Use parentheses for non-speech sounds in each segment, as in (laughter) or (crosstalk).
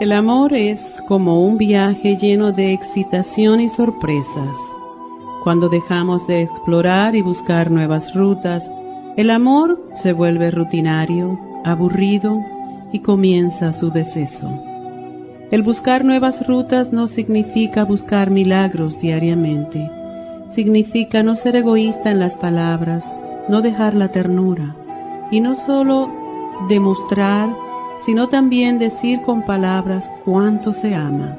El amor es como un viaje lleno de excitación y sorpresas. Cuando dejamos de explorar y buscar nuevas rutas, el amor se vuelve rutinario, aburrido y comienza su deceso. El buscar nuevas rutas no significa buscar milagros diariamente. Significa no ser egoísta en las palabras, no dejar la ternura y no solo demostrar sino también decir con palabras cuánto se ama.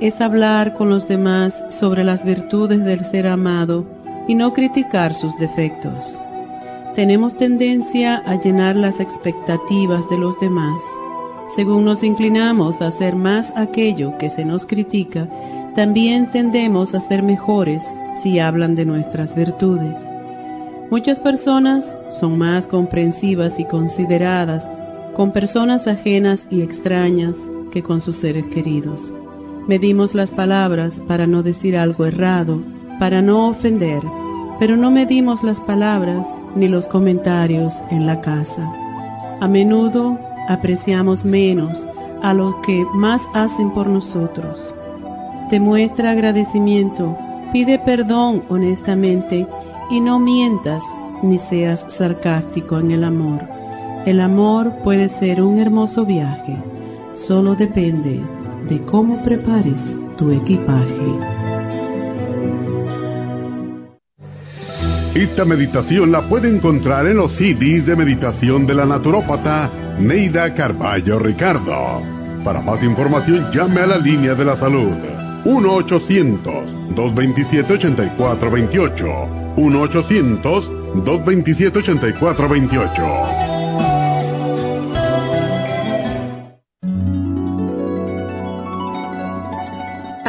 Es hablar con los demás sobre las virtudes del ser amado y no criticar sus defectos. Tenemos tendencia a llenar las expectativas de los demás. Según nos inclinamos a hacer más aquello que se nos critica, también tendemos a ser mejores si hablan de nuestras virtudes. Muchas personas son más comprensivas y consideradas con personas ajenas y extrañas que con sus seres queridos. Medimos las palabras para no decir algo errado, para no ofender, pero no medimos las palabras ni los comentarios en la casa. A menudo apreciamos menos a los que más hacen por nosotros. Demuestra agradecimiento, pide perdón honestamente y no mientas ni seas sarcástico en el amor. El amor puede ser un hermoso viaje, solo depende de cómo prepares tu equipaje. Esta meditación la puede encontrar en los CDs de meditación de la naturópata Neida Carballo Ricardo. Para más información llame a la línea de la salud 1-800-227-8428. 1-800-227-8428.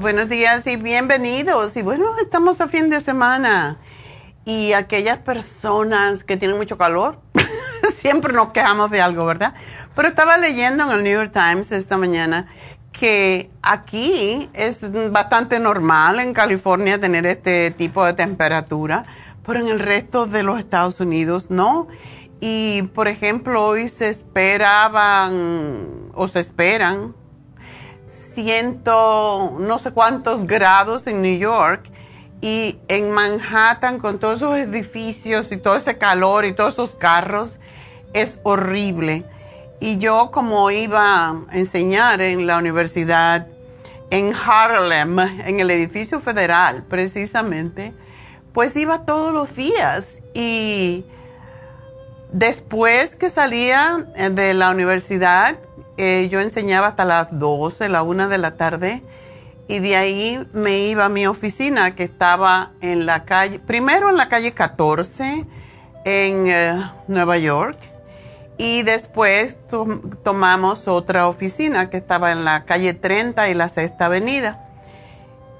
Buenos días y bienvenidos. Y bueno, estamos a fin de semana. Y aquellas personas que tienen mucho calor, (laughs) siempre nos quejamos de algo, ¿verdad? Pero estaba leyendo en el New York Times esta mañana que aquí es bastante normal en California tener este tipo de temperatura, pero en el resto de los Estados Unidos no. Y por ejemplo, hoy se esperaban o se esperan ciento, no sé cuántos grados en New York y en Manhattan con todos esos edificios y todo ese calor y todos esos carros es horrible. Y yo como iba a enseñar en la universidad en Harlem, en el edificio federal precisamente, pues iba todos los días y después que salía eh, de la universidad, eh, yo enseñaba hasta las 12, la 1 de la tarde y de ahí me iba a mi oficina que estaba en la calle, primero en la calle 14 en eh, Nueva York y después tomamos otra oficina que estaba en la calle 30 y la Sexta Avenida.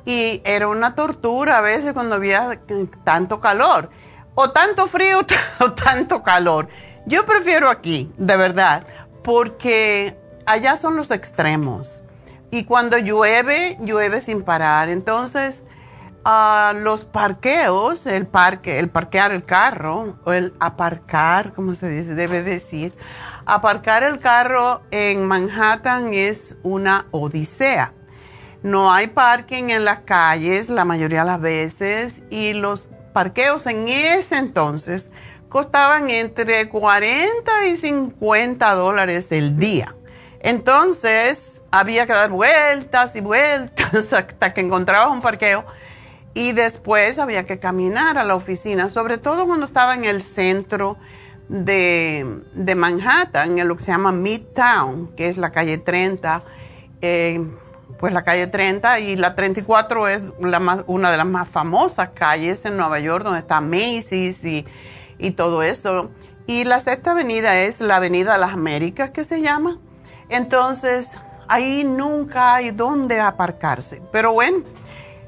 Y era una tortura a veces cuando había tanto calor, o tanto frío (laughs) o tanto calor. Yo prefiero aquí, de verdad, porque allá son los extremos. Y cuando llueve, llueve sin parar. Entonces, uh, los parqueos, el parque, el parquear el carro, o el aparcar, como se dice, debe decir, aparcar el carro en Manhattan es una odisea. No hay parking en las calles la mayoría de las veces y los parqueos en ese entonces costaban entre 40 y 50 dólares el día. Entonces, había que dar vueltas y vueltas (laughs) hasta que encontrabas un parqueo y después había que caminar a la oficina, sobre todo cuando estaba en el centro de, Manhattan, en lo que se llama Midtown, que es la calle 30. Eh, pues la calle 30 y la 34 es la una de las más famosas calles en Nueva York, donde está Macy's y, y todo eso. Y la sexta avenida es la Avenida de las Américas, que se llama. Entonces, ahí nunca hay dónde aparcarse. Pero bueno,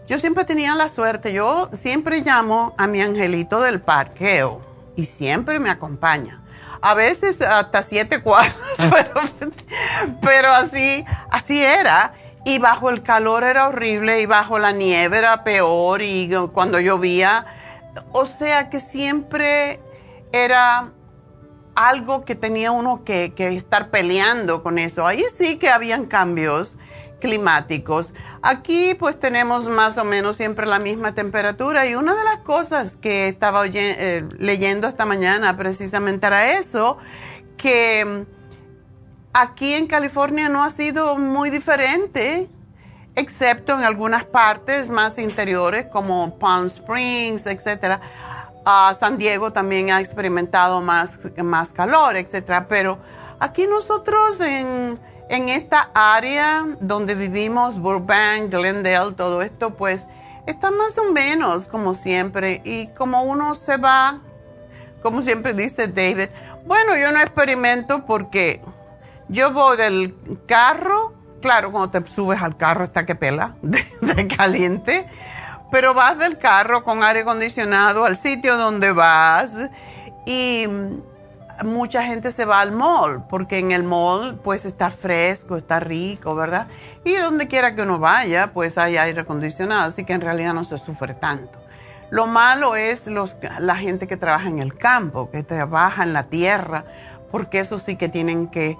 yo siempre tenía la suerte, yo siempre llamo a mi angelito del parqueo y siempre me acompaña. A veces hasta siete cuadros, (laughs) pero, así, así era. Y bajo el calor era horrible y bajo la nieve era peor y cuando llovía, o sea que siempre era algo que tenía uno que, estar peleando con eso. Ahí sí que habían cambios climáticos. Aquí pues tenemos más o menos siempre la misma temperatura y una de las cosas que estaba eh, leyendo esta mañana precisamente era eso, que mm, aquí en California no ha sido muy diferente, excepto en algunas partes más interiores como Palm Springs, etcétera San Diego también ha experimentado más, más calor, etcétera. Pero aquí nosotros en, en esta área donde vivimos, Burbank, Glendale, todo esto, pues está más o menos como siempre. Y como uno se va, como siempre dice David, bueno, yo no experimento porque yo voy del carro, claro, cuando te subes al carro está que pela (laughs) de caliente pero vas del carro con aire acondicionado al sitio donde vas y mucha gente se va al mall porque en el mall pues está fresco, está rico, ¿verdad? Y donde quiera que uno vaya pues hay aire acondicionado, así que en realidad no se sufre tanto. Lo malo es los, la gente que trabaja en el campo, que trabaja en la tierra, porque eso sí que tienen que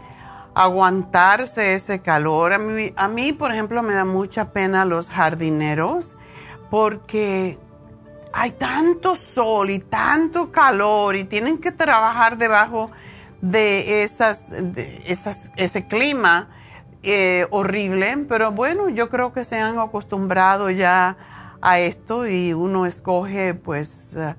aguantarse ese calor. A mí, a mí, por ejemplo, me da mucha pena los jardineros porque hay tanto sol y tanto calor y tienen que trabajar debajo de, esas, ese clima eh, horrible, pero bueno, yo creo que se han acostumbrado ya a esto y uno escoge pues eh,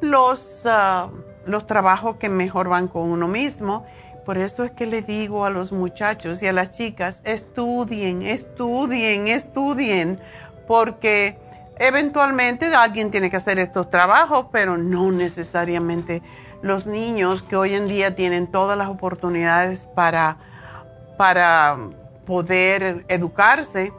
los, ah, los trabajos que mejor van con uno mismo. Por eso es que le digo a los muchachos y a las chicas, estudien, estudien, estudien, porque Eventualmente alguien tiene que hacer estos trabajos, pero no necesariamente los niños que hoy en día tienen todas las oportunidades para, para poder educarse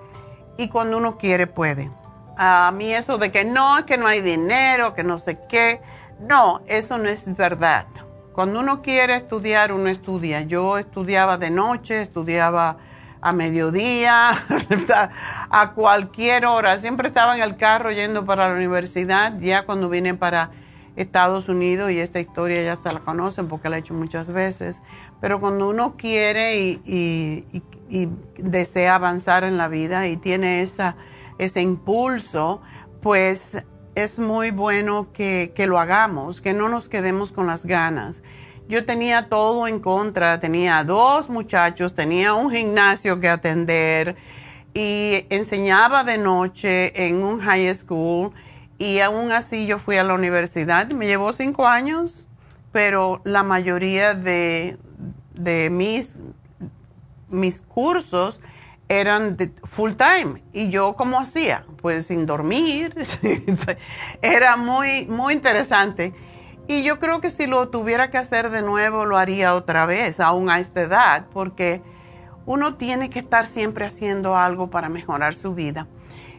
y cuando uno quiere puede. A mí eso de que no, que no hay dinero, que no sé qué, no, eso no es verdad. Cuando uno quiere estudiar, uno estudia. Yo estudiaba de noche, estudiaba a mediodía, (laughs) a cualquier hora. Siempre estaba en el carro yendo para la universidad, ya cuando vine para Estados Unidos, y esta historia ya se la conocen porque la he hecho muchas veces, pero cuando uno quiere y, desea avanzar en la vida y tiene esa, ese impulso, pues es muy bueno que, que lo hagamos, que no nos quedemos con las ganas yo tenía todo en contra, tenía dos muchachos, tenía un gimnasio que atender y enseñaba de noche en un high school y aún así yo fui a la universidad. Me llevó cinco años, pero la mayoría de, de mis, mis cursos eran full time. ¿Y yo cómo hacía? Pues sin dormir. (laughs) Era muy, muy interesante. Y yo creo que si lo tuviera que hacer de nuevo, lo haría otra vez, aún a esta edad, porque uno tiene que estar siempre haciendo algo para mejorar su vida.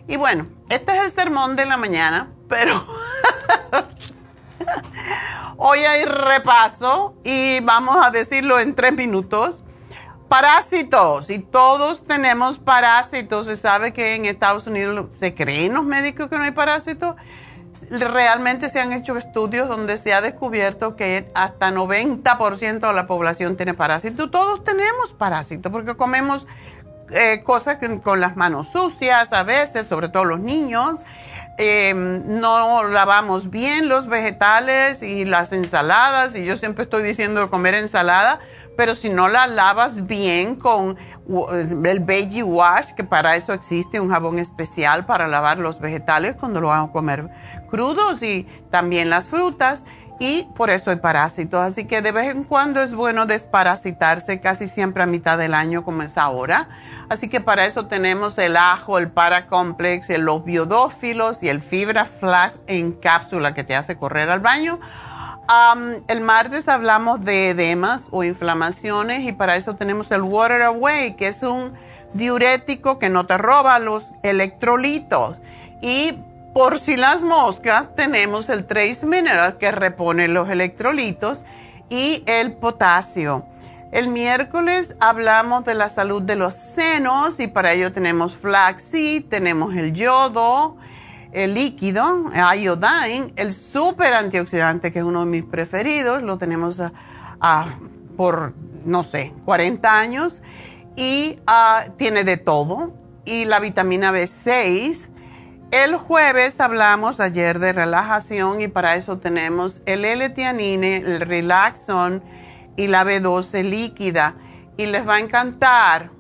Y bueno, este es el sermón de la mañana, pero (laughs) hoy hay repaso y vamos a decirlo en tres minutos. Parásitos, y todos tenemos parásitos. Se sabe que en Estados Unidos se creen los médicos que no hay parásitos. Realmente se han hecho estudios donde se ha descubierto que hasta 90% de la población tiene parásitos. Todos tenemos parásitos porque comemos eh, cosas con las manos sucias a veces, sobre todo los niños. Em, no lavamos bien los vegetales y las ensaladas, y yo siempre estoy diciendo comer ensalada, pero si no la lavas bien con el veggie wash, que para eso existe un jabón especial para lavar los vegetales cuando lo vamos a comer crudos y también las frutas, y por eso hay parásitos. Así que de vez en cuando es bueno desparasitarse, casi siempre a mitad del año como es ahora. Así que para eso tenemos el ajo, el paracomplex, los biodófilos y el fibra flash en cápsula que te hace correr al baño. el martes hablamos de edemas o inflamaciones y para eso tenemos el Water Away, que es un diurético que no te roba los electrolitos. Y por si las moscas, tenemos el Trace Mineral que repone los electrolitos y el potasio. El miércoles hablamos de la salud de los senos y para ello tenemos flaxseed, tenemos el yodo, el líquido, iodine, el super antioxidante que es uno de mis preferidos, lo tenemos por, no sé, 40 años y ah, tiene de todo. Y la vitamina B6 el jueves hablamos ayer de relajación y para eso tenemos el L-tianine, el Relaxon y la B12 líquida. Y les va a encantar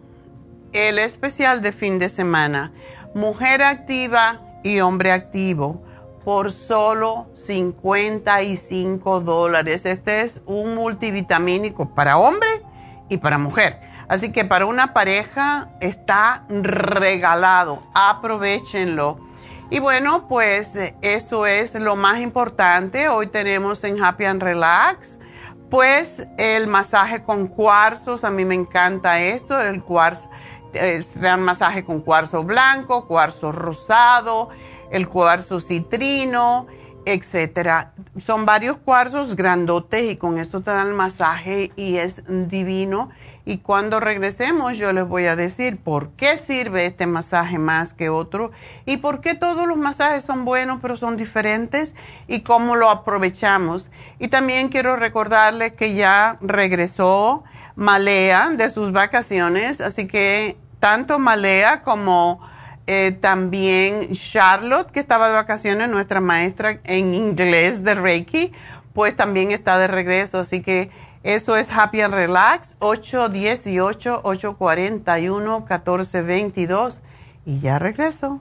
el especial de fin de semana, Mujer Activa y Hombre Activo, por solo 55 dólares. Este es un multivitamínico para hombre y para mujer. Así que para una pareja está regalado. Aprovechenlo. Y bueno, pues eso es lo más importante. Hoy tenemos en Happy and Relax, pues el masaje con cuarzos. A mí me encanta esto, el cuarzo. Eh, se dan masaje con cuarzo blanco, cuarzo rosado, el cuarzo citrino, etcétera. Son varios cuarzos grandotes y con esto te dan el masaje y es divino. Y cuando regresemos yo les voy a decir por qué sirve este masaje más que otro y por qué todos los masajes son buenos pero son diferentes y cómo lo aprovechamos. Y también quiero recordarles que ya regresó Malea de sus vacaciones, así que tanto Malea como eh, también Charlotte, que estaba de vacaciones, nuestra maestra en inglés de Reiki, pues también está de regreso, así que eso es Happy and Relax, 818-841-1422. Y ya regreso.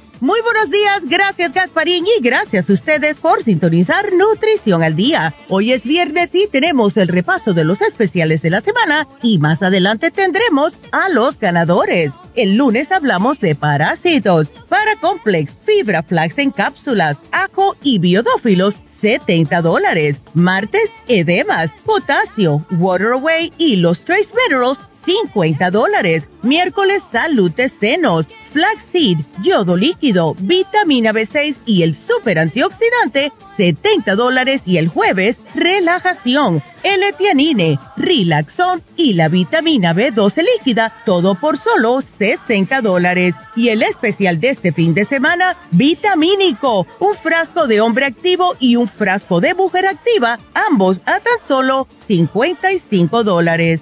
Muy buenos días, gracias Gasparín y gracias a ustedes por sintonizar Nutrición al Día. Hoy es viernes y tenemos el repaso de los especiales de la semana y más adelante tendremos a los ganadores. El lunes hablamos de parásitos, Paracomplex, Fibra Flax en cápsulas, ajo y biodófilos 70 dólares. Martes, edemas, potasio, water away y los trace minerals 50 dólares. Miércoles, salud de senos, flaxseed, yodo líquido, vitamina B6 y el super antioxidante, 70 dólares. Y el jueves, relajación, L-etianine, relaxón y la vitamina B12 líquida, todo por solo 60 dólares. Y el especial de este fin de semana, vitamínico, un frasco de hombre activo y un frasco de mujer activa, ambos a tan solo 55 dólares.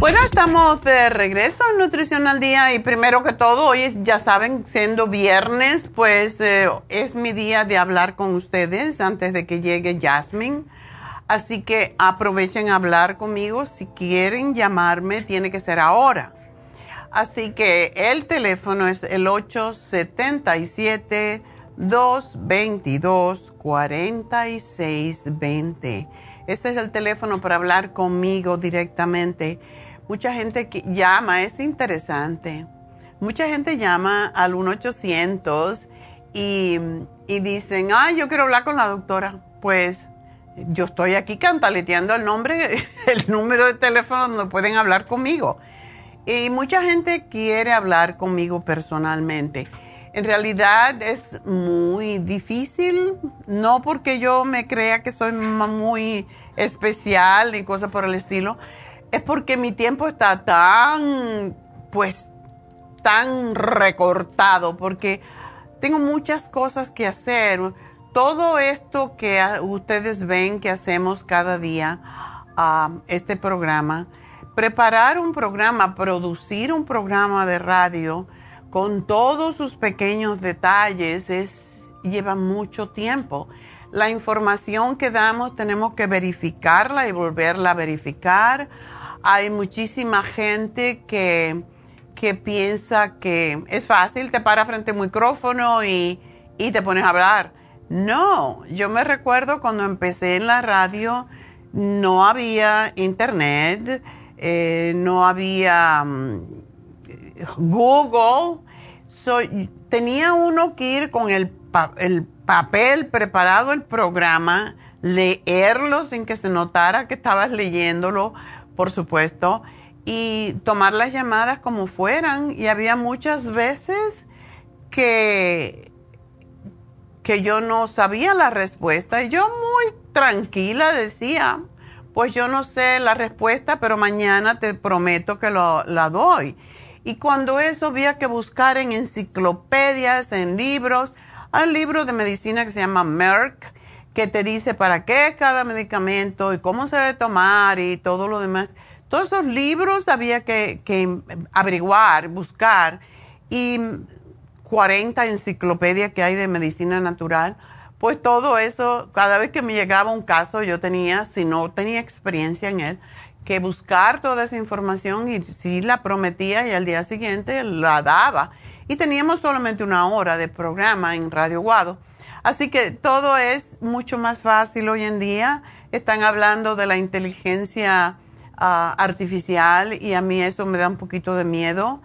Bueno, estamos de regreso en Nutrición al Día y primero que todo, hoy es, ya saben, siendo viernes, pues eh, es mi día de hablar con ustedes antes de que llegue Jasmine. Así que aprovechen a hablar conmigo. Si quieren llamarme, tiene que ser ahora. Así que el teléfono es el 877-222-4620. Ese es el teléfono para hablar conmigo directamente Mucha gente llama, es interesante. Mucha gente llama al 1-800 y, y dicen, ah, yo quiero hablar con la doctora. Pues yo estoy aquí cantaleteando el nombre, (laughs) el número de teléfono donde pueden hablar conmigo. Y mucha gente quiere hablar conmigo personalmente. En realidad es muy difícil, no porque yo me crea que soy muy especial ni cosa por el estilo, es porque mi tiempo está tan, pues, tan recortado, porque tengo muchas cosas que hacer. Todo esto que ustedes ven que hacemos cada día, este programa, preparar un programa, producir un programa de radio con todos sus pequeños detalles, es, lleva mucho tiempo. La información que damos tenemos que verificarla y volverla a verificar hay muchísima gente que, que piensa que es fácil, te para frente a un micrófono y, y te pones a hablar. No, yo me recuerdo cuando empecé en la radio, no había internet, eh, no había mm, Google. tenía uno que ir con el, el papel preparado, el programa, leerlo sin que se notara que estabas leyéndolo por supuesto, y tomar las llamadas como fueran. Y había muchas veces que, que yo no sabía la respuesta y yo muy tranquila decía, pues yo no sé la respuesta, pero mañana te prometo que lo, la doy. Y cuando eso había que buscar en enciclopedias, en libros, hay un libro de medicina que se llama Merck, que te dice para qué cada medicamento y cómo se debe tomar y todo lo demás. Todos esos libros había que, averiguar, buscar y 40 enciclopedias que hay de medicina natural. Pues todo eso, cada vez que me llegaba un caso, yo tenía, si no tenía experiencia en él, que buscar toda esa información y si la prometía y al día siguiente la daba. Y teníamos solamente una hora de programa en Radio Guado Así que todo es mucho más fácil hoy en día. Están hablando de la inteligencia ah, artificial y a mí eso me da un poquito de miedo,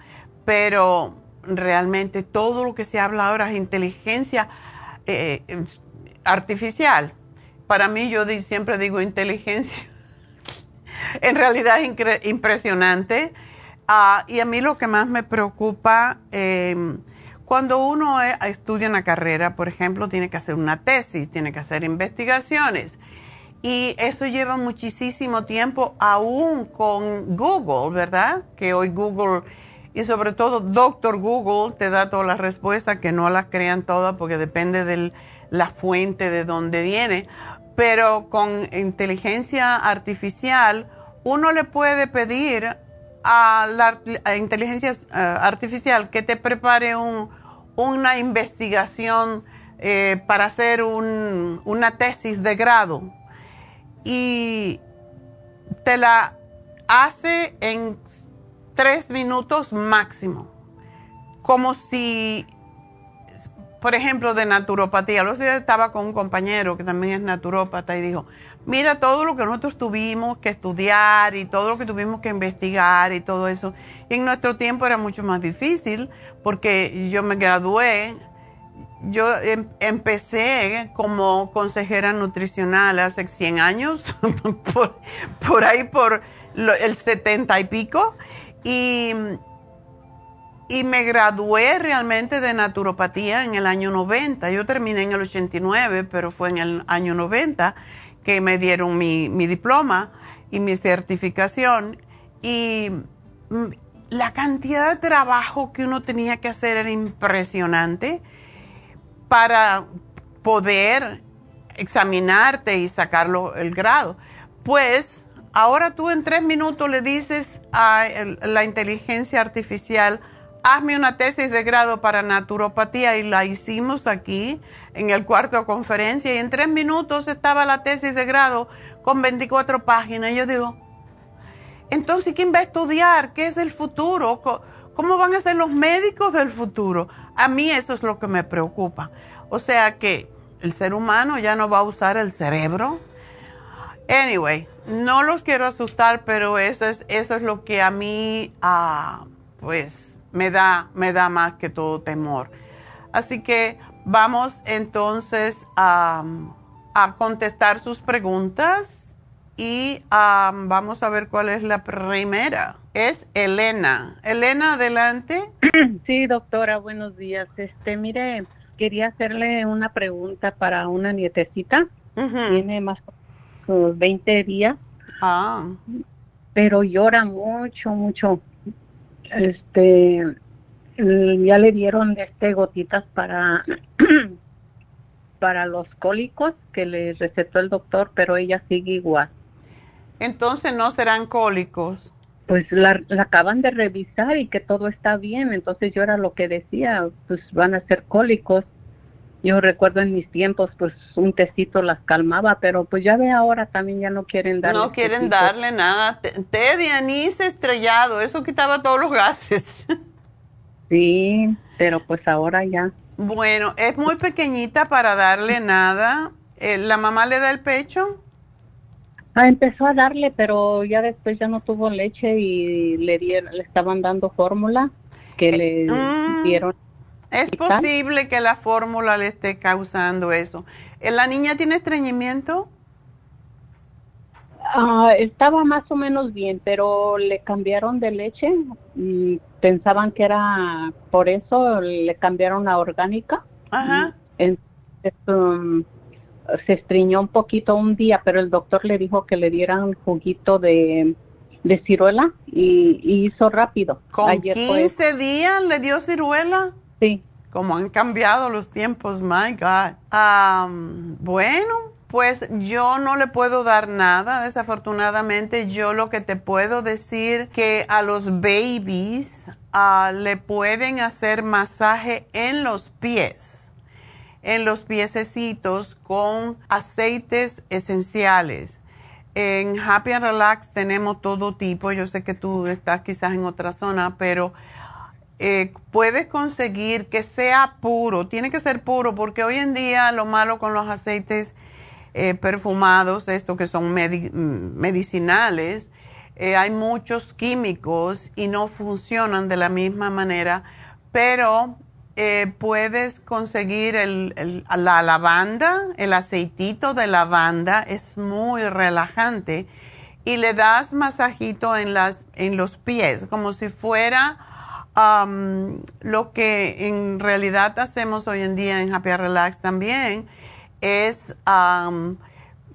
pero realmente todo lo que se habla ahora es inteligencia eh, artificial. Para mí yo siempre digo inteligencia. (laughs) en realidad es impresionante. Ah, y a mí lo que más me preocupa, em, cuando uno e, estudia una carrera, por ejemplo, tiene que hacer una tesis, tiene que hacer investigaciones. Y eso lleva muchísimo tiempo, aún con Google, ¿verdad? Que hoy Google y sobre todo Doctor Google te da todas las respuestas, que no las crean todas porque depende de la fuente de donde viene. Pero con inteligencia artificial, uno le puede pedir a la inteligencia eh, artificial que te prepare una investigación eh, para hacer una tesis de grado y te la hace en tres minutos máximo. Como si, por ejemplo, de naturopatía. Los días estaba con un compañero que también es naturópata y dijo, mira todo lo que nosotros tuvimos que estudiar y todo lo que tuvimos que investigar y todo eso. Y en nuestro tiempo era mucho más difícil porque yo me gradué, yo em, empecé como consejera nutricional hace 100 años, (laughs) por, ahí por el 70 y pico y, y me gradué realmente de naturopatía en el año 90. Yo terminé en el 89, pero fue en el año 90 que me dieron mi, mi diploma y mi certificación. Y mm, la cantidad de trabajo que uno tenía que hacer era impresionante para poder examinarte y sacarlo el grado. Pues Ahora tú en tres minutos le dices a la inteligencia artificial, hazme una tesis de grado para naturopatía y la hicimos aquí en el cuarto conferencia y en tres minutos estaba la tesis de grado con 24 páginas. Y yo digo, entonces, ¿quién va a estudiar? ¿Qué es el futuro? ¿Cómo van a ser los médicos del futuro? A mí eso es lo que me preocupa. O sea que el ser humano ya no va a usar el cerebro. Anyway, no los quiero asustar, pero eso es, eso es lo que a mí, ah, pues, me da, me da más que todo temor. Así que vamos entonces a, contestar sus preguntas y vamos a ver cuál es la primera. Es Elena. Elena, adelante. (clears throat) Sí, doctora, buenos días. Este, mire, quería hacerle una pregunta para una nietecita. Tiene más 20 días. Ah. Pero llora mucho, mucho. Este, ya le dieron este gotitas para (clears throat) para los cólicos que le recetó el doctor, pero ella sigue igual. Entonces no serán cólicos. Pues la, la, acaban de revisar y que todo está bien, entonces yo era lo que decía, pues van a ser cólicos yo recuerdo en mis tiempos, pues un tecito las calmaba, pero pues ya ve ahora también ya no quieren darle. No quieren darle nada. Té de anís estrellado, eso quitaba todos los gases. (laughs) Sí, pero pues ahora ya. Bueno, es muy pequeñita para darle nada. Eh, ¿La mamá le da el pecho? Ah, empezó a darle, pero ya después ya no tuvo leche y le dieron, le estaban dando fórmula que eh, le mm. dieron es posible que la fórmula le esté causando eso. ¿Eh, ¿La niña tiene estreñimiento? Ah, estaba más o menos bien, pero le cambiaron de leche y pensaban que era por eso, le cambiaron a orgánica. Ajá. Um, se estriñó un poquito un día, pero el doctor le dijo que le dieran juguito de, de ciruela y, hizo rápido. ¿Con 15 días le dio ciruela? Sí. Como han cambiado los tiempos, my God. bueno, pues yo no le puedo dar nada, desafortunadamente. Yo lo que te puedo decir que a los babies ah, le pueden hacer masaje en los pies, en los piececitos con aceites esenciales. En Happy and Relax tenemos todo tipo. Yo sé que tú estás quizás en otra zona, pero eh, puedes conseguir que sea puro, tiene que ser puro porque hoy en día lo malo con los aceites eh, perfumados, estos que son mm, medicinales, eh, hay muchos químicos y no funcionan de la misma manera, pero puedes conseguir la lavanda, el aceitito de lavanda es muy relajante y le das masajito en, las, en los pies, como si fuera lo que en realidad hacemos hoy en día en Happy Relax también es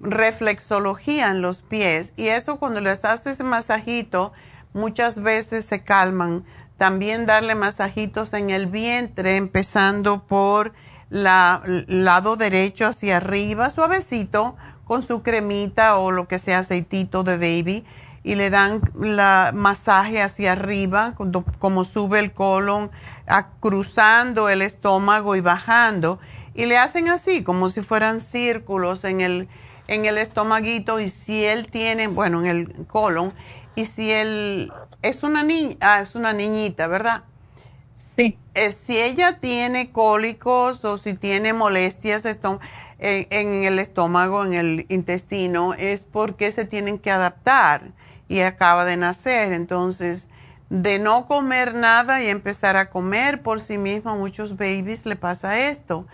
reflexología en los pies y eso cuando les haces masajito muchas veces se calman. También darle masajitos en el vientre empezando por la, lado derecho hacia arriba, suavecito, con su cremita o lo que sea aceitito de baby y le dan la masaje hacia arriba, como sube el colon, cruzando el estómago y bajando. Y le hacen así, como si fueran círculos en el, en el estomaguito. Y si él tiene, bueno, en el colon, y si él es una niña, ah, es una niñita, ¿verdad? Sí. Eh, si ella tiene cólicos o si tiene molestias en el estómago, en el intestino, es porque se tienen que adaptar y acaba de nacer. Entonces, de no comer nada y empezar a comer por sí mismo, a muchos babies le pasa esto.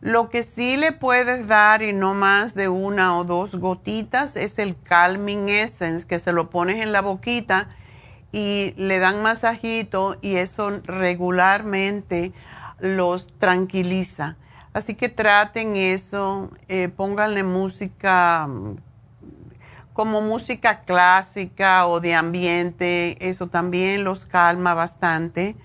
Lo que sí le puedes dar y no más de una o dos gotitas es el Calming Essence, que se lo pones en la boquita y le dan masajito y eso regularmente los tranquiliza. Así que traten eso, eh, pónganle música como música clásica o de ambiente, eso también los calma bastante.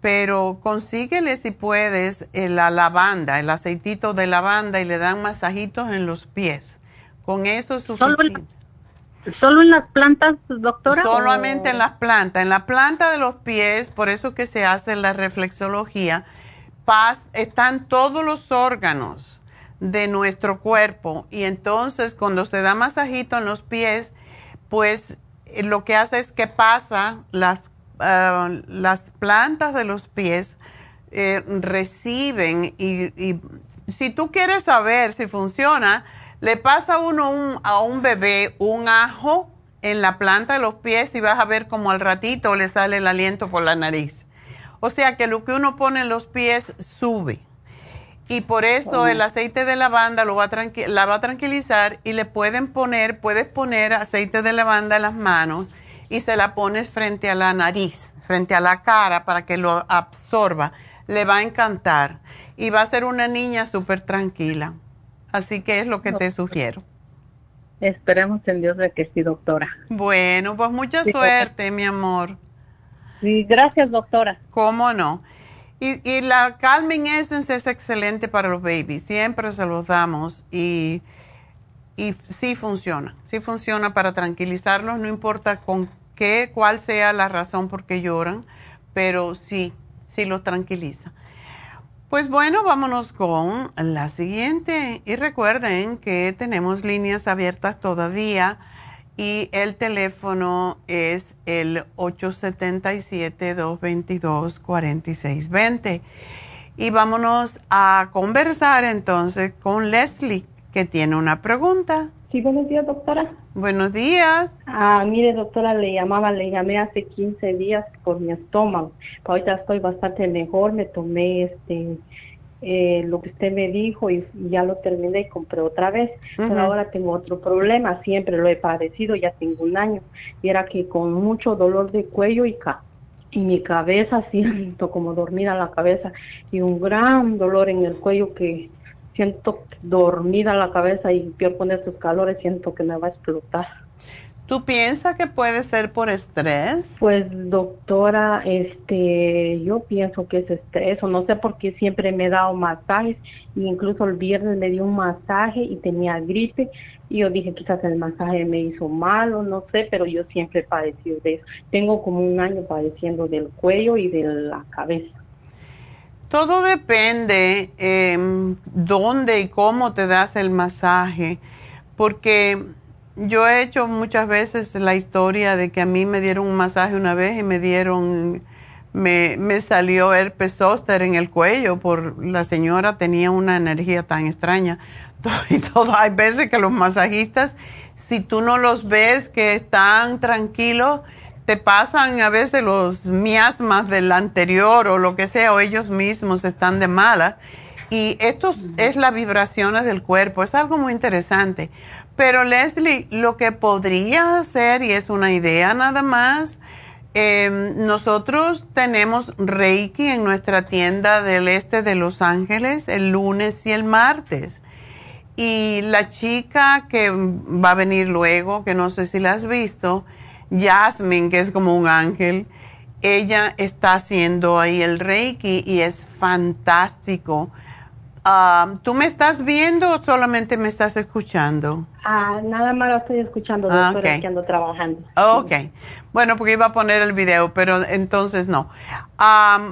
Pero consíguele si puedes la lavanda, el aceitito de lavanda y le dan masajitos en los pies. Con eso es suficiente. ¿Solo en, las plantas, doctora? Solamente en las plantas. En la planta de los pies, por eso que se hace la reflexología, están todos los órganos de nuestro cuerpo. Y entonces cuando se da masajito en los pies, pues eh, lo que hace es que pasa las, ah, las plantas de los pies eh, reciben y, si tú quieres saber si funciona, le pasa uno a un bebé un ajo en la planta de los pies y vas a ver como al ratito le sale el aliento por la nariz. O sea que lo que uno pone en los pies sube y por eso el aceite de lavanda lo va a la va a tranquilizar y le pueden poner, puedes poner aceite de lavanda en las manos y se la pones frente a la nariz, frente a la cara para que lo absorba. Le va a encantar y va a ser una niña súper tranquila. Así que es lo que te sugiero. Esperemos en Dios de que sí, doctora. Bueno, pues mucha suerte, mi amor. Sí, gracias, doctora. ¿Cómo no? Y, la Calming Essence es excelente para los babies, siempre se los damos y, y sí funciona, sí funciona para tranquilizarlos, no importa con qué, cuál sea la razón por qué lloran, pero sí, sí los tranquiliza. Pues bueno, vámonos con la siguiente. Y recuerden que tenemos líneas abiertas todavía y el teléfono es el 877-222-4620. Y vámonos a conversar entonces con Leslie, que tiene una pregunta. Sí, buenos días, doctora. Buenos días. Ah, mire, doctora, le llamaba, le llamé hace 15 días por mi estómago. Ahorita estoy bastante mejor, me tomé este eh, lo que usted me dijo y, ya lo terminé y compré otra vez. Pero ahora tengo otro problema, siempre lo he padecido, ya tengo un año. Y era que con mucho dolor de cuello y, y mi cabeza, (laughs) siento como dormida la cabeza y un gran dolor en el cuello que siento dormida la cabeza y peor con esos calores, siento que me va a explotar. ¿Tú piensas que puede ser por estrés? Pues doctora, este, yo pienso que es estrés o no sé por qué siempre me he dado masajes e incluso el viernes me dio un masaje y tenía gripe y yo dije quizás el masaje me hizo mal o no sé, pero yo siempre he padecido de eso. Tengo como un año padeciendo del cuello y de la cabeza. Todo depende eh, dónde y cómo te das el masaje, porque yo he hecho muchas veces la historia de que a mí me dieron un masaje una vez y me dieron, me, me salió herpes zóster en el cuello por la señora tenía una energía tan extraña. (laughs) Y todo, hay veces que los masajistas, si tú no los ves que están tranquilos, te pasan a veces los miasmas del anterior o lo que sea, o ellos mismos están de mala. Y esto es las vibraciones del cuerpo, es algo muy interesante. Pero Leslie, lo que podría hacer, y es una idea nada más, Em, nosotros tenemos Reiki en nuestra tienda del este de Los Ángeles el lunes y el martes. Y la chica que va a venir luego, que no sé si la has visto, Jasmine, que es como un ángel, ella está haciendo ahí el Reiki y es fantástico. Ah, ¿Tú me estás viendo o solamente me estás escuchando? Ah, nada más lo estoy escuchando, ah, doctora, que ando trabajando. Ok. Bueno, porque iba a poner el video, pero entonces no.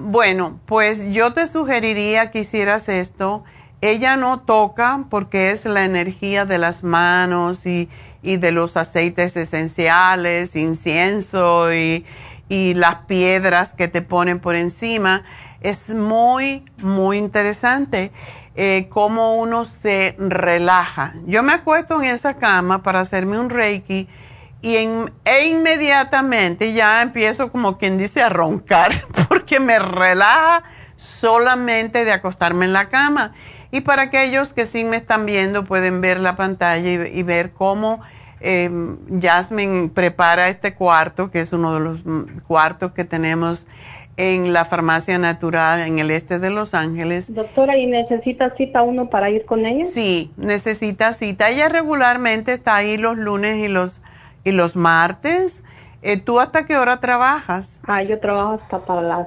bueno, pues yo te sugeriría que hicieras esto. Ella no toca porque es la energía de las manos y, y de los aceites esenciales, incienso y, y las piedras que te ponen por encima. Es muy, muy interesante eh, cómo uno se relaja. Yo me acuesto en esa cama para hacerme un reiki y e inmediatamente ya empiezo como quien dice a roncar (laughs) porque me relaja solamente de acostarme en la cama. Y para aquellos que sí me están viendo pueden ver la pantalla y, ver cómo eh, Jasmine prepara este cuarto, que es uno de los mm, cuartos que tenemos en la farmacia natural en el este de Los Ángeles. Doctora, ¿y necesita cita uno para ir con ella? Sí, necesita cita. Ella regularmente está ahí los lunes y los, y los martes. Eh, ¿Tú hasta qué hora trabajas? Ah, yo trabajo hasta para las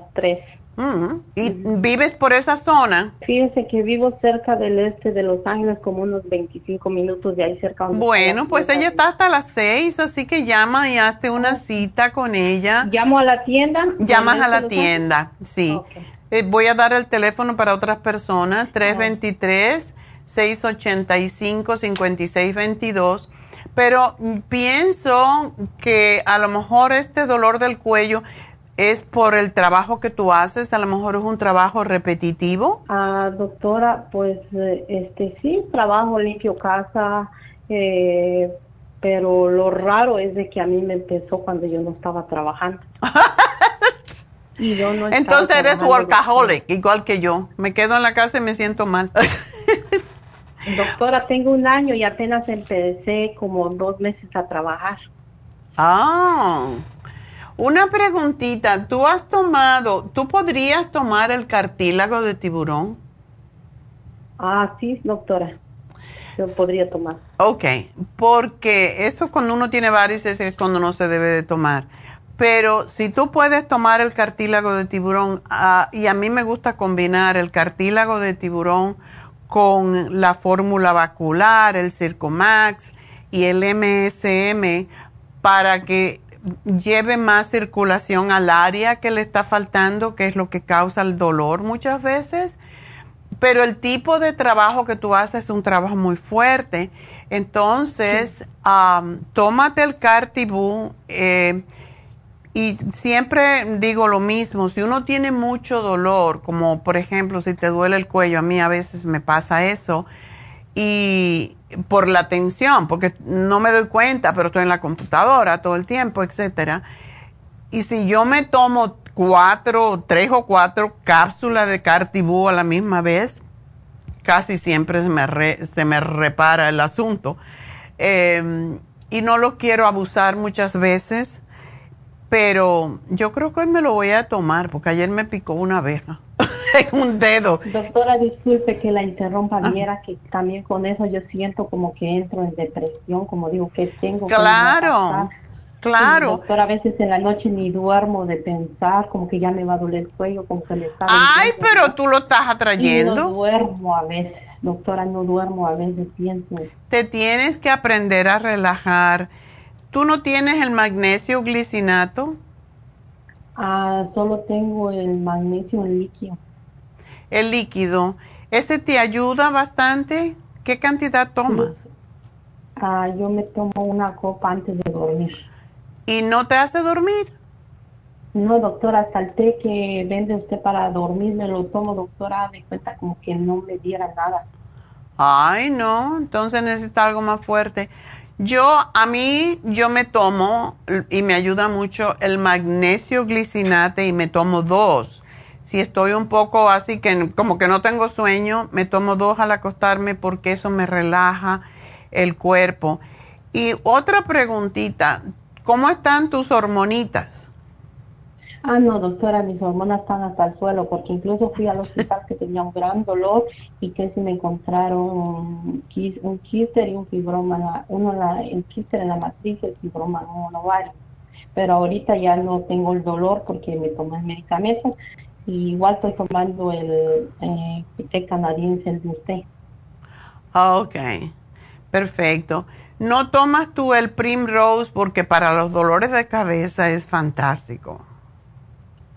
tres. ¿Y vives por esa zona? Fíjense que vivo cerca del este de Los Ángeles, como unos 25 minutos de ahí cerca. bueno, pues ella está hasta las 6, así que llama y hazte una cita con ella. ¿Llamo a la tienda? Llamas a la tienda, sí. Eh, voy a dar el teléfono para otras personas, 323-685-5622. Pero pienso que a lo mejor este dolor del cuello ¿Es por el trabajo que tú haces? A lo mejor es un trabajo repetitivo. Ah, doctora, pues eh, este sí, trabajo, limpio casa, eh, pero lo raro es de que a mí me empezó cuando yo no estaba trabajando. (laughs) y yo no Entonces eres workaholic, igual que yo. Me quedo en la casa y me siento mal. (laughs) Doctora, tengo un año y apenas empecé como dos meses a trabajar. Ah. Una preguntita, ¿tú has tomado, tú podrías tomar el cartílago de tiburón? Ah, sí, doctora. Yo podría tomar. Ok, porque eso cuando uno tiene varices es cuando no se debe de tomar. Pero si tú puedes tomar el cartílago de tiburón, ah, y a mí me gusta combinar el cartílago de tiburón con la fórmula vacular, el Circomax y el MSM, para que lleve más circulación al área que le está faltando, que es lo que causa el dolor muchas veces. Pero el tipo de trabajo que tú haces es un trabajo muy fuerte. Entonces, tómate el Cartibú eh, y siempre digo lo mismo, si uno tiene mucho dolor, como por ejemplo si te duele el cuello, a mí a veces me pasa eso, y por la tensión, porque no me doy cuenta, pero estoy en la computadora todo el tiempo, etcétera. Y si yo me tomo cuatro, tres o cuatro cápsulas de Cartibú a la misma vez, casi siempre se me, se me repara el asunto. Em, y no lo quiero abusar muchas veces, pero yo creo que hoy me lo voy a tomar, porque ayer me picó una abeja. (laughs) un dedo. Doctora, disculpe que la interrumpa, ah. que también con eso yo siento como que entro en depresión, como digo que tengo. Claro, claro. doctora, a veces en la noche ni duermo de pensar, como que ya me va a doler el cuello, como que le está... Ay, pero tú lo estás atrayendo. no duermo a veces, doctora, no duermo a veces, pienso. Te tienes que aprender a relajar. ¿Tú no tienes el magnesio glicinato? Ah, solo tengo el magnesio líquido el líquido, ¿ese te ayuda bastante? ¿Qué cantidad tomas? Ah, yo me tomo una copa antes de dormir. ¿Y no te hace dormir? No, doctora, hasta el té que vende usted para dormir me lo tomo, doctora, de cuenta como que no me diera nada. Ay, no, entonces necesita algo más fuerte. Yo, a mí, yo me tomo, y me ayuda mucho, el magnesio glicinate y me tomo dos. Si estoy un poco así que como que no tengo sueño, me tomo dos al acostarme porque eso me relaja el cuerpo. Y otra preguntita, ¿cómo están tus hormonitas? Ah, no, doctora, mis hormonas están hasta el suelo, porque incluso fui al hospital que tenía un gran dolor y que si me encontraron un, quíster y un fibroma, uno la, el quíster en la matriz y el fibroma en un ovario. Pero ahorita ya no tengo el dolor porque me tomé el medicamento y igual estoy tomando el eh, té canadiense, el de usted. Ok, perfecto. No tomas tú el Primrose porque para los dolores de cabeza es fantástico.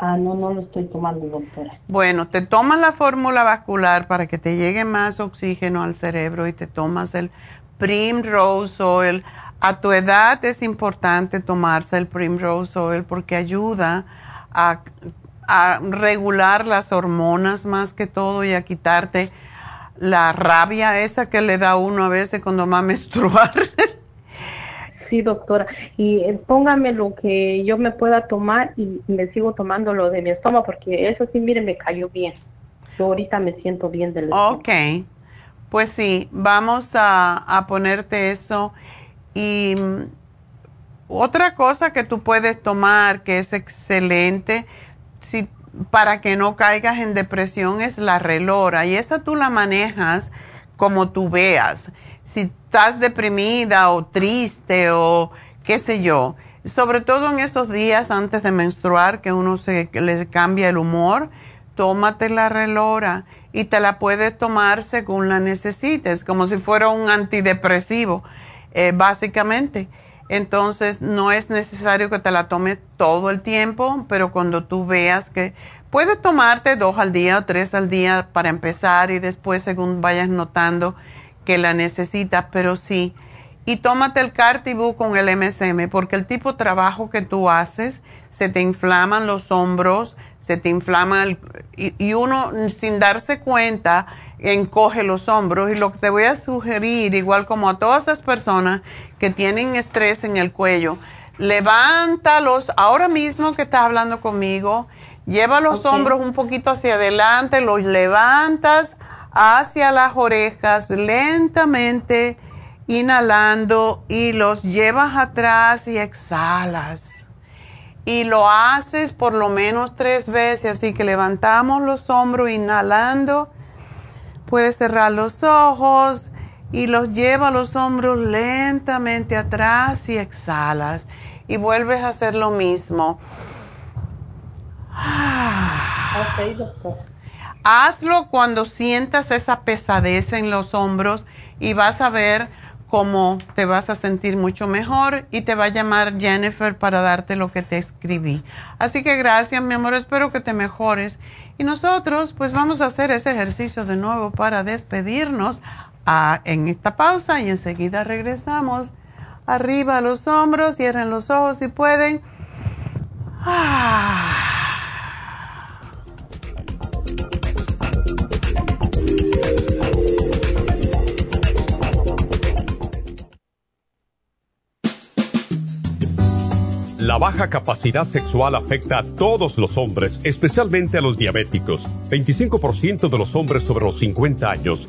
Ah, no, no lo estoy tomando, doctora. Bueno, te tomas la fórmula vascular para que te llegue más oxígeno al cerebro y te tomas el Primrose Oil. A tu edad es importante tomarse el Primrose Oil porque ayuda a, a regular las hormonas más que todo y a quitarte la rabia esa que le da uno a veces cuando va a (laughs) menstruar. Sí, doctora. Y eh, póngame lo que yo me pueda tomar y me sigo tomando lo de mi estómago, porque eso sí, mire, me cayó bien. Yo ahorita me siento bien del estómago. Ok. Pues sí, vamos a, a ponerte eso. Y mm, otra cosa que tú puedes tomar que es excelente para que no caigas en depresión es la relora. Y esa tú la manejas como tú veas si estás deprimida o triste o qué sé yo, sobre todo en esos días antes de menstruar que uno se le cambia el humor, tómate la relora y te la puedes tomar según la necesites, como si fuera un antidepresivo, eh, básicamente. Entonces no es necesario que te la tomes todo el tiempo, pero cuando tú veas que puedes tomarte dos al día o tres al día para empezar y después según vayas notando que la necesitas, pero sí. Y tómate el Cartibú con el MSM, porque el tipo de trabajo que tú haces, se te inflaman los hombros, se te inflama el, y, uno sin darse cuenta encoge los hombros. Y lo que te voy a sugerir, igual como a todas esas personas que tienen estrés en el cuello, levántalos ahora mismo que estás hablando conmigo, lleva los hombros un poquito hacia adelante, los levantas hacia las orejas lentamente, inhalando y los llevas atrás y exhalas. Y lo haces por lo menos tres veces, así que levantamos los hombros inhalando, puedes cerrar los ojos y los lleva los hombros lentamente atrás y exhalas. Y vuelves a hacer lo mismo. Hazlo cuando sientas esa pesadez en los hombros y vas a ver cómo te vas a sentir mucho mejor y te va a llamar Jennifer para darte lo que te escribí. Así que gracias, mi amor, espero que te mejores. Y nosotros pues vamos a hacer ese ejercicio de nuevo para despedirnos ah, en esta pausa y enseguida regresamos. Arriba los hombros, cierren los ojos si pueden. Ah. La baja capacidad sexual afecta a todos los hombres, especialmente a los diabéticos. 25% de los hombres sobre los 50 años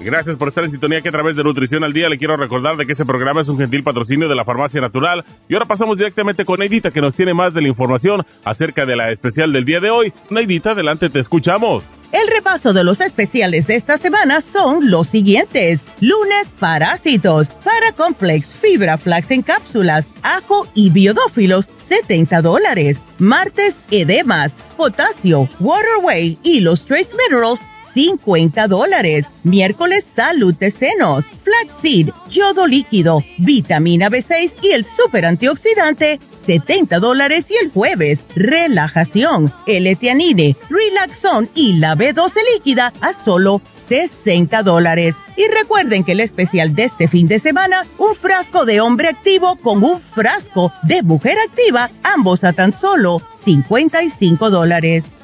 Gracias por estar en sintonía que a través de Nutrición al Día le quiero recordar de que este programa es un gentil patrocinio de la Farmacia Natural. Y ahora pasamos directamente con Neidita que nos tiene más de la información acerca de la especial del día de hoy. Neidita, adelante, te escuchamos. El repaso de los especiales de esta semana son los siguientes. Lunes, parásitos, Paracomplex, fibra flax en cápsulas, ajo y biodófilos, 70 dólares. Martes, edemas, potasio, waterway y los trace minerals, 50 dólares. Miércoles, salud de senos, flaxseed, yodo líquido, vitamina B6 y el super antioxidante, 70 dólares. Y el jueves, relajación, L-etianine, relaxón y la B12 líquida a solo 60 dólares. Y recuerden que el especial de este fin de semana, un frasco de hombre activo con un frasco de mujer activa, ambos a tan solo 55 dólares.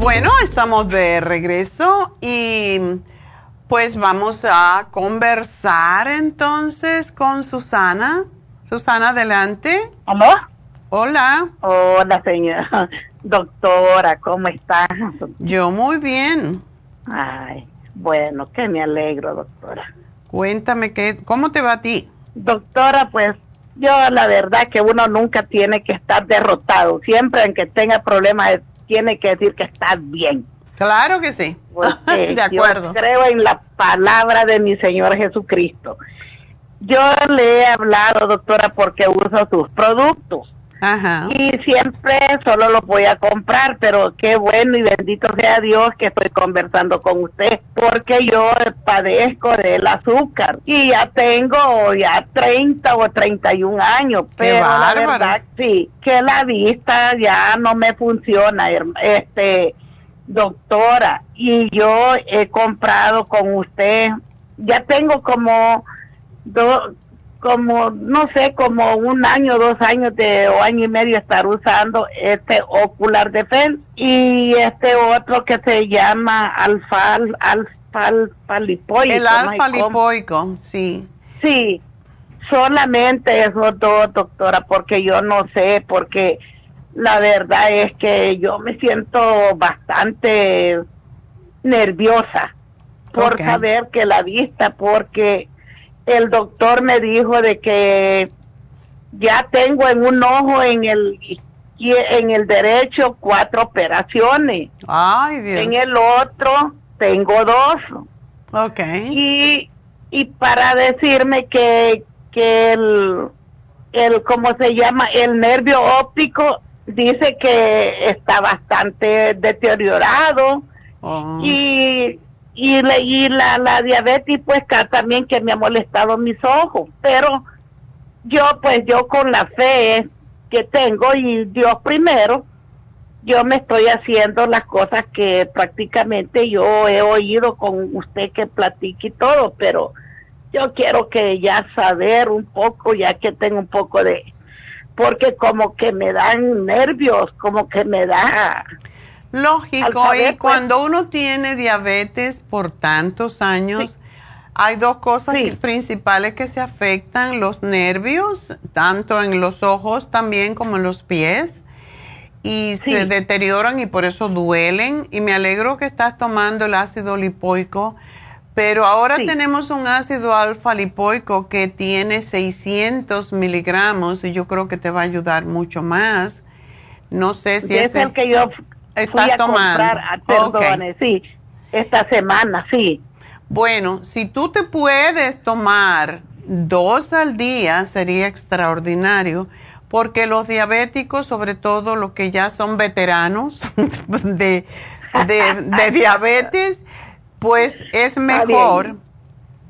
Bueno, estamos de regreso y pues vamos a conversar entonces con Susana. Susana, adelante. ¿Aló? Hola. Hola, señora. (laughs) Doctora, ¿cómo está? Yo muy bien. Ay, bueno, que me alegro, doctora. Cuéntame, qué, ¿cómo te va a ti? Doctora, pues yo la verdad que uno nunca tiene que estar derrotado. Siempre en que tenga problemas tiene que decir que está bien. Claro que sí. (laughs) de acuerdo. Yo creo en la palabra de mi Señor Jesucristo. Yo le he hablado, doctora, porque uso sus productos. Ajá. Y siempre solo lo voy a comprar, pero qué bueno y bendito sea Dios que estoy conversando con usted, porque yo padezco del azúcar y ya tengo ya 30 o 31 años, pero la verdad sí, que la vista ya no me funciona, este doctora, y yo he comprado con usted, ya tengo como dos como, no sé, como un año, dos años de, o año y medio estar usando este Ocular Defense y este otro que se llama alfa, alfa, alfa lipoico. El alfa lipoico, sí. Sí, solamente esos dos, doctora, porque yo no sé, porque la verdad es que yo me siento bastante nerviosa por saber que la vista, porque el doctor me dijo de que ya tengo en un ojo en el en el derecho cuatro operaciones. Ay, Dios. En el otro tengo dos. Ok. Y, y para decirme que, que el, el, ¿cómo se llama? El nervio óptico dice que está bastante deteriorado. Oh. Y y, la, y la, la diabetes pues también que me ha molestado mis ojos, pero yo pues yo con la fe que tengo y Dios primero, yo me estoy haciendo las cosas que prácticamente yo he oído con usted que platique y todo, pero yo quiero que ya saber un poco, ya que tengo un poco de, porque como que me dan nervios, como que me da Lógico, y cuando uno tiene diabetes por tantos años, hay dos cosas principales que se afectan, los nervios, tanto en los ojos también como en los pies, y se deterioran y por eso duelen. Y me alegro que estás tomando el ácido lipoico, pero ahora tenemos un ácido alfa lipoico que tiene 600 miligramos y yo creo que te va a ayudar mucho más. No sé si es el que yo fui a comprar, perdone, sí, esta semana, sí. Bueno, si tú te puedes tomar dos al día, sería extraordinario, porque los diabéticos, sobre todo los que ya son veteranos (laughs) de, de, (laughs) diabetes, pues es mejor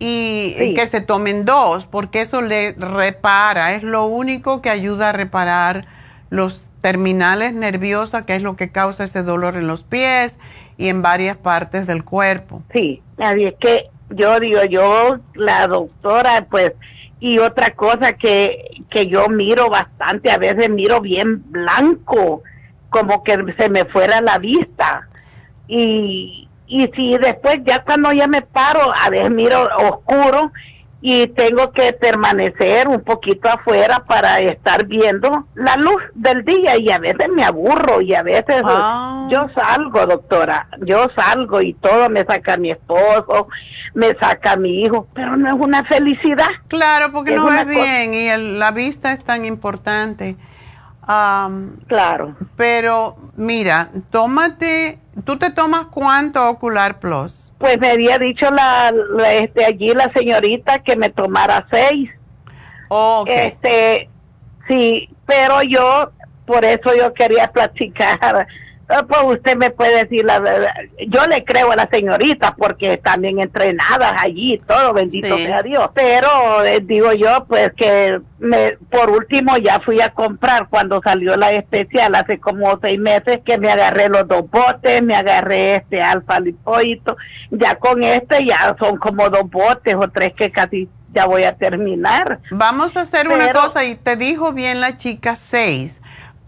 y que se tomen dos, porque eso le repara, es lo único que ayuda a reparar los terminales nerviosas, que es lo que causa ese dolor en los pies y en varias partes del cuerpo. Sí, nadie que yo digo, yo, la doctora, pues, y otra cosa que, que yo miro bastante, a veces miro bien blanco, como que se me fuera la vista. Y, y si después, ya cuando ya me paro, a veces miro oscuro y tengo que permanecer un poquito afuera para estar viendo la luz del día y a veces me aburro y a veces ah. yo salgo, doctora, yo salgo y todo me saca mi esposo, me saca mi hijo, pero no es una felicidad. Claro, porque no ves bien y la vista es tan importante. Claro. Pero mira, tómate, ¿tú te tomas cuánto Ocular Plus? Pues me había dicho la, este allí la señorita que me tomara seis. Este, sí, pero yo, por eso yo quería (laughs) platicar pues usted me puede decir la verdad. Yo le creo a la señorita porque también entrenadas allí todo, bendito sea Dios. Pero eh, digo yo, pues que me, por último ya fui a comprar cuando salió la especial hace como seis meses que me agarré los dos botes, me agarré este alfa lipoito. Ya con este ya son como dos botes o tres que casi ya voy a terminar. Vamos a hacer una cosa y te dijo bien la chica seis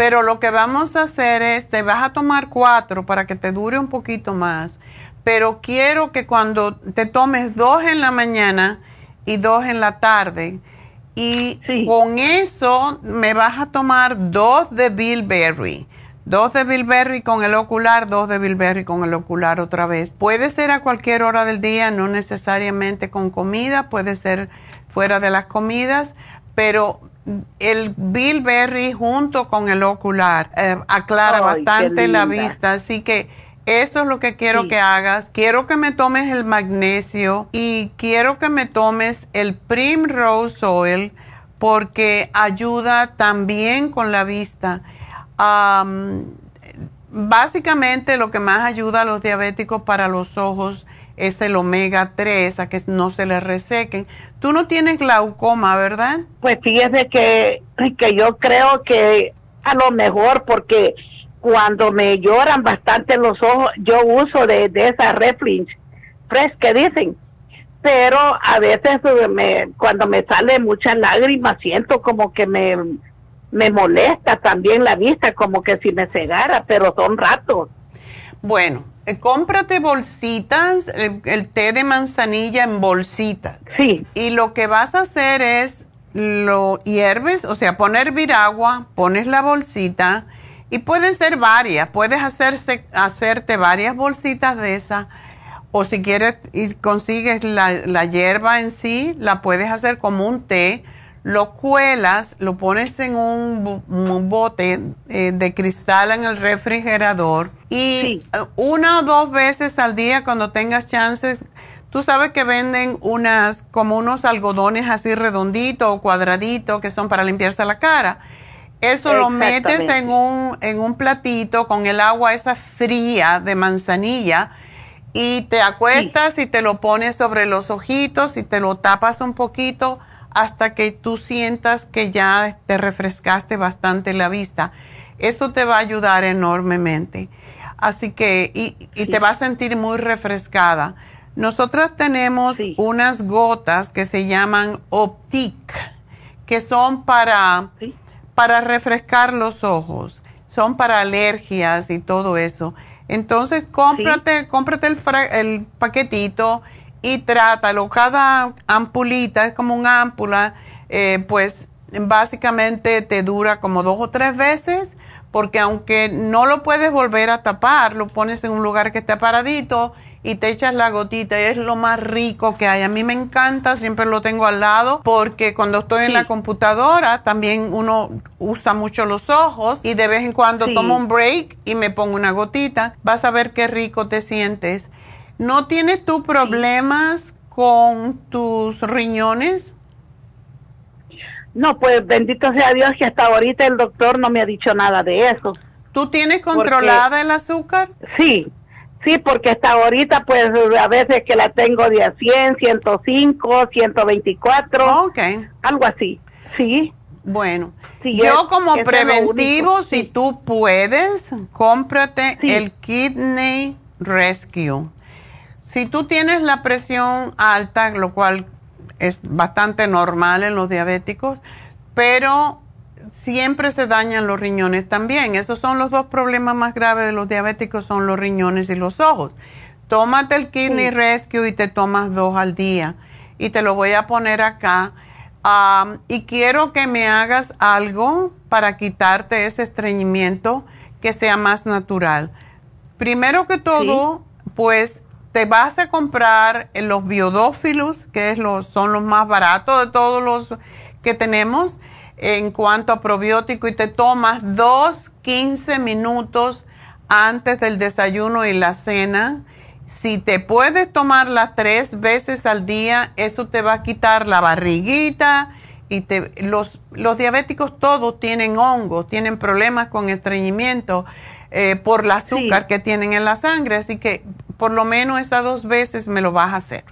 pero lo que vamos a hacer es, te vas a tomar cuatro para que te dure un poquito más. Pero quiero que cuando te tomes dos en la mañana y dos en la tarde, y con eso me vas a tomar dos de bilberry. Dos de bilberry con el ocular, dos de bilberry con el ocular otra vez. Puede ser a cualquier hora del día, no necesariamente con comida, puede ser fuera de las comidas, pero el bilberry junto con el ocular eh, aclara bastante la vista, así que eso es lo que quiero que hagas. Quiero que me tomes el magnesio y quiero que me tomes el Primrose Oil porque ayuda también con la vista. básicamente lo que más ayuda a los diabéticos para los ojos es el omega 3, a que no se les resequen. Tú no tienes glaucoma, ¿verdad? Pues fíjese que, que yo creo que a lo mejor porque cuando me lloran bastante los ojos, yo uso de, de esa Reflinch Fresh que dicen, pero a veces me, cuando me sale muchas lágrimas siento como que me, me molesta también la vista, como que si me cegara, pero son ratos. Bueno, cómprate bolsitas, el, té de manzanilla en bolsitas. Sí. Y lo que vas a hacer es lo hierves, o sea, poner hervir agua, pones la bolsita y pueden ser varias, puedes hacerse, hacerte varias bolsitas de esa o si quieres y consigues la, la hierba en sí, la puedes hacer como un té lo cuelas, lo pones en un, bote eh, de cristal en el refrigerador y eh, una o dos veces al día cuando tengas chances, tú sabes que venden unas como unos algodones así redonditos o cuadraditos que son para limpiarse la cara. Eso lo metes en un, en un platito con el agua esa fría de manzanilla y te acuestas y te lo pones sobre los ojitos y te lo tapas un poquito hasta que tú sientas que ya te refrescaste bastante la vista. Eso te va a ayudar enormemente. Así que, y, te va a sentir muy refrescada. Nosotras tenemos unas gotas que se llaman Optic, que son para, para refrescar los ojos, son para alergias y todo eso. Entonces, cómprate, cómprate el, el paquetito y trátalo. Cada ampulita es como un ámpula, eh, pues básicamente te dura como dos o tres veces, porque aunque no lo puedes volver a tapar, lo pones en un lugar que esté paradito y te echas la gotita y es lo más rico que hay. A mí me encanta, siempre lo tengo al lado porque cuando estoy en la computadora también uno usa mucho los ojos y de vez en cuando tomo un break y me pongo una gotita. Vas a ver qué rico te sientes. ¿No tienes tú problemas con tus riñones? No, pues bendito sea Dios que hasta ahorita el doctor no me ha dicho nada de eso. ¿Tú tienes controlada el azúcar? Sí, sí, porque hasta ahorita pues a veces que la tengo de a 100, 105, 124. Ok. Algo así, sí. Bueno, yo como preventivo, si tú puedes, cómprate el Kidney Rescue. Si tú tienes la presión alta, lo cual es bastante normal en los diabéticos, pero siempre se dañan los riñones también. Esos son los dos problemas más graves de los diabéticos, son los riñones y los ojos. Tómate el Kidney Rescue y te tomas dos al día. Y te lo voy a poner acá. y quiero que me hagas algo para quitarte ese estreñimiento que sea más natural. Primero que todo, pues te vas a comprar los biodófilos, que es los, son los más baratos de todos los que tenemos en cuanto a probiótico, y te tomas dos, 15 minutos antes del desayuno y la cena. Si te puedes tomarla tres veces al día, eso te va a quitar la barriguita y te, los, los diabéticos todos tienen hongos, tienen problemas con estreñimiento eh, por el azúcar que tienen en la sangre, así que por lo menos esas dos veces me lo vas a hacer.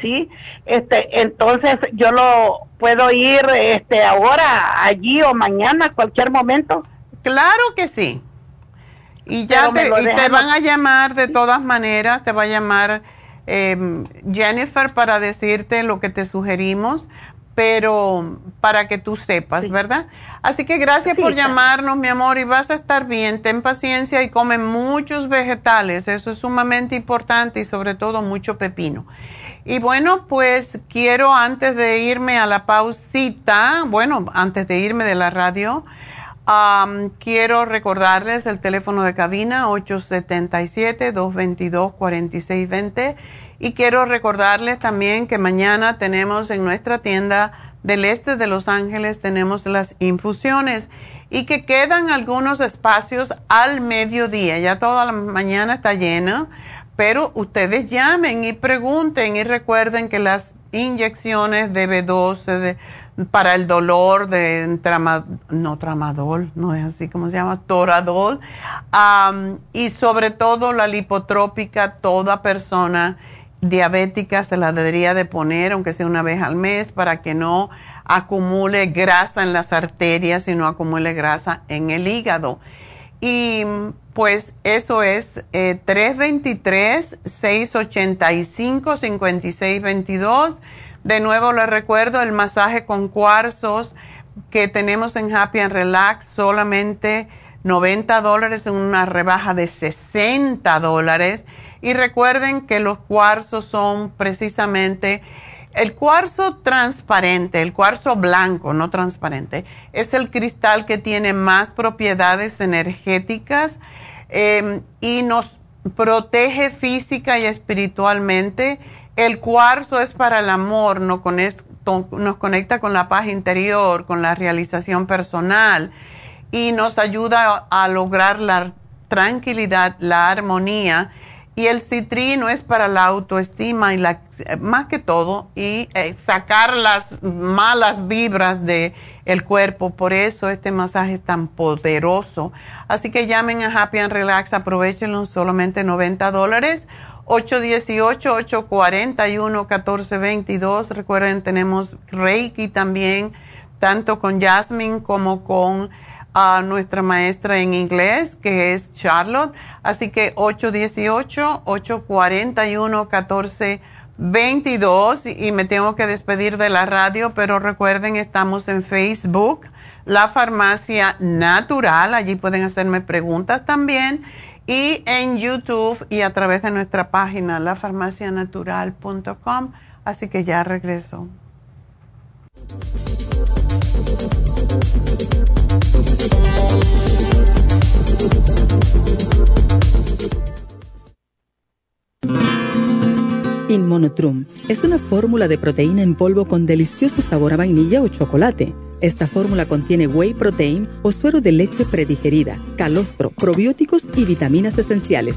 Sí, este, entonces yo lo puedo ir este ahora, allí o mañana, cualquier momento. Claro que sí. Y ya te, y te van a llamar de todas maneras, te va a llamar eh, Jennifer para decirte lo que te sugerimos, pero para que tú sepas, ¿verdad? Así que gracias por llamarnos, mi amor, y vas a estar bien. Ten paciencia y come muchos vegetales, eso es sumamente importante y sobre todo mucho pepino. Y bueno, pues quiero antes de irme a la pausita, bueno, antes de irme de la radio, quiero recordarles el teléfono de cabina 877-222-4620 y quiero recordarles también que mañana tenemos en nuestra tienda del este de Los Ángeles, tenemos las infusiones y que quedan algunos espacios al mediodía. Ya toda la mañana está llena, pero ustedes llamen y pregunten y recuerden que las inyecciones de B12 para el dolor de no tramadol, no es así como se llama, toradol, y sobre todo la lipotrópica, toda persona diabética se la debería de poner, aunque sea una vez al mes, para que no acumule grasa en las arterias y no acumule grasa en el hígado. Y pues eso es 323-685-5622. Eh, de nuevo les recuerdo el masaje con cuarzos que tenemos en Happy and Relax, solamente 90 dólares en una rebaja de 60 dólares y recuerden que los cuarzos son precisamente el cuarzo transparente, el cuarzo blanco, no transparente, es el cristal que tiene más propiedades energéticas em, y nos protege física y espiritualmente. El cuarzo es para el amor, nos conecta con la paz interior, con la realización personal y nos ayuda a lograr la tranquilidad, la armonía y el citrino es para la autoestima y la, más que todo, y eh, sacar las malas vibras del el cuerpo. Por eso este masaje es tan poderoso. Así que llamen a Happy and Relax, aprovechenlo solamente 90 dólares. 818-841-1422. Recuerden, tenemos Reiki también, tanto con Jasmine como con a nuestra maestra en inglés, que es Charlotte. Así que 818-841-1422. Y me tengo que despedir de la radio, pero recuerden, estamos en Facebook, La Farmacia Natural. Allí pueden hacerme preguntas también. y en YouTube y a través de nuestra página lafarmacianatural.com. Así que ya regreso. Inmonotrum es una fórmula de proteína en polvo con delicioso sabor a vainilla o chocolate. Esta fórmula contiene whey protein o suero de leche predigerida, calostro, probióticos y vitaminas esenciales.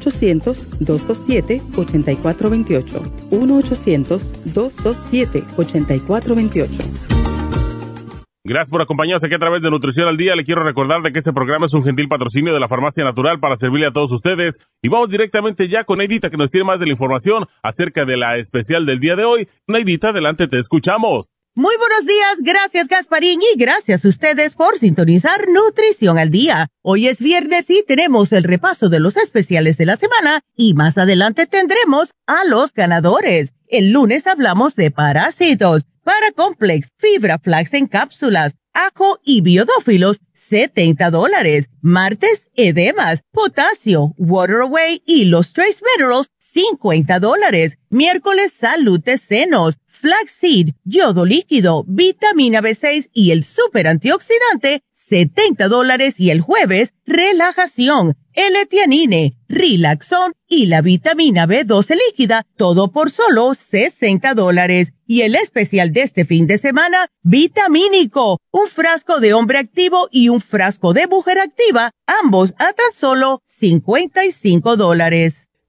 1-800-227-8428. 1-800-227-8428. Gracias por acompañarnos aquí a través de Nutrición al Día. Le quiero recordar de que este programa es un gentil patrocinio de la Farmacia Natural para servirle a todos ustedes. Y vamos directamente ya con Neidita que nos tiene más de la información acerca de la especial del día de hoy. Neidita, adelante, te escuchamos. Muy buenos días, gracias Gasparín y gracias a ustedes por sintonizar Nutrición al Día. Hoy es viernes y tenemos el repaso de los especiales de la semana y más adelante tendremos a los ganadores. El lunes hablamos de parásitos para Complex, Fibra Flax en cápsulas, ajo y biodófilos, 70 dólares. Martes, edemas, potasio, water away y los trace minerals, 50 dólares. Miércoles, salud de senos, flaxseed, yodo líquido, vitamina B6 y el super antioxidante, 70 dólares. Y el jueves, relajación, L-etianine, Relaxon y la vitamina B12 líquida, todo por solo 60 dólares. Y el especial de este fin de semana, vitamínico, un frasco de hombre activo y un frasco de mujer activa, ambos a tan solo 55 dólares.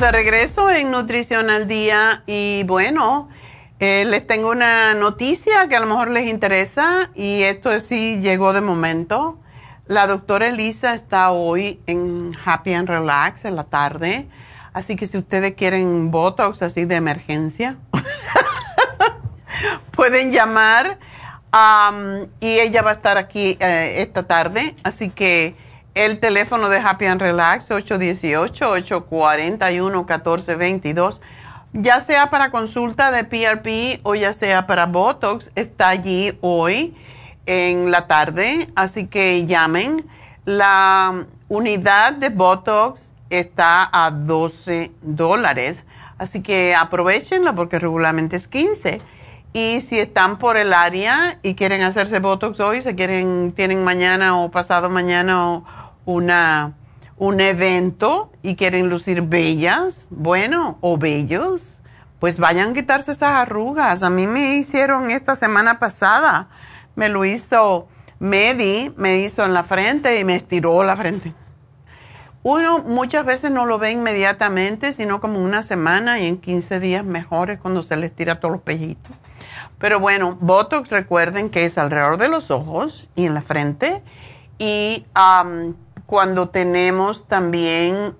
De regreso en Nutrición al Día y bueno, eh, les tengo una noticia que a lo mejor les interesa y esto sí llegó de momento. La doctora Elisa está hoy en Happy and Relax en la tarde, así que si ustedes quieren Botox así de emergencia, (laughs) pueden llamar y ella va a estar aquí eh, esta tarde, así que el teléfono de Happy and Relax, 818-841-1422. Ya sea para consulta de PRP o ya sea para Botox, está allí hoy en la tarde. Así que llamen. La unidad de Botox está a 12 dólares. Así que aprovechenla porque regularmente es 15. Y si están por el área y quieren hacerse Botox hoy, se quieren, tienen mañana o pasado mañana o una, un evento y quieren lucir bellas, bueno, o bellos, pues vayan a quitarse esas arrugas. A mí me hicieron esta semana pasada, me lo hizo Medi, me hizo en la frente y me estiró la frente. Uno muchas veces no lo ve inmediatamente, sino como una semana y en 15 días mejores cuando se les tira todos los pellitos. Pero bueno, Botox recuerden que es alrededor de los ojos y en la frente. Y cuando tenemos también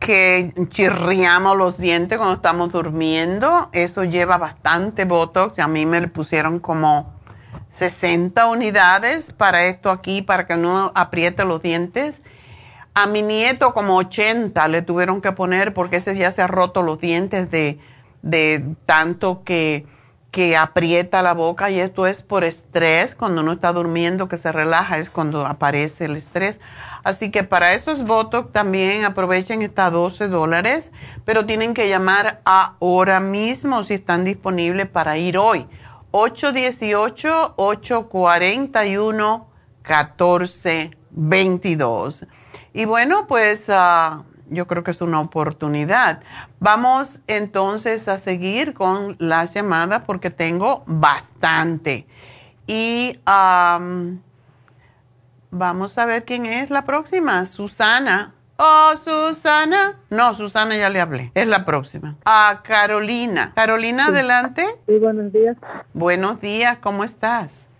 que chirriamos los dientes cuando estamos durmiendo, eso lleva bastante Botox. A mí me pusieron como 60 unidades para esto aquí, para que no apriete los dientes. A mi nieto como 80 le tuvieron que poner porque ese ya se ha roto los dientes de, de tanto que, que aprieta la boca y esto es por estrés, cuando uno está durmiendo que se relaja es cuando aparece el estrés. Así que para esos Botox también aprovechen hasta 12 dólares, pero tienen que llamar ahora mismo si están disponibles para ir hoy. 818-841-1422. Y bueno, pues ah, yo creo que es una oportunidad. Vamos entonces a seguir con las llamadas porque tengo bastante. Y vamos a ver quién es la próxima. Susana. Oh, Susana. No, Susana ya le hablé. Es la próxima. A Carolina. Carolina, adelante. Sí, buenos días. Buenos días, ¿cómo estás?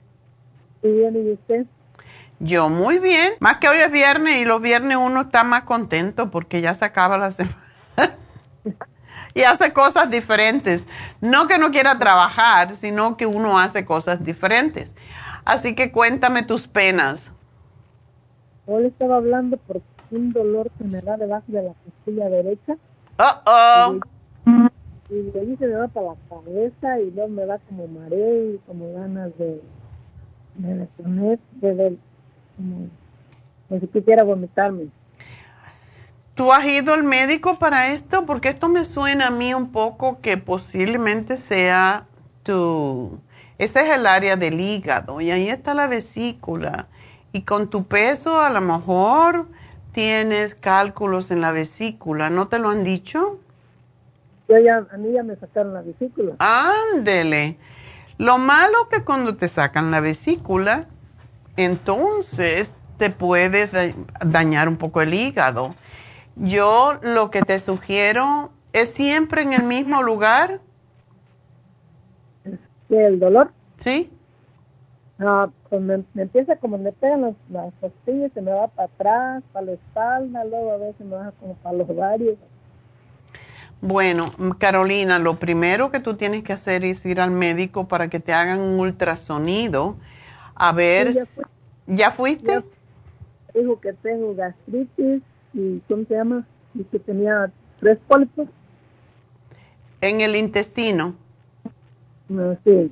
Muy bien, ¿y usted? Yo muy bien. Más que hoy es viernes y los viernes uno está más contento porque ya se acaba la semana. (laughs) y hace cosas diferentes. No que no quiera trabajar, sino que uno hace cosas diferentes. Así que cuéntame tus penas. Hoy estaba hablando por un dolor que me da debajo de la costilla derecha. Uh -oh. Y, de ahí se me va para la cabeza y luego me da como mareo y como ganas de, de, de, de, de como, si quisiera vomitarme. ¿Tú has ido al médico para esto? Porque esto me suena a mí un poco que posiblemente sea tu... Ese es el área del hígado y ahí está la vesícula. Y con tu peso a lo mejor tienes cálculos en la vesícula. ¿No te lo han dicho? Yo ya, a mí ya me sacaron la vesícula. Ándele. Lo malo que cuando te sacan la vesícula, entonces te puedes dañar un poco el hígado. Yo lo que te sugiero es siempre en el mismo lugar. ¿El dolor? Sí. Ah, pues me, empieza como me pegan las, las costillas, se me va para atrás, para la espalda, luego a veces me baja como para los ovarios. Bueno, Carolina, lo primero que tú tienes que hacer es ir al médico para que te hagan un ultrasonido a ver, ya, fuiste? dijo que tengo gastritis y, ¿cómo se llama? Y que tenía tres pólipos. ¿En el intestino? No, sí.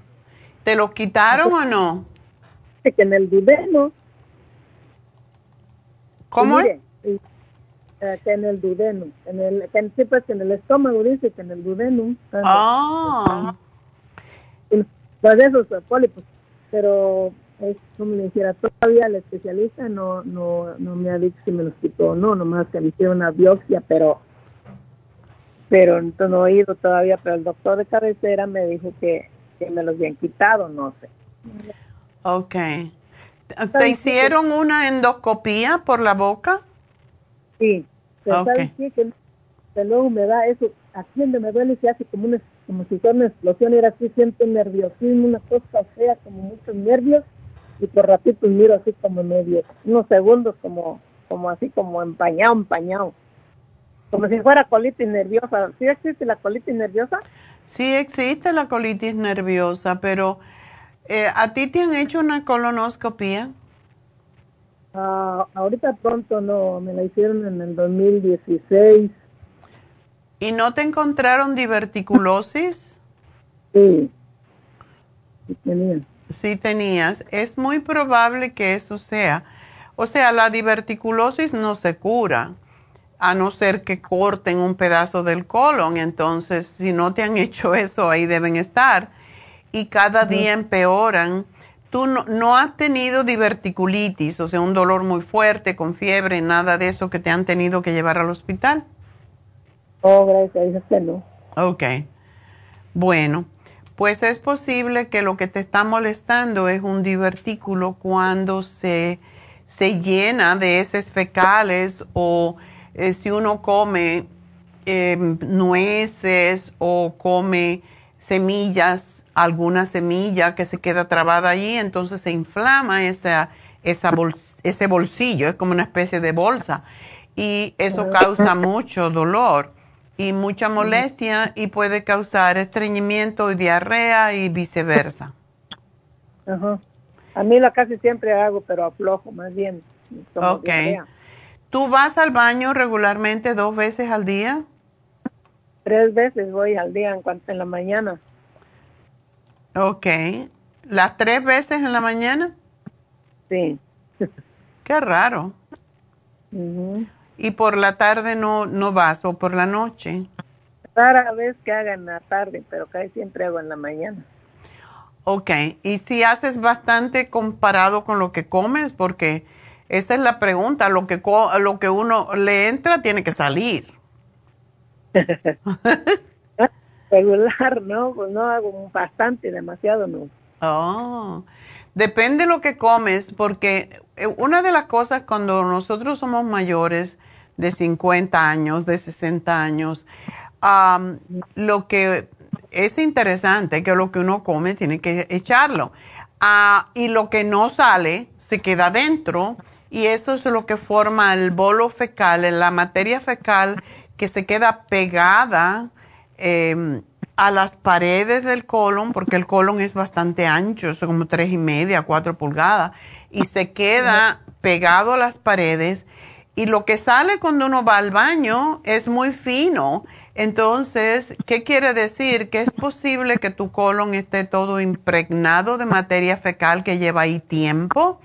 ¿Te lo quitaron o no? Que en el duodeno. ¿Cómo? Mire, eh, que en el duodeno. En el, que, sí, pues en el estómago dice que en el duodeno. Ah. Pues esos pólipos. Pero es como le dijera, todavía el especialista no, no, no me ha dicho si me los quitó no, nomás que me hicieron una biopsia, pero pero entonces no he ido todavía, pero el doctor de cabecera me dijo que, que me los habían quitado, no sé. Ok. ¿Te hicieron una endoscopía por la boca? Sí. Pero ¿sabes qué? Que, luego me da eso, aquí donde me duele se hace como, una, como si fuera una explosión, era así, siento nerviosismo, una cosa fea, como muchos nervios y por ratitos miro así como medio, unos segundos como, como así como empañado, empañado. Como si fuera colitis nerviosa. ¿Sí existe la colitis nerviosa? Sí existe la colitis nerviosa, pero eh, ¿a ti te han hecho una colonoscopia? Ah, ahorita pronto no, me la hicieron en el 2016. ¿Y no te encontraron diverticulosis? Sí, sí tenían si tenías, es muy probable que eso sea. O sea, la diverticulosis no se cura, a no ser que corten un pedazo del colon. Entonces, si no te han (laughs) hecho eso, ahí deben estar. Y cada día empeoran. tú no, has tenido diverticulitis, o sea, un dolor muy fuerte, con fiebre, nada de eso que te han tenido que llevar al hospital. Oh, gracias a Dios que no. Ok. Bueno, pues es posible que lo que te está molestando es un divertículo cuando se, se llena de heces fecales o eh, si uno come em, nueces o come semillas, alguna semilla que se queda trabada allí, entonces se inflama esa, esa ese bolsillo, es como una especie de bolsa y eso causa mucho dolor y mucha molestia y puede causar estreñimiento y diarrea y viceversa. (laughs) Ajá. A mí la casi siempre hago, pero aflojo más bien. Ok. ¿Tú vas al baño regularmente dos veces al día? Tres veces voy al día en cuanto en la mañana. Ok. ¿Las tres veces en la mañana? Sí. Qué raro. ¿Y por la tarde no, no vas o por la noche? Rara vez que haga en la tarde, pero casi siempre hago en la mañana. Ok, y si haces bastante comparado con lo que comes, porque esa es la pregunta, lo que, lo que uno le entra tiene que salir. (laughs) Regular, ¿no? Pues no hago bastante, demasiado no. Oh, depende de lo que comes, porque eh, una de las cosas cuando nosotros somos mayores, de 50 años, de 60 años, lo que es interesante que lo que uno come tiene que echarlo. Ah, y lo que no sale se queda dentro y eso es lo que forma el bolo fecal, la materia fecal que se queda pegada em, a las paredes del colon, porque el colon es bastante ancho, es como tres y media, cuatro pulgadas, y se queda pegado a las paredes y lo que sale cuando uno va al baño es muy fino. Entonces, ¿qué quiere decir? Que es posible que tu colon esté todo impregnado de materia fecal que lleva ahí tiempo.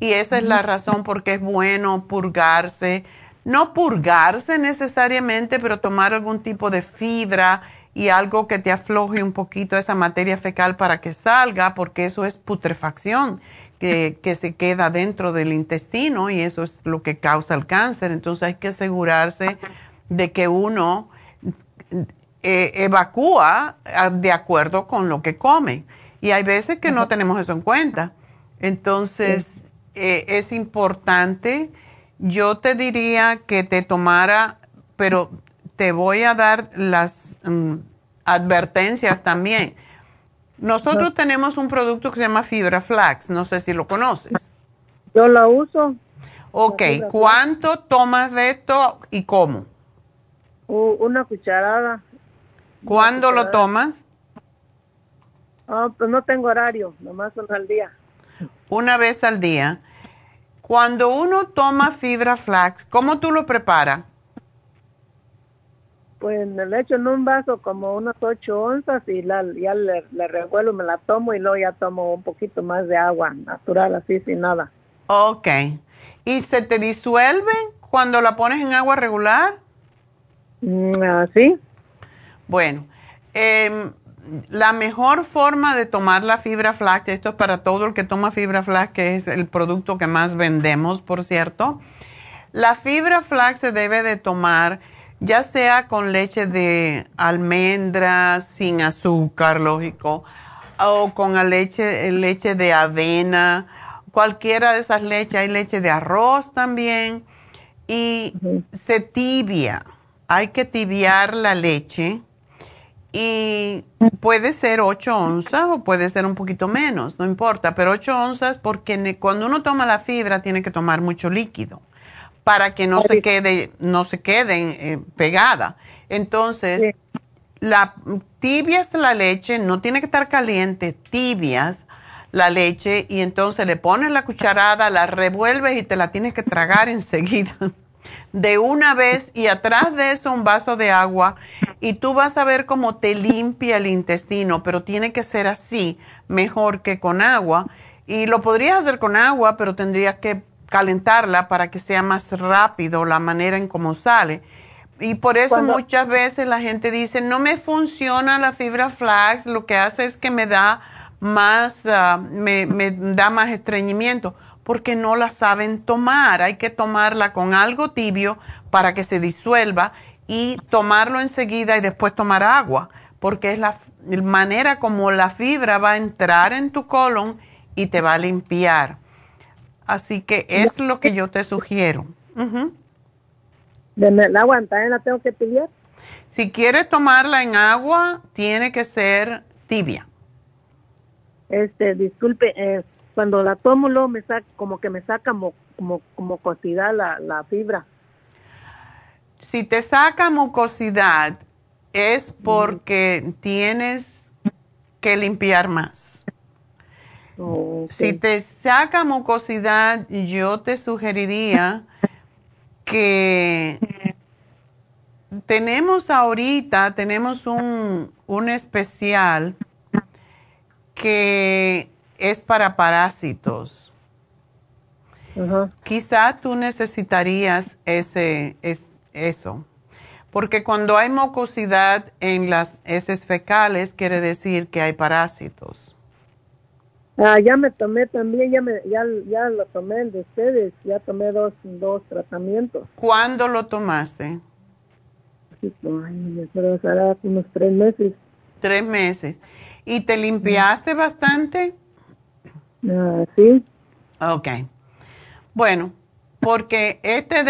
Y esa es la razón por qué es bueno purgarse. No purgarse necesariamente, pero tomar algún tipo de fibra y algo que te afloje un poquito esa materia fecal para que salga, porque eso es putrefacción que, se queda dentro del intestino y eso es lo que causa el cáncer. Entonces hay que asegurarse de que uno eh, evacúa ah, de acuerdo con lo que come. Y hay veces que no tenemos eso en cuenta. Entonces eh, es importante. Yo te diría que te tomara, pero te voy a dar las mm, advertencias también nosotros tenemos un producto que se llama Fibra Flax, no sé si lo conoces. Yo la uso. Ok, ¿cuánto tomas de esto y cómo? una cucharada. ¿Cuándo lo tomas? Ah, pues no tengo horario, nomás una al día. Una vez al día. Cuando uno toma fibra flax, ¿cómo tú lo preparas? Pues le echo en un vaso como unas ocho onzas y la, ya le, revuelvo, me la tomo y luego ya tomo un poquito más de agua natural, así sin nada. Ok. ¿Y se te disuelve cuando la pones en agua regular? Mm, así. Bueno, em, la mejor forma de tomar la fibra flax, esto es para todo el que toma fibra flax, que es el producto que más vendemos, por cierto. La fibra flax se debe de tomar ya sea con leche de almendras sin azúcar, lógico, o con leche, leche de avena, cualquiera de esas leches, hay leche de arroz también, y se tibia, hay que tibiar la leche. Y puede ser 8 onzas o puede ser un poquito menos, no importa, pero 8 onzas porque cuando uno toma la fibra tiene que tomar mucho líquido para que no se quede, no se queden eh, pegada. Entonces, la tibias la leche, no tiene que estar caliente, tibias la leche y entonces le pones la cucharada, la revuelves y te la tienes que tragar enseguida. (laughs) De una vez y atrás de eso un vaso de agua y tú vas a ver cómo te limpia el intestino, pero tiene que ser así, mejor que con agua. Y lo podrías hacer con agua, pero tendrías que calentarla para que sea más rápido la manera en cómo sale. Y por eso muchas veces la gente dice, no me funciona la fibra flax, lo que hace es que me da más, ah, me, me da más estreñimiento, porque no la saben tomar. Hay que tomarla con algo tibio para que se disuelva y tomarlo enseguida y después tomar agua, porque es la manera como la fibra va a entrar en tu colon y te va a limpiar. Así que es lo que yo te sugiero. ¿De ¿La agua también la tengo que pillar? Si quieres tomarla en agua, tiene que ser tibia. Este, disculpe, eh, cuando la tomo, lo me saca, como que me saca como, como, mucosidad la, la fibra. Si te saca mucosidad, es porque tienes que limpiar más. Si te saca mucosidad, yo te sugeriría que tenemos ahorita, tenemos un, un especial que es para parásitos. Quizá tú necesitarías ese, es, eso. Porque cuando hay mucosidad en las heces fecales, quiere decir que hay parásitos. Ah, ya me tomé también, ya, me, ya, ya lo tomé el de ustedes, ya tomé dos, dos tratamientos. ¿Cuándo lo tomaste? Sí, ay, será unos tres meses. Tres meses. ¿Y te limpiaste bastante? Ah, sí. Ok. Bueno, porque este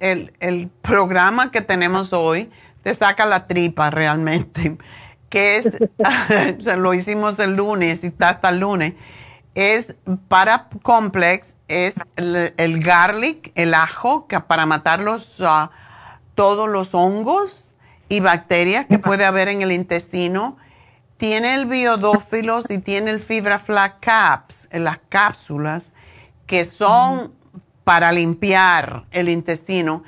el, el programa que tenemos hoy te saca la tripa realmente, que es, (laughs) lo hicimos el lunes y está hasta el lunes, es para complex, es el, garlic, el ajo, que para matar los, ah, todos los hongos y bacterias que puede haber en el intestino. Tiene el biodófilos y tiene el fibra flax caps, las cápsulas, que son para limpiar el intestino.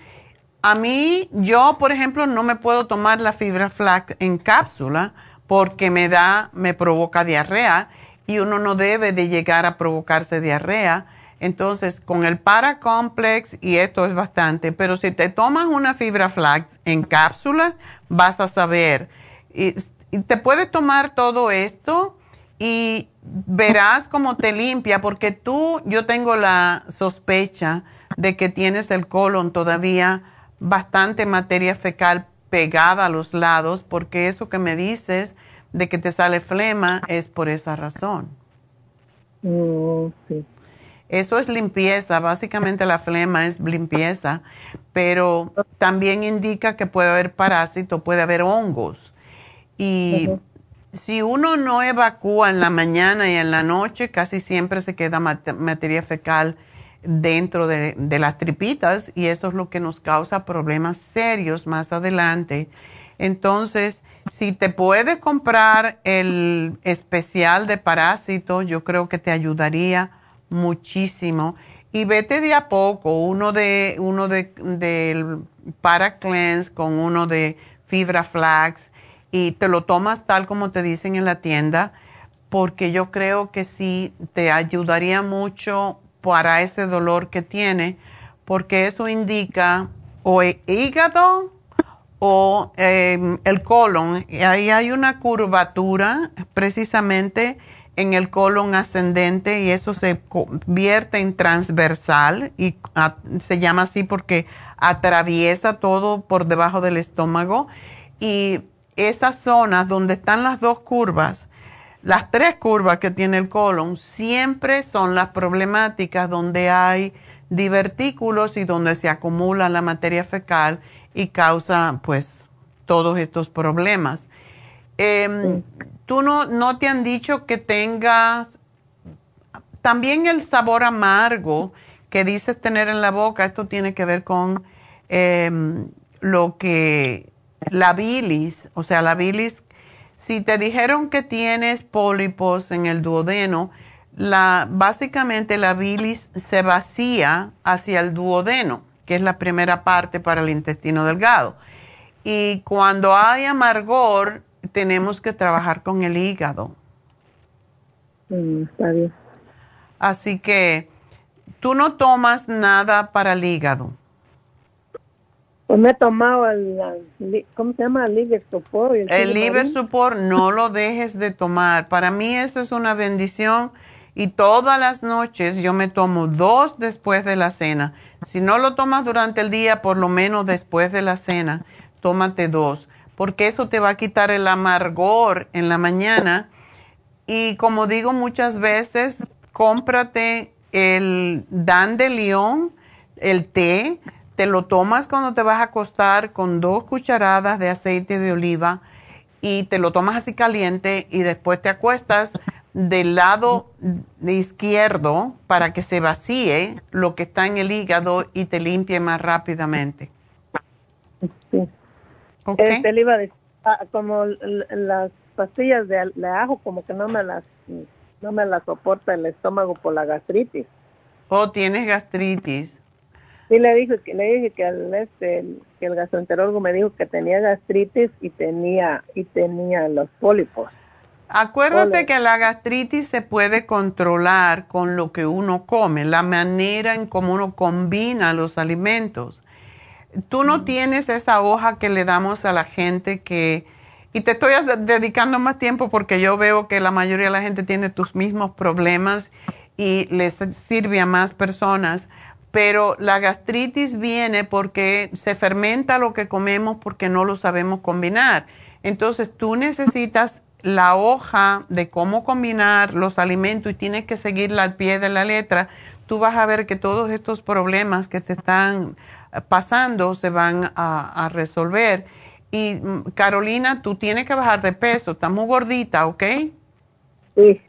A mí, yo, por ejemplo, no me puedo tomar la fibra flax en cápsula porque me da, me provoca diarrea y uno no debe de llegar a provocarse diarrea. Entonces, con el paracomplex, y esto es bastante, pero si te tomas una fibra flax en cápsula, vas a saber. Y, te puedes tomar todo esto y verás cómo te limpia, porque tú, yo tengo la sospecha de que tienes el colon todavía bastante materia fecal pegada a los lados, porque eso que me dices de que te sale flema es por esa razón. Oh, eso es limpieza, básicamente la flema es limpieza, pero también indica que puede haber parásito, puede haber hongos. Y si uno no evacúa en la mañana y en la noche, casi siempre se queda materia fecal dentro de, las tripitas y eso es lo que nos causa problemas serios más adelante. Entonces, si te puedes comprar el especial de parásito, yo creo que te ayudaría muchísimo. Y vete de a poco, uno de uno de del para cleanse con uno de fibra flax y te lo tomas tal como te dicen en la tienda, porque yo creo que sí te ayudaría mucho para ese dolor que tiene, porque eso indica o el hígado o em, el colon. Ahí hay una curvatura precisamente en el colon ascendente y eso se convierte en transversal y se llama así porque atraviesa todo por debajo del estómago y esas zonas donde están las dos curvas, las tres curvas que tiene el colon, siempre son las problemáticas donde hay divertículos y donde se acumula la materia fecal y causa pues todos estos problemas. Em, ¿Tú no, no te han dicho que tengas también el sabor amargo que dices tener en la boca? Esto tiene que ver con em, lo que la bilis, o sea, la bilis, si te dijeron que tienes pólipos en el duodeno, la, básicamente la bilis se vacía hacia el duodeno, que es la primera parte para el intestino delgado. Y cuando hay amargor, tenemos que trabajar con el hígado. Mm, está bien. Así que tú no tomas nada para el hígado. Pues me he tomado el, ¿cómo se llama? El liver support. El, liver support no lo dejes de tomar. Para mí esa es una bendición y todas las noches yo me tomo dos después de la cena. Si no lo tomas durante el día, por lo menos después de la cena, tómate dos, porque eso te va a quitar el amargor en la mañana. Y como digo muchas veces, cómprate el Dan de León, el té, te lo tomas cuando te vas a acostar con dos cucharadas de aceite de oliva y te lo tomas así caliente y después te acuestas del lado izquierdo para que se vacíe lo que está en el hígado y te limpie más rápidamente. Sí. Okay. Este, iba ah, como las pastillas de, ajo como que no me las no me las soporta el estómago por la gastritis. Oh, tienes gastritis. Sí, le dije que le dije que el este que el gastroenterólogo me dijo que tenía gastritis y tenía y tenía los pólipos. Acuérdate que la gastritis se puede controlar con lo que uno come, la manera en cómo uno combina los alimentos. Tú no tienes esa hoja que le damos a la gente que, y te estoy dedicando más tiempo porque yo veo que la mayoría de la gente tiene tus mismos problemas y les sirve a más personas, pero la gastritis viene porque se fermenta lo que comemos porque no lo sabemos combinar. Entonces tú necesitas la hoja de cómo combinar los alimentos y tienes que seguirla al pie de la letra, tú vas a ver que todos estos problemas que te están pasando se van a, resolver. Y mm, Carolina, tú tienes que bajar de peso, estás muy gordita, ¿ok? Sí.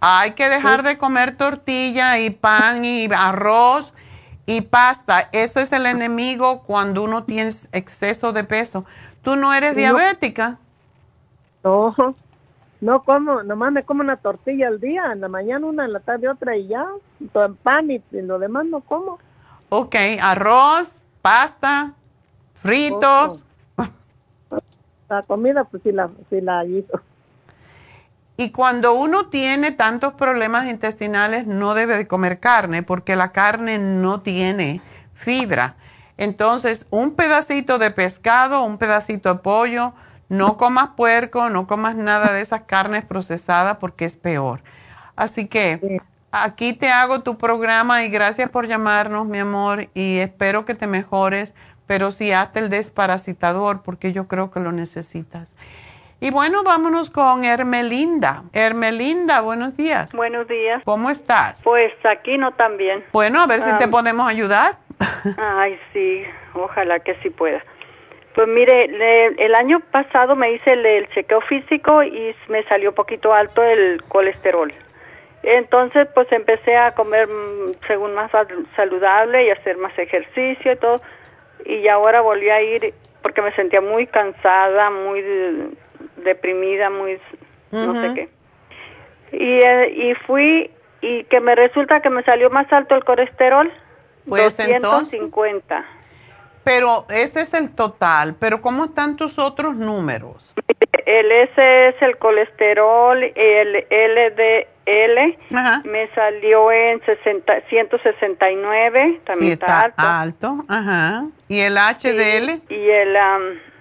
Hay que dejar de comer tortilla y pan y arroz y pasta. Ese es el enemigo cuando uno tiene exceso de peso. ¿Tú no eres diabética? No. No como, nomás me como una tortilla al día, en la mañana una, en la tarde otra y ya, todo pan y, lo demás no como. Ok, arroz, pasta, fritos. La comida pues sí la, sí la hizo. Y cuando uno tiene tantos problemas intestinales no debe de comer carne porque la carne no tiene fibra. Entonces, un pedacito de pescado, un pedacito de pollo, no comas puerco, no comas nada de esas carnes procesadas porque es peor. Así que aquí te hago tu programa y gracias por llamarnos, mi amor, y espero que te mejores, pero sí hazte el desparasitador porque yo creo que lo necesitas. Y bueno, vámonos con Hermelinda. Hermelinda, buenos días. Buenos días. ¿Cómo estás? Pues aquí no tan bien. Bueno, a ver si te podemos ayudar. Ay, sí, ojalá que sí pueda. Pues mire, el año pasado me hice el, chequeo físico y me salió poquito alto el colesterol. Entonces, pues empecé a comer mm, según más saludable y hacer más ejercicio y todo. Y ahora volví a ir porque me sentía muy cansada, muy deprimida, muy no sé qué. Y, eh, y fui y que me resulta que me salió más alto el colesterol, pues 250. Pero ese es el total, pero ¿cómo están tus otros números? El S es el colesterol, el LDL me salió en 60, 169, también está, alto. alto. Ajá. ¿Y el HDL? Y, el,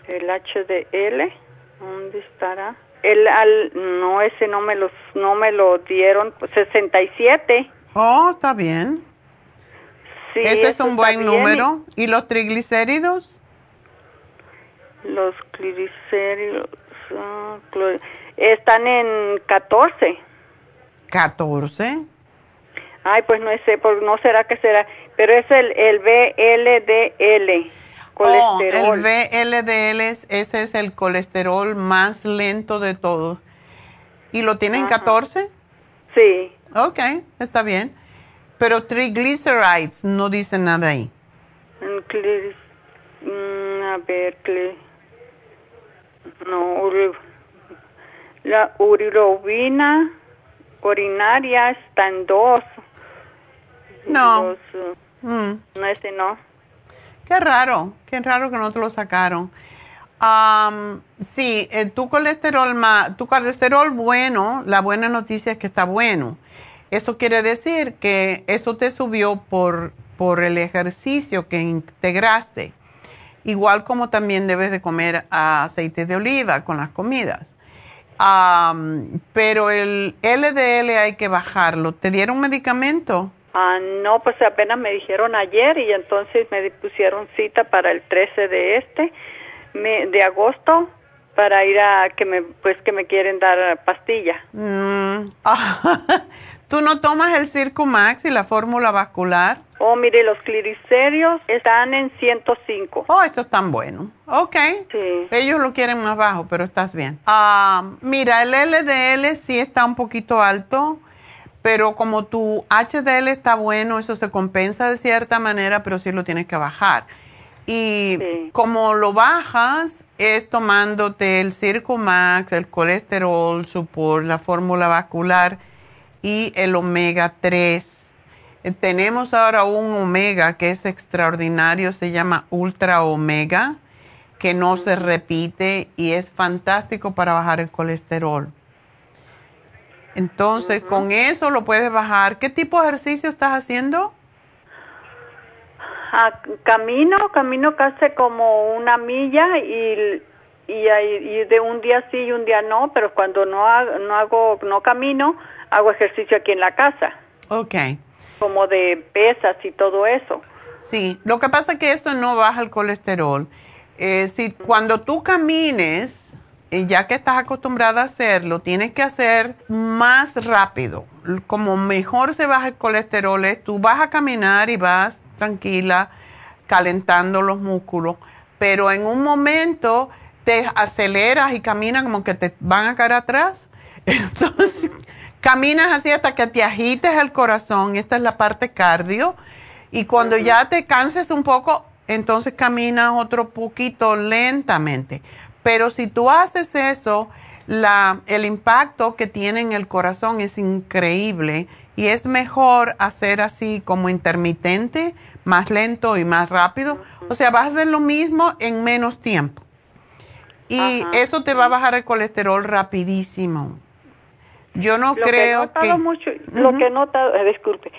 el HDL, ¿dónde estará? El al, no ese no me los no me lo dieron, 67. Oh, está bien. Ese es un buen número. ¿Y los triglicéridos? Los triglicéridos ah, están en 14. ¿14? Ay, pues no sé, pues no será que será, pero es el, el VLDL. Colesterol. Oh, el VLDL, ese es el colesterol más lento de todos. ¿Y lo tienen 14? Sí. Ok, está bien. Pero triglycerides no dice nada ahí. Mm, a ver, no, la urilobina urinaria está en dos. No. Mm. No, ese no. Qué raro, qué raro que no te lo sacaron. Um, sí, eh, tu colesterol, tu colesterol bueno, la buena noticia es que está bueno. Eso quiere decir que eso te subió por, por el ejercicio que integraste. igual como también debes de comer aceite de oliva con las comidas. pero el LDL hay que bajarlo. ¿Te dieron medicamento? Ah, no, pues apenas me dijeron ayer y entonces me pusieron cita para el 13 de este de agosto para ir a que me pues que me quieren dar pastilla. Mm. (laughs) ¿Tú no tomas el Circumax y la fórmula vascular? Oh, mire, los cliricerios están en 105. Oh, eso es tan bueno. Ok. Sí. Ellos lo quieren más bajo, pero estás bien. Ah, mira, el LDL sí está un poquito alto, pero como tu HDL está bueno, eso se compensa de cierta manera, pero sí lo tienes que bajar. Y como lo bajas, es tomándote el Circumax, el colesterol, por la fórmula vascular y el omega 3. Eh, tenemos ahora un omega que es extraordinario, se llama ultra omega, que no se repite y es fantástico para bajar el colesterol. Entonces, con eso lo puedes bajar. ¿Qué tipo de ejercicio estás haciendo? Ah, camino, camino casi como una milla y, y, de un día sí y un día no, pero cuando no, no hago, no camino, hago ejercicio aquí en la casa. Ok. Como de pesas y todo eso. Sí, lo que pasa es que eso no baja el colesterol. Eh, si cuando tú camines, ya que estás acostumbrada a hacerlo, tienes que hacer más rápido. Como mejor se baja el colesterol es, tú vas a caminar y vas tranquila, calentando los músculos, pero en un momento te aceleras y caminas como que te van a caer atrás. (laughs) Entonces, Caminas así hasta que te agites el corazón, esta es la parte cardio, y cuando ya te canses un poco, entonces caminas otro poquito lentamente. Pero si tú haces eso, la, el impacto que tiene en el corazón es increíble y es mejor hacer así como intermitente, más lento y más rápido. O sea, vas a hacer lo mismo en menos tiempo. Y eso te va a bajar el colesterol rapidísimo. Yo no creo que... Mucho, Lo que he notado, eh, disculpe,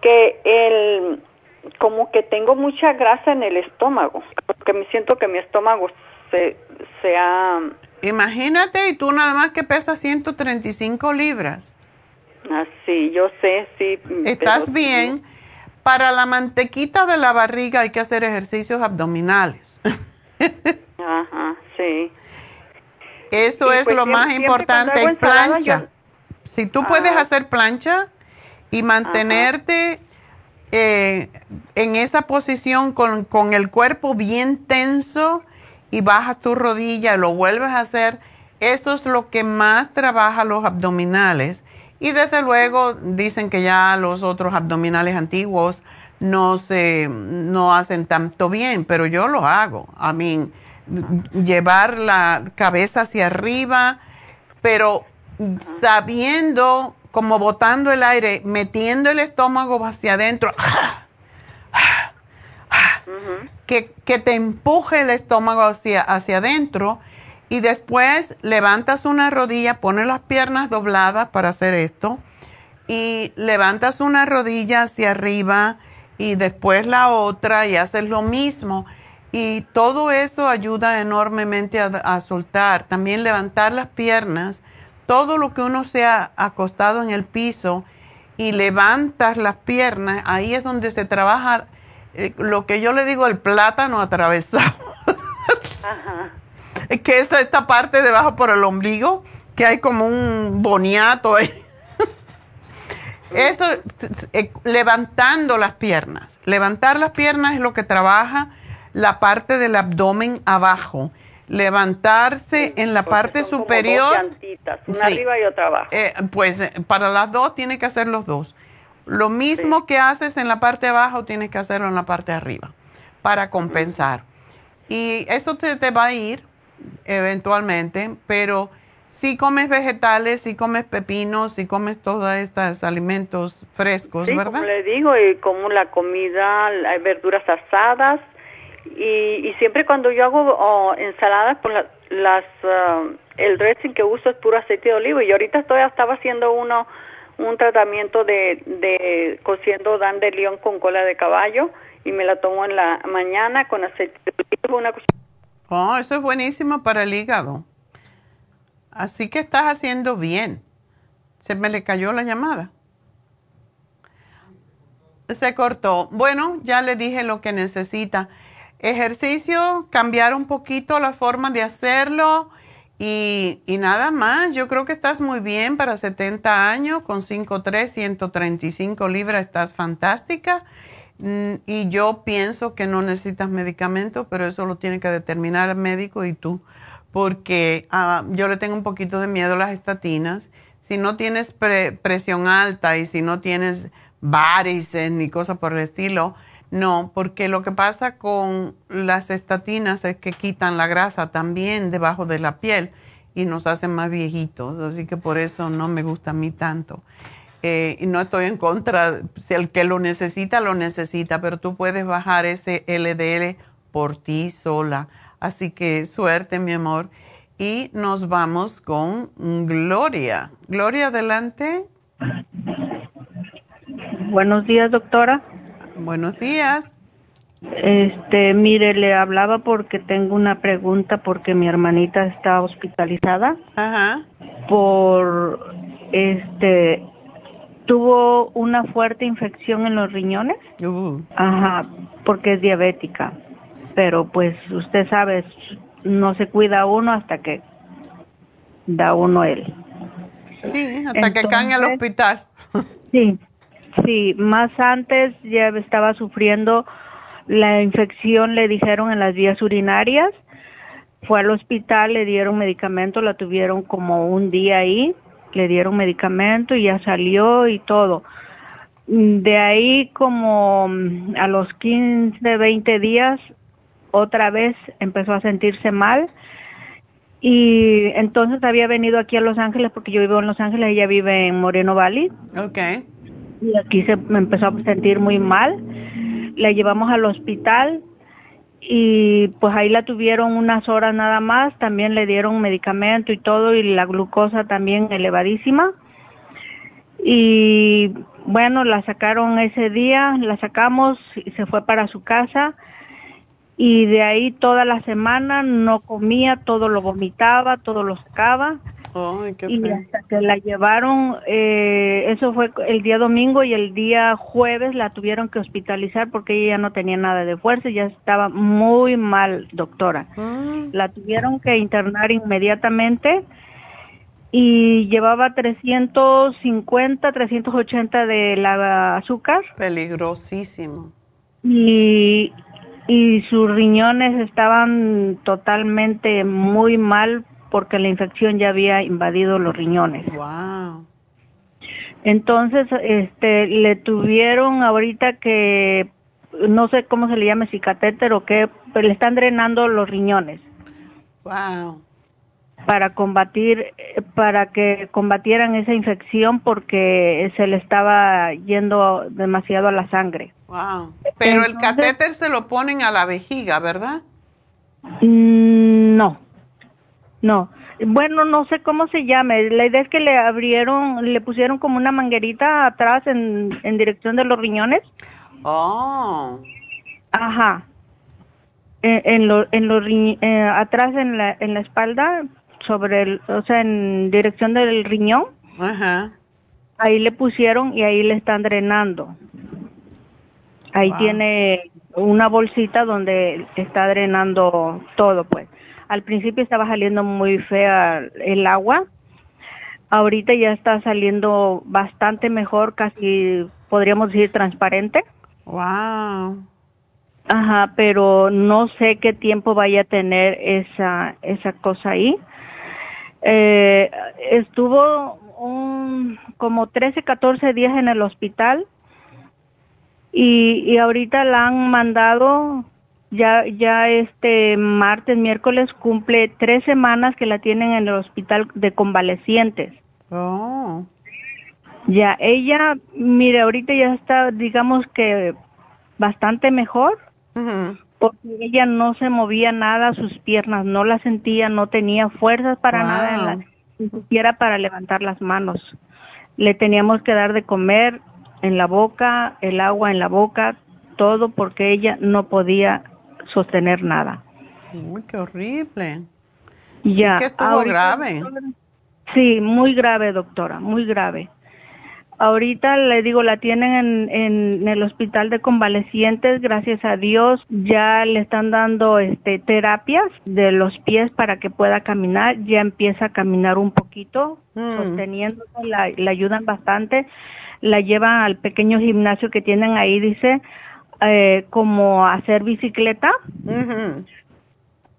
que el como que tengo mucha grasa en el estómago, porque me siento que mi estómago se, se ha... Imagínate, y tú nada más que pesas 135 libras. Ah, sí, yo sé, sí. Estás bien. Para la mantequita de la barriga hay que hacer ejercicios abdominales. (laughs) Ajá, sí. Eso es pues lo más importante. plancha. Si tú puedes ah. hacer plancha y mantenerte eh, en esa posición con, con, el cuerpo bien tenso y bajas tu rodilla y lo vuelves a hacer, eso es lo que más trabaja los abdominales. Y desde luego dicen que ya los otros abdominales antiguos no se no hacen tanto bien, pero yo lo hago. A mí, llevar la cabeza hacia arriba, pero sabiendo, como botando el aire, metiendo el estómago hacia adentro, que, que, te empuje el estómago hacia, hacia adentro y después levantas una rodilla, pones las piernas dobladas para hacer esto y levantas una rodilla hacia arriba y después la otra y haces lo mismo. Y todo eso ayuda enormemente a soltar. También levantar las piernas todo lo que uno se ha acostado en el piso y levantas las piernas, ahí es donde se trabaja eh, lo que yo le digo el plátano atravesado. Ajá. que es esta parte debajo por el ombligo, que hay como un boniato ahí. Eso, eh, levantando las piernas. Levantar las piernas es lo que trabaja la parte del abdomen abajo levantarse en la parte superior. una arriba y otra abajo. Eh, pues para las dos tiene que hacer los dos. Lo mismo que haces en la parte de abajo, tienes que hacerlo en la parte de arriba para compensar. Y eso te, te, va a ir eventualmente, pero si comes vegetales, si comes pepinos, si comes todos estos alimentos frescos, ¿verdad? Como le digo, y como la comida, hay verduras asadas, y, y siempre cuando yo hago oh, ensaladas, pues las, ah, el dressing que uso es puro aceite de oliva. Y ahorita estoy, estaba haciendo uno, un tratamiento de, de cociendo dan de león con cola de caballo y me la tomo en la mañana con aceite de una. Oh, eso es buenísimo para el hígado. Así que estás haciendo bien. Se me le cayó la llamada. Se cortó. Bueno, ya le dije lo que necesita. Ejercicio, cambiar un poquito la forma de hacerlo y, nada más. Yo creo que estás muy bien para 70 años, con 5'3, 135 libras, estás fantástica. Mm, y yo pienso que no necesitas medicamento, pero eso lo tiene que determinar el médico y tú, porque ah, yo le tengo un poquito de miedo a las estatinas. Si no tienes presión alta y si no tienes varices ni cosas por el estilo, no, porque lo que pasa con las estatinas es que quitan la grasa también debajo de la piel y nos hacen más viejitos, así que por eso no me gusta a mí tanto. Eh, y no estoy en contra, si el que lo necesita, lo necesita, pero tú puedes bajar ese LDL por ti sola. Así que suerte, mi amor. Y nos vamos con Gloria. Gloria, adelante. Buenos días, doctora. Buenos días. Este, mire, le hablaba porque tengo una pregunta porque mi hermanita está hospitalizada. Ajá. Por este tuvo una fuerte infección en los riñones. Uh. Ajá, porque es diabética. Pero pues usted sabe, no se cuida uno hasta que da uno él. Sí, hasta que cae en el hospital. sí, sí, más antes ya estaba sufriendo la infección, le dijeron en las vías urinarias. Fue al hospital, le dieron medicamento, la tuvieron como un día ahí le dieron medicamento y ya salió y todo. De ahí como mm, a los 15, 20 días, otra vez empezó a sentirse mal y entonces había venido aquí a Los Ángeles porque yo vivo en Los Ángeles, ella vive en Moreno Valley. Okay. Y aquí se empezó a sentir muy mal. La llevamos al hospital y pues ahí la tuvieron unas horas nada más, también le dieron medicamento y todo y la glucosa también elevadísima. Y bueno, la sacaron ese día, la sacamos y se fue para su casa y de ahí toda la semana no comía, todo lo vomitaba, todo lo sacaba y hasta que la llevaron, eh, eso fue el día domingo y el día jueves la tuvieron que hospitalizar porque ella ya no tenía nada de fuerza, ya estaba muy mal, doctora. Ah. La tuvieron que internar inmediatamente y llevaba 350, 380 de la azúcar. Peligrosísimo. Y, y sus riñones estaban totalmente muy mal porque la infección ya había invadido los riñones. Wow. Entonces, este, le tuvieron ahorita que, no sé cómo se le llama, si catéter o qué, pero le están drenando los riñones. Wow. Para combatir, para que combatieran esa infección porque se le estaba yendo demasiado a la sangre. Wow. Pero el catéter se lo ponen a la vejiga, ¿verdad? Mm, no. No, bueno, no sé cómo se llame. La idea es que le abrieron, le pusieron como una manguerita atrás en, dirección de los riñones. Oh. Ajá. En, en, lo, en los eh, atrás en la, en la espalda, sobre el, o sea, en dirección del riñón. Ajá. Ahí le pusieron y ahí le están drenando. Ahí tiene una bolsita donde está drenando todo, pues. Al principio estaba saliendo muy fea el agua. Ahorita ya está saliendo bastante mejor, casi podríamos decir transparente. Wow. Ajá, pero no sé qué tiempo vaya a tener esa esa cosa ahí. Eh, estuvo un, como 13, 14 días en el hospital y, y ahorita la han mandado ya, ya este martes, miércoles cumple tres semanas que la tienen en el hospital de convalecientes. Oh. Ya, ella, mire, ahorita ya está, digamos que bastante mejor, porque ella no se movía nada, sus piernas no las sentía, no tenía fuerzas para nada, ni siquiera para levantar las manos. Le teníamos que dar de comer en la boca, el agua en la boca, todo porque ella no podía sostener nada. Uy, qué horrible. Ya. ¿Qué estuvo grave? Sí, muy grave, doctora, muy grave. Ahorita le digo, la tienen en, el hospital de convalecientes, gracias a Dios, ya le están dando este terapias de los pies para que pueda caminar, ya empieza a caminar un poquito, mm. sosteniéndose, la, ayudan bastante, la llevan al pequeño gimnasio que tienen ahí, dice, eh, como hacer bicicleta.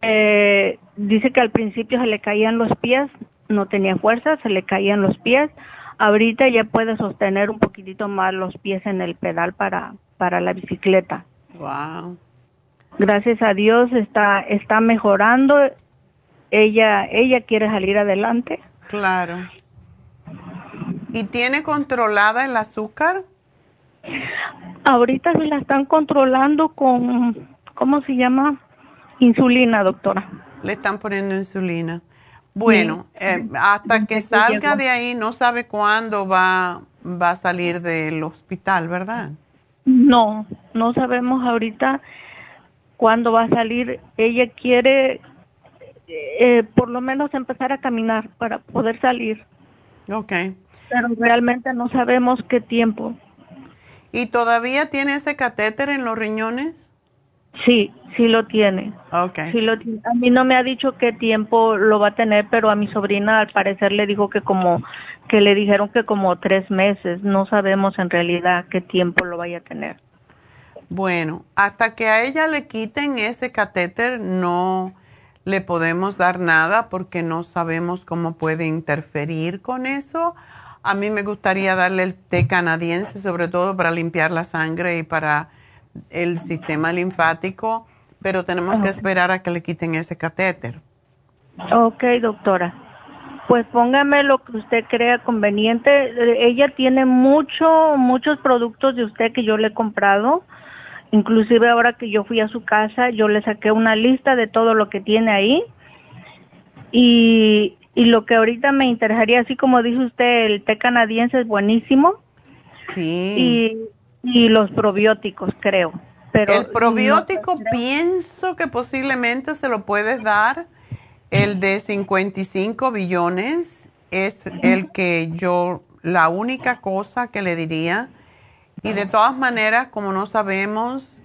eh, dice que al principio se le caían los pies, no tenía fuerza, se le caían los pies Ahorita ya puede sostener un poquitito más los pies en el pedal para, para la bicicleta. Wow. Gracias a Dios está, está mejorando. Ella, ella quiere salir adelante. Claro. ¿Y tiene controlada el azúcar? Ahorita se la están controlando con, ¿cómo se llama? Insulina, doctora. Le están poniendo insulina. Bueno, eh, hasta que salga de ahí, no sabe cuándo va, va a salir del hospital, ¿verdad? No, no sabemos ahorita cuándo va a salir. Ella quiere eh, por lo menos empezar a caminar para poder salir. Ok. Pero realmente no sabemos qué tiempo. ¿Y todavía tiene ese catéter en los riñones? Sí, sí lo tiene. Okay. Sí lo A mí no me ha dicho qué tiempo lo va a tener, pero a mi sobrina al parecer le dijo que como que le dijeron que como tres meses. No sabemos en realidad qué tiempo lo vaya a tener. Bueno, hasta que a ella le quiten ese catéter no le podemos dar nada porque no sabemos cómo puede interferir con eso. A mí me gustaría darle el té canadiense, sobre todo para limpiar la sangre y para el sistema linfático, pero tenemos que esperar a que le quiten ese catéter. Ok, doctora. Pues póngame lo que usted crea conveniente. Ella tiene mucho, muchos productos de usted que yo le he comprado. Inclusive ahora que yo fui a su casa, yo le saqué una lista de todo lo que tiene ahí. Y, y lo que ahorita me interesaría, así como dice usted, el té canadiense es buenísimo. Sí. Y y los probióticos, creo. Pero el probiótico pienso que posiblemente se lo puedes dar. El de 55 billones es el que yo, la única cosa que le diría. Y de todas maneras, como no sabemos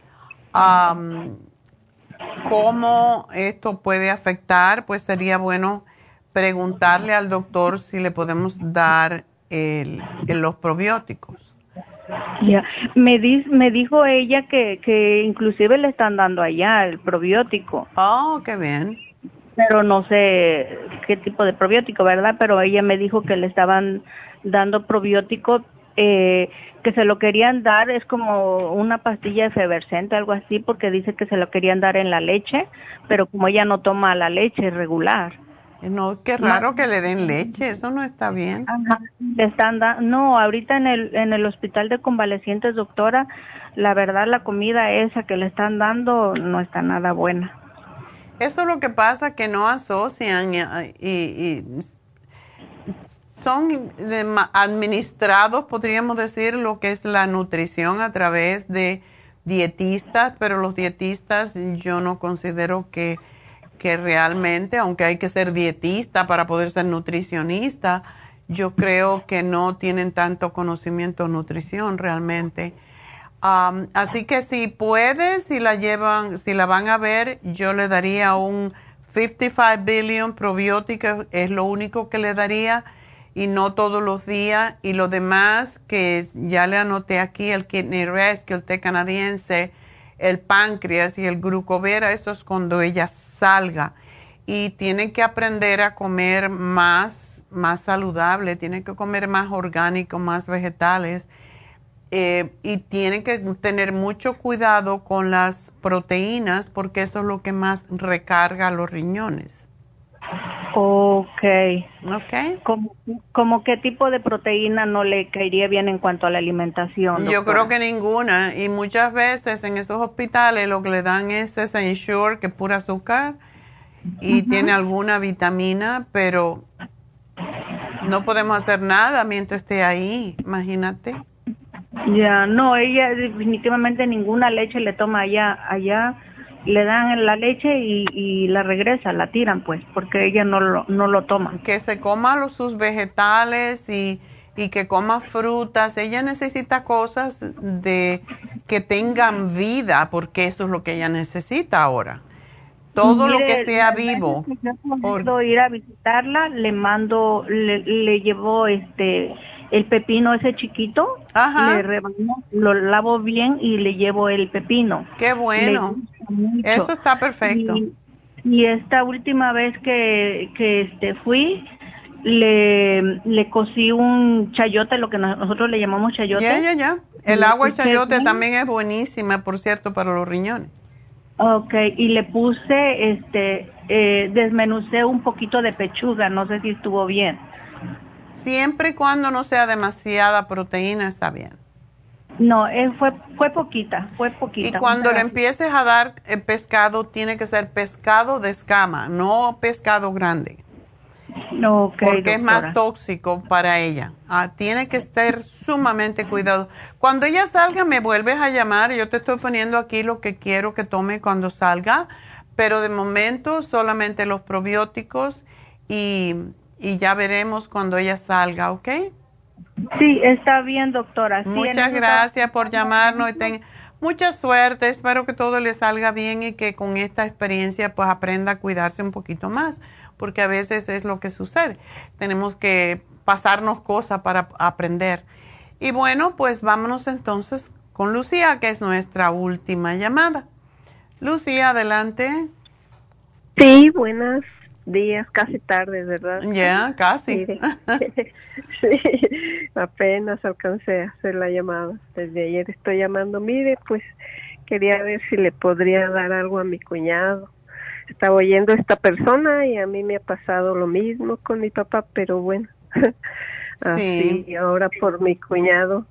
cómo esto puede afectar, pues sería bueno preguntarle al doctor si le podemos dar el, los probióticos. Ya, me, me dijo ella que, que inclusive le están dando allá el probiótico. Oh, qué bien. Pero no sé qué tipo de probiótico, ¿verdad? Pero ella me dijo que le estaban dando probiótico, eh, que se lo querían dar, es como una pastilla efervescente, algo así, porque dice que se lo querían dar en la leche, pero como ella no toma la leche regular. No, qué raro que le den leche, eso no está bien. le están no, ahorita en el, en el hospital de convalecientes, doctora, la verdad la comida esa que le están dando no está nada buena. Eso es lo que pasa, que no asocian y, son administrados, podríamos decir, lo que es la nutrición a través de dietistas, pero los dietistas yo no considero que que realmente, aunque hay que ser dietista para poder ser nutricionista, yo creo que no tienen tanto conocimiento de nutrición realmente. así que si puedes, si la llevan, si la van a ver, yo le daría un 55 billion probiótico, es lo único que le daría y no todos los días. Y lo demás que ya le anoté aquí, el Kidney Rescue, el té canadiense, el páncreas y el glucovera, eso es cuando ella salga. Y tiene que aprender a comer más, más saludable, tiene que comer más orgánico, más vegetales. Eh, y tiene que tener mucho cuidado con las proteínas porque eso es lo que más recarga los riñones. Ok. Ok. ¿Cómo, qué tipo de proteína no le caería bien en cuanto a la alimentación? Yo creo que ninguna. Y muchas veces en esos hospitales lo que le dan es ese Ensure, que es pura azúcar, y tiene alguna vitamina, pero no podemos hacer nada mientras esté ahí, imagínate. Ya, no, ella definitivamente ninguna leche le toma allá, allá le dan la leche y, la regresa, la tiran pues, porque ella no lo, no lo toma. Que se coma los, sus vegetales y, y que coma frutas. Ella necesita cosas de que tengan vida, porque eso es lo que ella necesita ahora. Todo lo que sea vivo. Puedo ir a visitarla, le mando, le, le llevo este el pepino ese chiquito, le rebano, lo lavo bien y le llevo el pepino. Qué bueno. Eso está perfecto. Y, esta última vez que, que este fui, le, le cocí un chayote, lo que nosotros le llamamos chayote. Ya, ya, ya. El agua de chayote también es buenísima, por cierto, para los riñones. Ok, y le puse, este, eh, desmenucé un poquito de pechuga, no sé si estuvo bien. Siempre y cuando no sea demasiada proteína está bien. No, eh, fue, fue poquita, fue poquita. Y cuando le empieces a dar el eh, pescado, tiene que ser pescado de escama, no pescado grande. No, porque es más tóxico para ella. Ah, tiene que estar sumamente cuidado. Cuando ella salga, me vuelves a llamar. Yo te estoy poniendo aquí lo que quiero que tome cuando salga, pero de momento solamente los probióticos y y ya veremos cuando ella salga, ¿ok? Sí, está bien, doctora. Muchas gracias por llamarnos y ten mucha suerte. Espero que todo le salga bien y que con esta experiencia pues aprenda a cuidarse un poquito más, porque a veces es lo que sucede. Tenemos que pasarnos cosas para aprender. Y bueno, pues vámonos entonces con Lucía, que es nuestra última llamada. Lucía, adelante. Sí, buenas días, casi tarde, ¿verdad? Ya, casi. (laughs) sí, apenas alcancé a hacer la llamada. Desde ayer estoy llamando. Mire, pues quería ver si le podría dar algo a mi cuñado. Estaba oyendo a esta persona y a mí me ha pasado lo mismo con mi papá, pero bueno, (laughs) así sí. ahora por mi cuñado,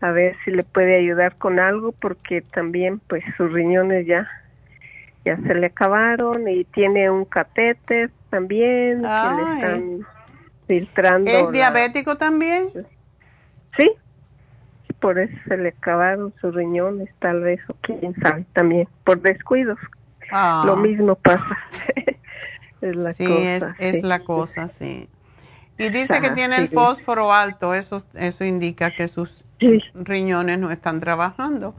a ver si le puede ayudar con algo porque también pues sus riñones ya ya se le acabaron y tiene un catéter también que le están filtrando. ¿Es diabético también? Sí, por eso se le acabaron sus riñones, tal vez, o quién sabe también, por descuidos. Ah. Lo mismo pasa. (laughs) es la sí, cosa, es, es la cosa, sí. Y dice que tiene el fósforo alto, eso, eso indica que sus riñones no están trabajando.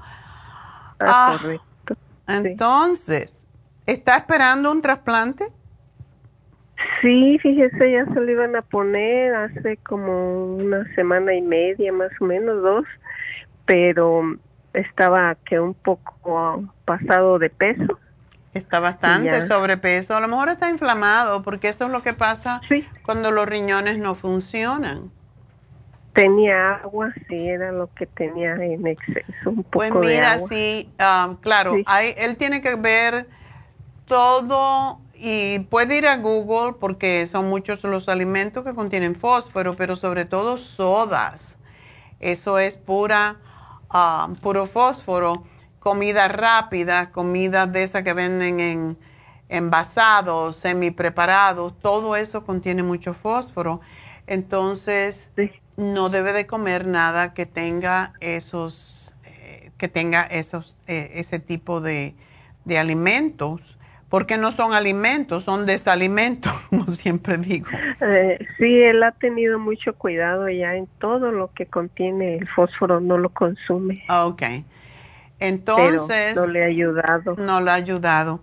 Ah, correcto. Entonces, ¿está esperando un trasplante? Sí, fíjese, ya se lo iban a poner hace como una semana y media, más o menos, dos, pero estaba que un poco pasado de peso. Está bastante sobrepeso, a lo mejor está inflamado, porque eso es lo que pasa cuando los riñones no funcionan. Tenía agua, sí, era lo que tenía en exceso, un poco Pues mira, sí, um, claro, Hay, él tiene que ver todo y puede ir a Google porque son muchos los alimentos que contienen fósforo, pero sobre todo sodas. Eso es pura, um, puro fósforo. Comida rápida, comida de esa que venden en envasados, semi preparados, todo eso contiene mucho fósforo. Entonces, no debe de comer nada que tenga esos, eh, que tenga esos, eh, ese tipo de, de, alimentos, porque no son alimentos, son desalimentos, (laughs) como siempre digo. Eh, sí, él ha tenido mucho cuidado ya en todo lo que contiene el fósforo, no lo consume. Ok. Entonces. no le ha ayudado. No le ha ayudado.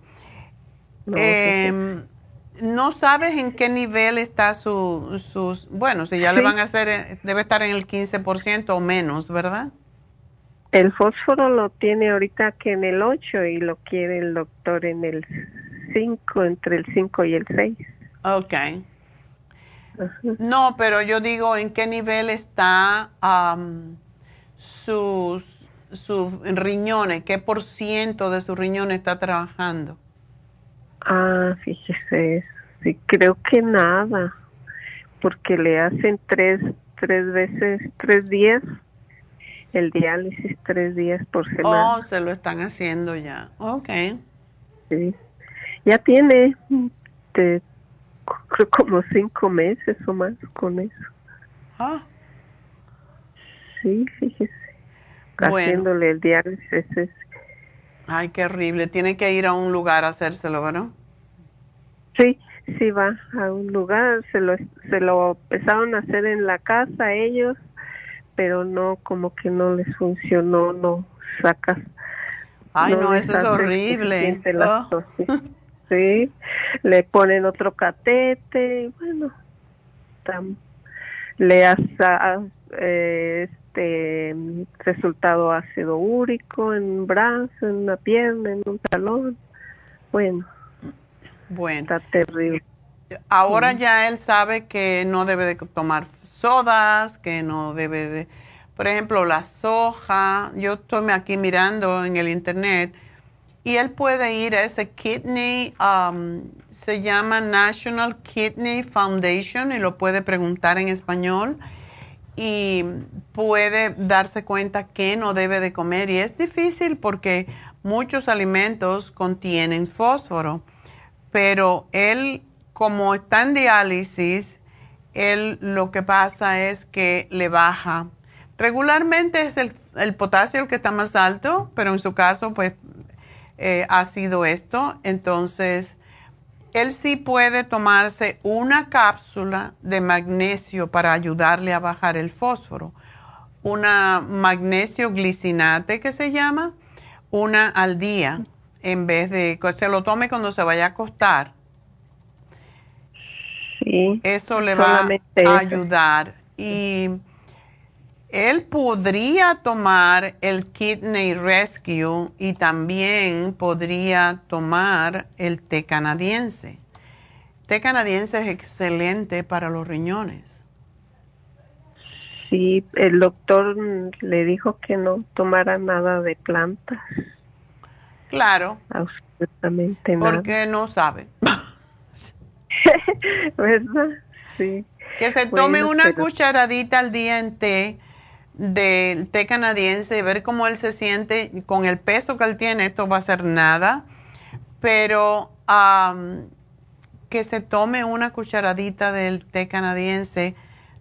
eh, no sabes en qué nivel está su, sus, bueno, si ya le van a hacer, eh, debe estar en el 15% o menos, ¿verdad? El fósforo lo tiene ahorita que en el 8 y lo quiere el doctor en el 5, entre el 5 y el 6. Ok. No, pero yo digo, ¿en qué nivel está sus, sus riñones? ¿Qué por ciento de sus riñones está trabajando? Ah, fíjese, sí, creo que nada, porque le hacen tres, tres veces, tres días, el diálisis tres días por semana. Oh, se lo están haciendo ya, ok. Sí, ya tiene, creo como cinco meses o más con eso. Ah. Sí, fíjese, haciéndole el diálisis es Ay, qué horrible. Tiene que ir a un lugar a hacérselo, ¿verdad? Sí, sí va a un lugar. Se lo, se lo empezaron a hacer en la casa ellos, pero no, como que no les funcionó, no sacas. Ay, no, eso es horrible. Oh. Sí, le ponen otro catete, bueno, le hace eh, este resultado ácido úrico en un brazo, en una pierna, en un talón. Bueno, bueno. está terrible. Ahora ya él sabe que no debe de tomar sodas, que no debe de, por ejemplo, la soja. Yo estoy aquí mirando en el internet y él puede ir a ese kidney, um, se llama National Kidney Foundation y lo puede preguntar en español y puede darse cuenta que no debe de comer y es difícil porque muchos alimentos contienen fósforo, pero él como está en diálisis, él lo que pasa es que le baja. Regularmente es el, el potasio el que está más alto, pero en su caso pues eh, ha sido esto. Entonces, él sí puede tomarse una cápsula de magnesio para ayudarle a bajar el fósforo. Una magnesio glicinate que se llama, una al día, en vez de que se lo tome cuando se vaya a acostar. Sí. Eso le va a ayudar. Y él podría tomar el Kidney Rescue y también podría tomar el té canadiense. Té canadiense es excelente para los riñones. Sí, el doctor le dijo que no tomara nada de plantas. Claro. Absolutamente nada. Porque no sabe. (laughs) (laughs) ¿Verdad? Sí. Que se tome una cucharadita al día en té del té canadiense, ver cómo él se siente con el peso que él tiene, esto va a ser nada, pero que se tome una cucharadita del té canadiense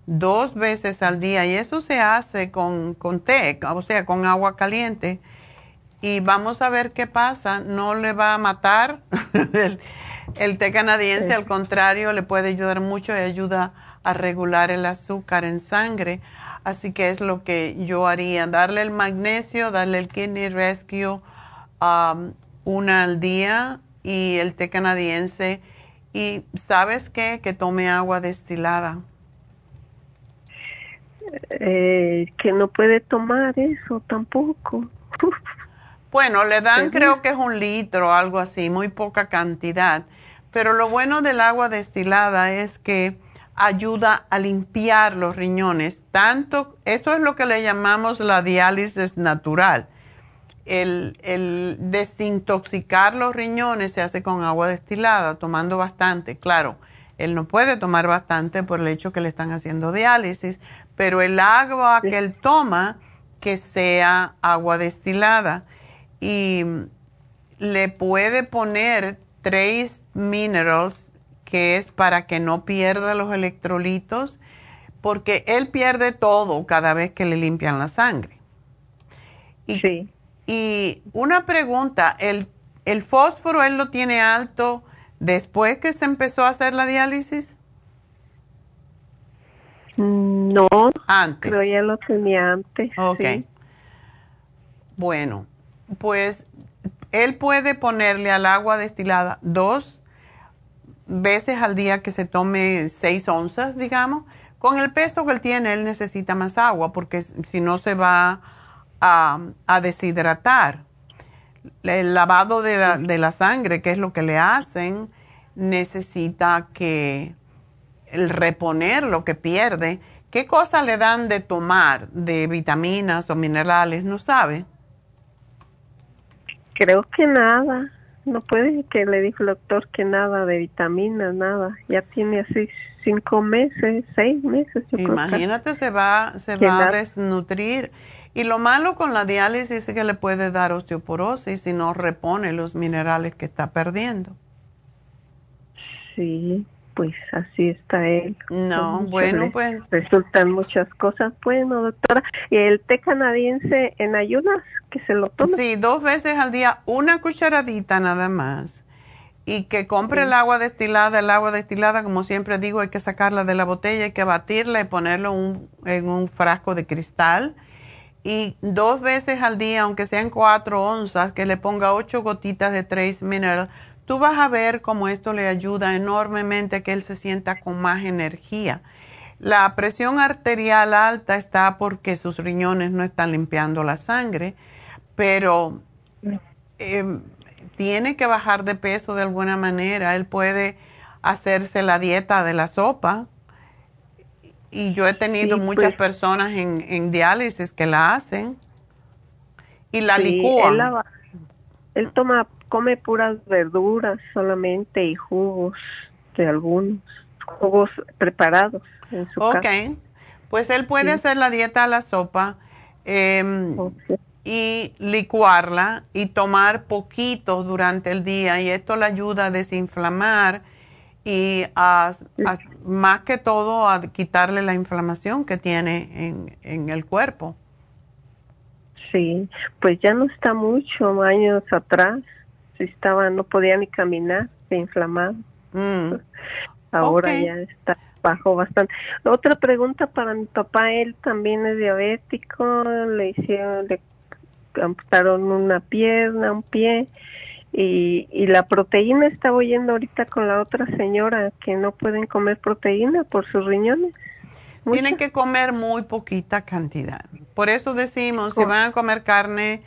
dos veces al día y eso se hace con, con té, o sea, con agua caliente y vamos a ver qué pasa, no le va a matar (laughs) el, té canadiense, al contrario, le puede ayudar mucho y ayuda a regular el azúcar en sangre. Así que es lo que yo haría, darle el magnesio, darle el Kidney Rescue um, una al día y el té canadiense. Y sabes qué, que tome agua destilada. Eh, que no puede tomar eso tampoco. (laughs) bueno, le dan creo que es un litro, algo así, muy poca cantidad. Pero lo bueno del agua destilada es que ayuda a limpiar los riñones. Tanto, esto es lo que le llamamos la diálisis natural. El, desintoxicar los riñones se hace con agua destilada, tomando bastante. Claro, él no puede tomar bastante por el hecho que le están haciendo diálisis, pero el agua que él toma, que sea agua destilada. Y le puede poner tres minerals que es para que no pierda los electrolitos, porque él pierde todo cada vez que le limpian la sangre. Y, sí. Y una pregunta, ¿el, ¿el fósforo él lo tiene alto después que se empezó a hacer la diálisis? No, antes. Pero ya lo tenía antes. Ok. Bueno, pues él puede ponerle al agua destilada dos veces al día que se tome 6 onzas, digamos. Con el peso que él tiene, él necesita más agua porque si no se va a, deshidratar. El lavado de la, de la, sangre, que es lo que le hacen, necesita que el reponer lo que pierde. ¿Qué cosa le dan de tomar de vitaminas o minerales? ¿No sabe? Creo que nada. No puede que le dijo el doctor que nada de vitaminas, nada. Ya tiene así cinco meses, seis meses. Imagínate, se va, se va a desnutrir. Y lo malo con la diálisis es que le puede dar osteoporosis si no repone los minerales que está perdiendo. Sí, pues así está él. No, bueno, pues. Resultan muchas cosas. Bueno, doctora, ¿y el té canadiense en ayunas? Que se lo tome. Sí, dos veces al día, una cucharadita nada más. Y que compre el agua destilada. El agua destilada, como siempre digo, hay que sacarla de la botella, hay que batirla y ponerlo en un frasco de cristal. Y dos veces al día, aunque sean cuatro onzas, que le ponga ocho gotitas de Trace Mineral tú vas a ver cómo esto le ayuda enormemente a que él se sienta con más energía. La presión arterial alta está porque sus riñones no están limpiando la sangre, pero em, tiene que bajar de peso de alguna manera. Él puede hacerse la dieta de la sopa. Y yo he tenido muchas pues. personas en, diálisis que la hacen y la licúan. Él, él toma come puras verduras solamente y jugos de algunos, jugos preparados en su Ok, pues él puede hacer la dieta a la sopa em, y licuarla y tomar poquito durante el día y esto le ayuda a desinflamar y a, más que todo a quitarle la inflamación que tiene en, en el cuerpo. Sí, pues ya no está mucho años atrás estaba, no podía ni caminar, se inflamado. Mm. Ahora ya está bajo bastante. Otra pregunta para mi papá, él también es diabético, le hicieron, le amputaron una pierna, un pie, y, y la proteína estaba oyendo ahorita con la otra señora que no pueden comer proteína por sus riñones. Tienen que comer muy poquita cantidad. Por eso decimos, si van a comer carne,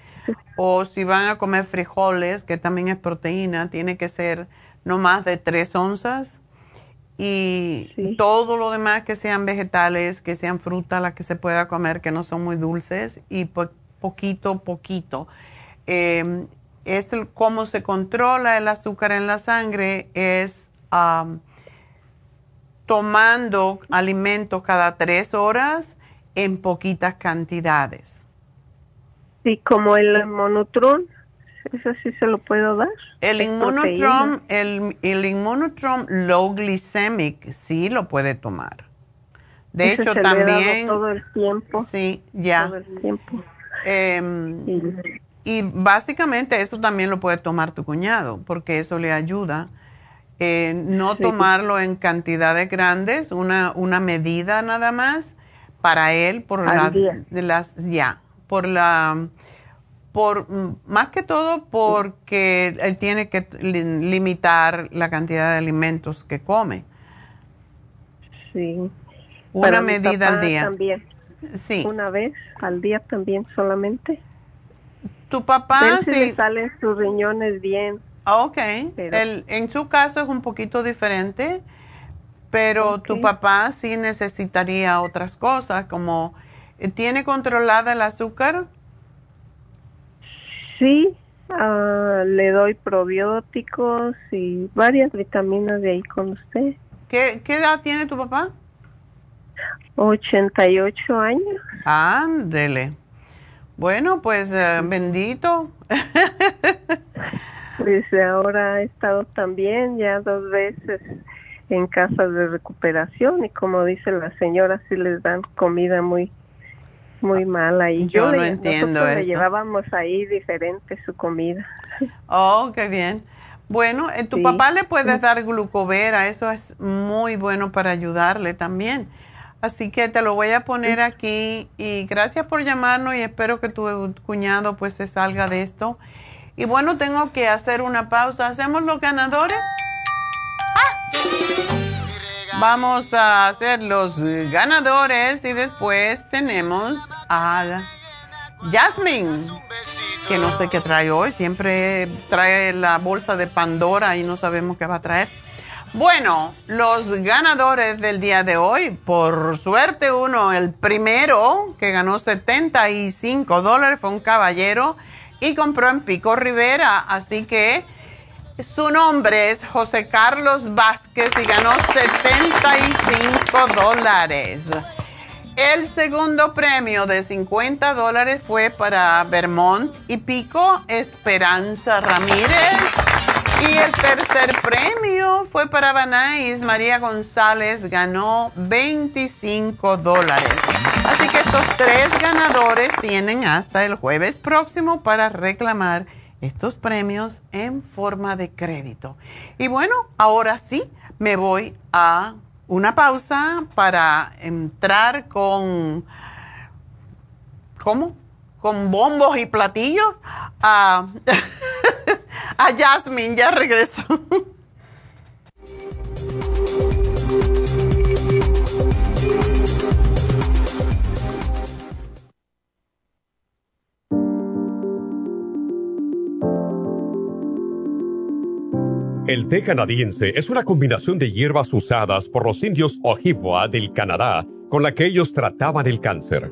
o si van a comer frijoles, que también es proteína, tiene que ser no más de tres onzas. Y todo lo demás que sean vegetales, que sean frutas, las que se pueda comer, que no son muy dulces, y poquito, poquito. Eh, es cómo se controla el azúcar en la sangre es tomando alimentos cada tres horas en poquitas cantidades. Sí, como el monotron, eso sí se lo puedo dar. El inmunotrom, el, el inmunotrom low glycemic, sí lo puede tomar. De hecho, también. todo el tiempo. Sí, ya. Todo el tiempo. Em, y básicamente eso también lo puede tomar tu cuñado, porque eso le ayuda. Eh, no tomarlo en cantidades grandes, una, una medida nada más para él por la, de las ya por la por más que todo porque él tiene que limitar la cantidad de alimentos que come. Sí. Una medida al día. También. Sí. Una vez al día también solamente. Tu papá sí. le salen sus riñones bien. Ok. en su caso es un poquito diferente, pero tu papá sí necesitaría otras cosas como ¿Tiene controlada el azúcar? Sí, ah, le doy probióticos y varias vitaminas de ahí con usted. ¿Qué, edad tiene tu papá? 88 años. Ándele. Bueno, pues eh, bendito. (laughs) pues ahora ha estado también ya dos veces en casas de recuperación y como dice la señora, sí les dan comida muy muy mal ahí. Yo, no entiendo eso. Le llevábamos ahí diferente su comida. (laughs) Oh, qué bien. Bueno, eh, tu papá le puedes dar glucovera, eso es muy bueno para ayudarle también. Así que te lo voy a poner aquí y gracias por llamarnos y espero que tu cuñado pues se salga de esto. Y bueno, tengo que hacer una pausa. ¿Hacemos los ganadores? ¡Ah! Vamos a hacer los ganadores y después tenemos a Jasmine, que no sé qué trae hoy, siempre trae la bolsa de Pandora y no sabemos qué va a traer. Bueno, los ganadores del día de hoy, por suerte uno, el primero que ganó 75 dólares fue un caballero y compró en Pico Rivera, así que su nombre es José Carlos Vázquez y ganó 75 dólares. El segundo premio de 50 dólares fue para Vermont y Pico Esperanza Ramírez. Y el tercer premio fue para Banais. María González ganó 25 dólares. Así que estos tres ganadores tienen hasta el jueves próximo para reclamar estos premios en forma de crédito. Y bueno, ahora sí, me voy a una pausa para entrar con... ¿Cómo? Con bombos y platillos a, (laughs) a Jasmine. Ya regreso. El té canadiense es una combinación de hierbas usadas por los indios Ojibwa del Canadá con la que ellos trataban el cáncer.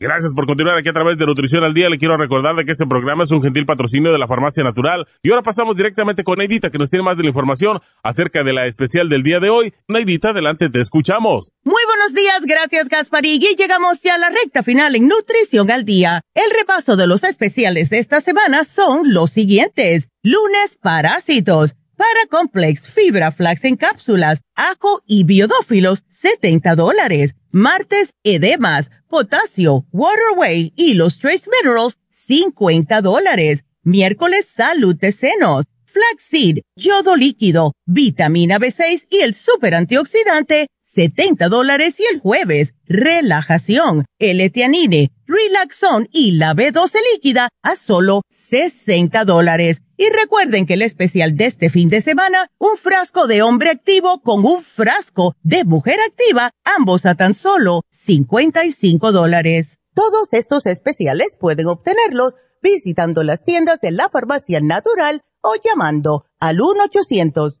Gracias por continuar aquí a través de Nutrición al Día. Le quiero recordar de que este programa es un gentil patrocinio de la Farmacia Natural. Y ahora pasamos directamente con Neidita, que nos tiene más de la información acerca de la especial del día de hoy. Neidita, adelante, te escuchamos. Muy buenos días, gracias Gasparí. Y llegamos ya a la recta final en Nutrición al Día. El repaso de los especiales de esta semana son los siguientes. Lunes, parásitos. Paracomplex, fibra flax en cápsulas, ajo y biodófilos, 70 dólares. Martes, edemas, potasio, waterway y los trace minerals, 50 dólares. Miércoles, salud de senos, flaxseed, yodo líquido, vitamina B6 y el super antioxidante, 70 dólares y el jueves, relajación, L-etianine, Relaxon y la B12 líquida a solo 60 dólares. Y recuerden que el especial de este fin de semana, un frasco de hombre activo con un frasco de mujer activa, ambos a tan solo 55 dólares. Todos estos especiales pueden obtenerlos visitando las tiendas de la farmacia natural o llamando al 1 800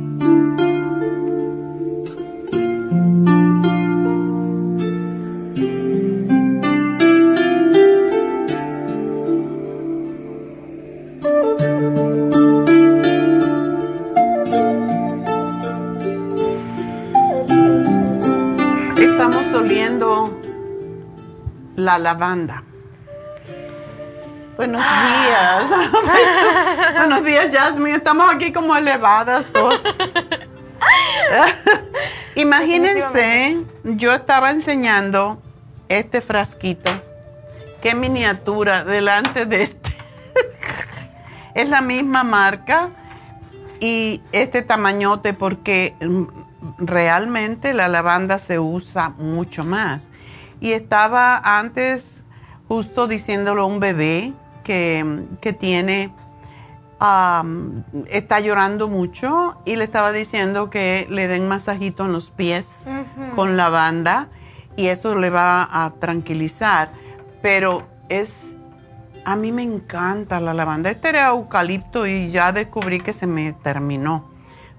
La lavanda. Buenos días. (laughs) Buenos días, Jasmine. Estamos aquí como elevadas todas. (laughs) Imagínense, yo estaba enseñando este frasquito. Qué miniatura delante de este. (laughs) es la misma marca y este tamañote porque realmente la lavanda se usa mucho más y estaba antes justo diciéndolo a un bebé que, tiene, está llorando mucho y le estaba diciendo que le den masajito en los pies con lavanda y eso le va a tranquilizar. Pero es, a mí me encanta la lavanda. Este era eucalipto y ya descubrí que se me terminó.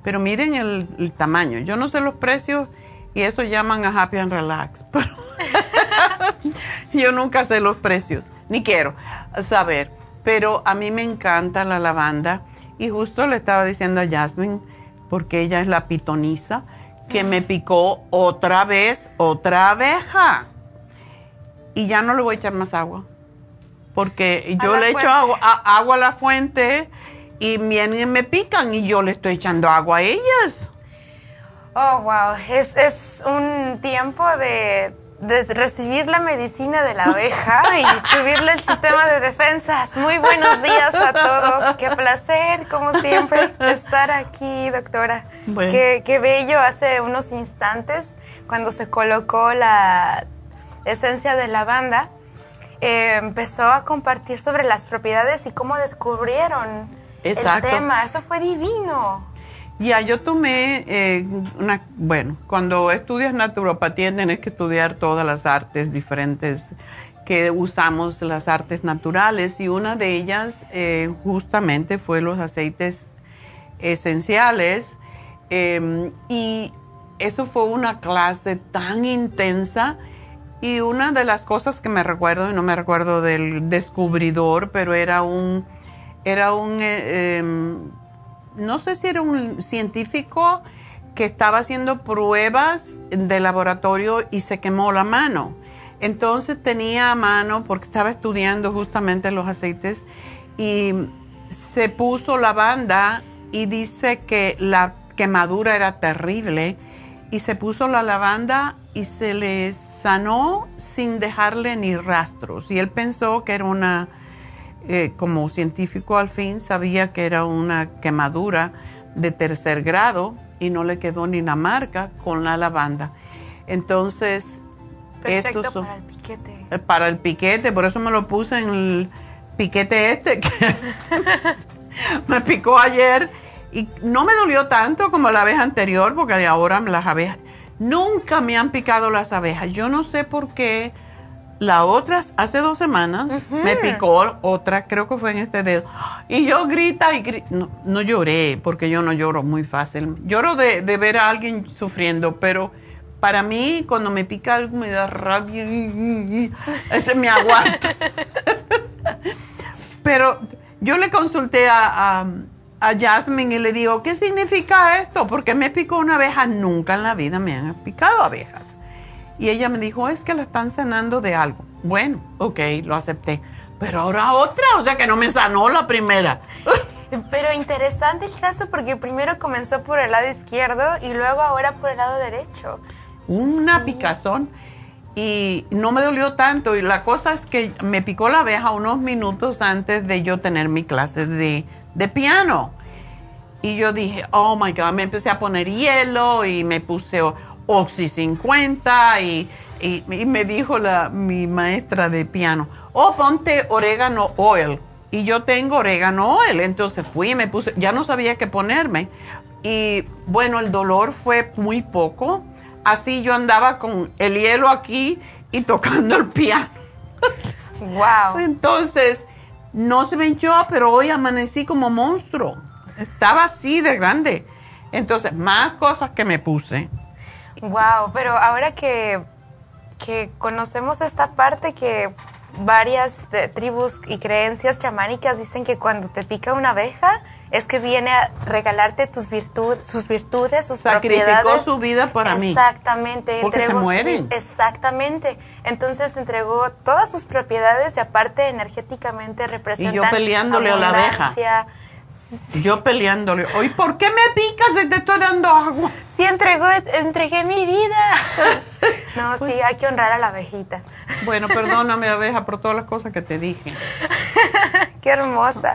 Pero miren el, el tamaño. Yo no sé los precios Y eso llaman a Happy and Relax. (laughs) yo nunca sé los precios, ni quiero saber. Pero a mí me encanta la lavanda. Y justo le estaba diciendo a Jasmine, porque ella es la pitoniza, que me picó otra vez otra abeja. Y ya no le voy a echar más agua. Porque yo le echo agua a, agua a la fuente y vienen me pican y yo le estoy echando agua a ellas. Oh, wow. Es, es un tiempo de, de, recibir la medicina de la abeja (laughs) y subirle el sistema de defensas. Muy buenos días a todos. Qué placer, como siempre, estar aquí, doctora. Qué, qué bello hace unos instantes cuando se colocó la esencia de lavanda. Eh, empezó a compartir sobre las propiedades y cómo descubrieron el tema. Eso fue divino. Ya, yo tomé eh, una, bueno, cuando estudias naturopatía tienes que estudiar todas las artes diferentes que usamos, las artes naturales, y una de ellas eh, justamente fue los aceites esenciales. Em, y eso fue una clase tan intensa y una de las cosas que me recuerdo, y no me recuerdo del descubridor, pero era un, era un, eh, em, no sé si era un científico que estaba haciendo pruebas de laboratorio y se quemó la mano. Entonces tenía a mano, porque estaba estudiando justamente los aceites, y se puso la banda y dice que la quemadura era terrible y se puso la lavanda y se les sanó sin dejarle ni rastros. Y él pensó que era una, eh, como científico al fin, sabía que era una quemadura de tercer grado y no le quedó ni la marca con la lavanda. Entonces, Perfecto para el piquete. Eh, para el piquete, por eso me lo puse en el piquete este que (laughs) me picó ayer y no me dolió tanto como la vez anterior porque ahora las abejas Nunca me han picado las abejas. Yo no sé por qué. La otra, hace dos semanas, me picó otra, creo que fue en este dedo. Y yo grita y grita. No, lloré, porque yo no lloro muy fácil. Lloro de, ver a alguien sufriendo, pero para mí, cuando me pica algo, me da rabia. Ese me aguanta. (laughs) pero yo le consulté a a Jasmine y le digo, ¿qué significa esto? Porque me picó una abeja, nunca en la vida me han picado abejas. Y ella me dijo, es que la están sanando de algo. Bueno, ok, lo acepté. Pero ahora otra, o sea que no me sanó la primera. (laughs) Pero interesante el caso porque primero comenzó por el lado izquierdo y luego ahora por el lado derecho. Una picazón y no me dolió tanto. Y la cosa es que me picó la abeja unos minutos antes de yo tener mi clase de de piano. Y yo dije, oh my God, me empecé a poner hielo y me puse Oxy 50 y, y, me dijo la, mi maestra de piano, oh, ponte orégano oil. Y yo tengo orégano oil, entonces fui y me puse, ya no sabía qué ponerme. Y bueno, el dolor fue muy poco. Así yo andaba con el hielo aquí y tocando el piano. (laughs) Wow. Entonces, no se me hinchó, pero hoy amanecí como monstruo. Estaba así de grande. Entonces, más cosas que me puse. Wow, pero ahora que, que conocemos esta parte que varias tribus y creencias chamánicas dicen que cuando te pica una abeja es que viene a regalarte tus virtudes, sus virtudes, sus Sacrificó propiedades. su vida para mí. Exactamente. Porque se mueren. exactamente. Entonces entregó todas sus propiedades y aparte energéticamente representan Y yo peleándole a la abeja. Yo peleándole. Oye, ¿por qué me picas si te estoy dando agua? Sí, entregó, entregué mi vida. (laughs) No, sí, hay que honrar a la abejita. Bueno, perdóname, abeja, por todas las cosas que te dije. (laughs) qué hermosa.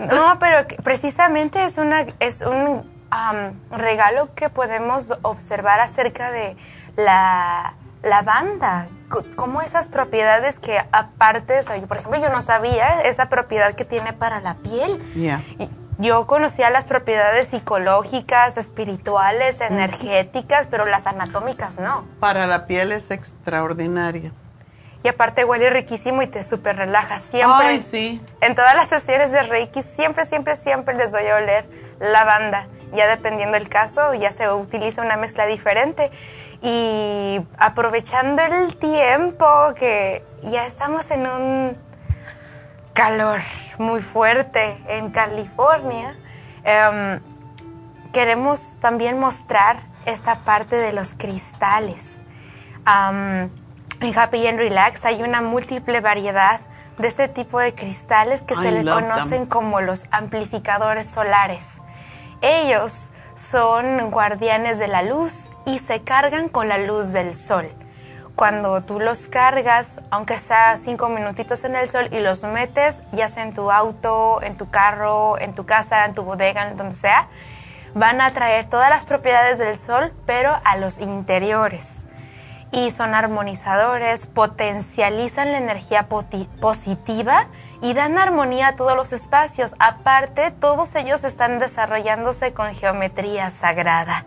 No, pero precisamente es, una, es un regalo que podemos observar acerca de la lavanda, como esas propiedades que aparte, o sea, yo, por ejemplo, yo no sabía esa propiedad que tiene para la piel. Yo conocía las propiedades psicológicas, espirituales, energéticas, pero las anatómicas no. Para la piel es extraordinaria. Y aparte huele riquísimo y te súper relaja. Siempre. Ay, sí. En todas las sesiones de Reiki, siempre, siempre, siempre les doy a oler lavanda. ya dependiendo del caso, ya se utiliza una mezcla diferente. Y aprovechando el tiempo que ya estamos en un calor muy fuerte en California, em, queremos también mostrar esta parte de los cristales. en Happy and Relax hay una múltiple variedad de este tipo de cristales que se le conocen como los amplificadores solares. Ellos son guardianes de la luz y se cargan con la luz del sol. Cuando tú los cargas, aunque sea cinco minutitos en el sol y los metes, ya sea en tu auto, en tu carro, en tu casa, en tu bodega, en donde sea, van a traer todas las propiedades del sol, pero a los interiores. Y son armonizadores, potencializan la energía positiva y dan armonía a todos los espacios. Aparte, todos ellos están desarrollándose con geometría sagrada.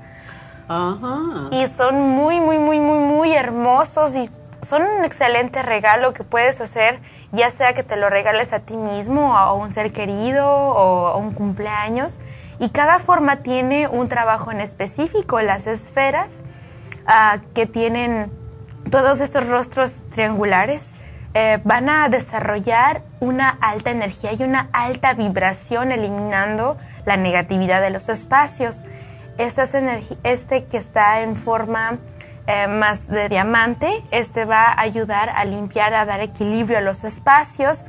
Y son muy, muy, muy, muy, muy hermosos y son un excelente regalo que puedes hacer, ya sea que te lo regales a ti mismo, a un ser querido o a un cumpleaños. Y cada forma tiene un trabajo en específico. Las esferas ah, que tienen todos estos rostros triangulares eh, van a desarrollar una alta energía y una alta vibración eliminando la negatividad de los espacios. este que está en forma eh, más de diamante, este va a ayudar a limpiar, a dar equilibrio a los espacios.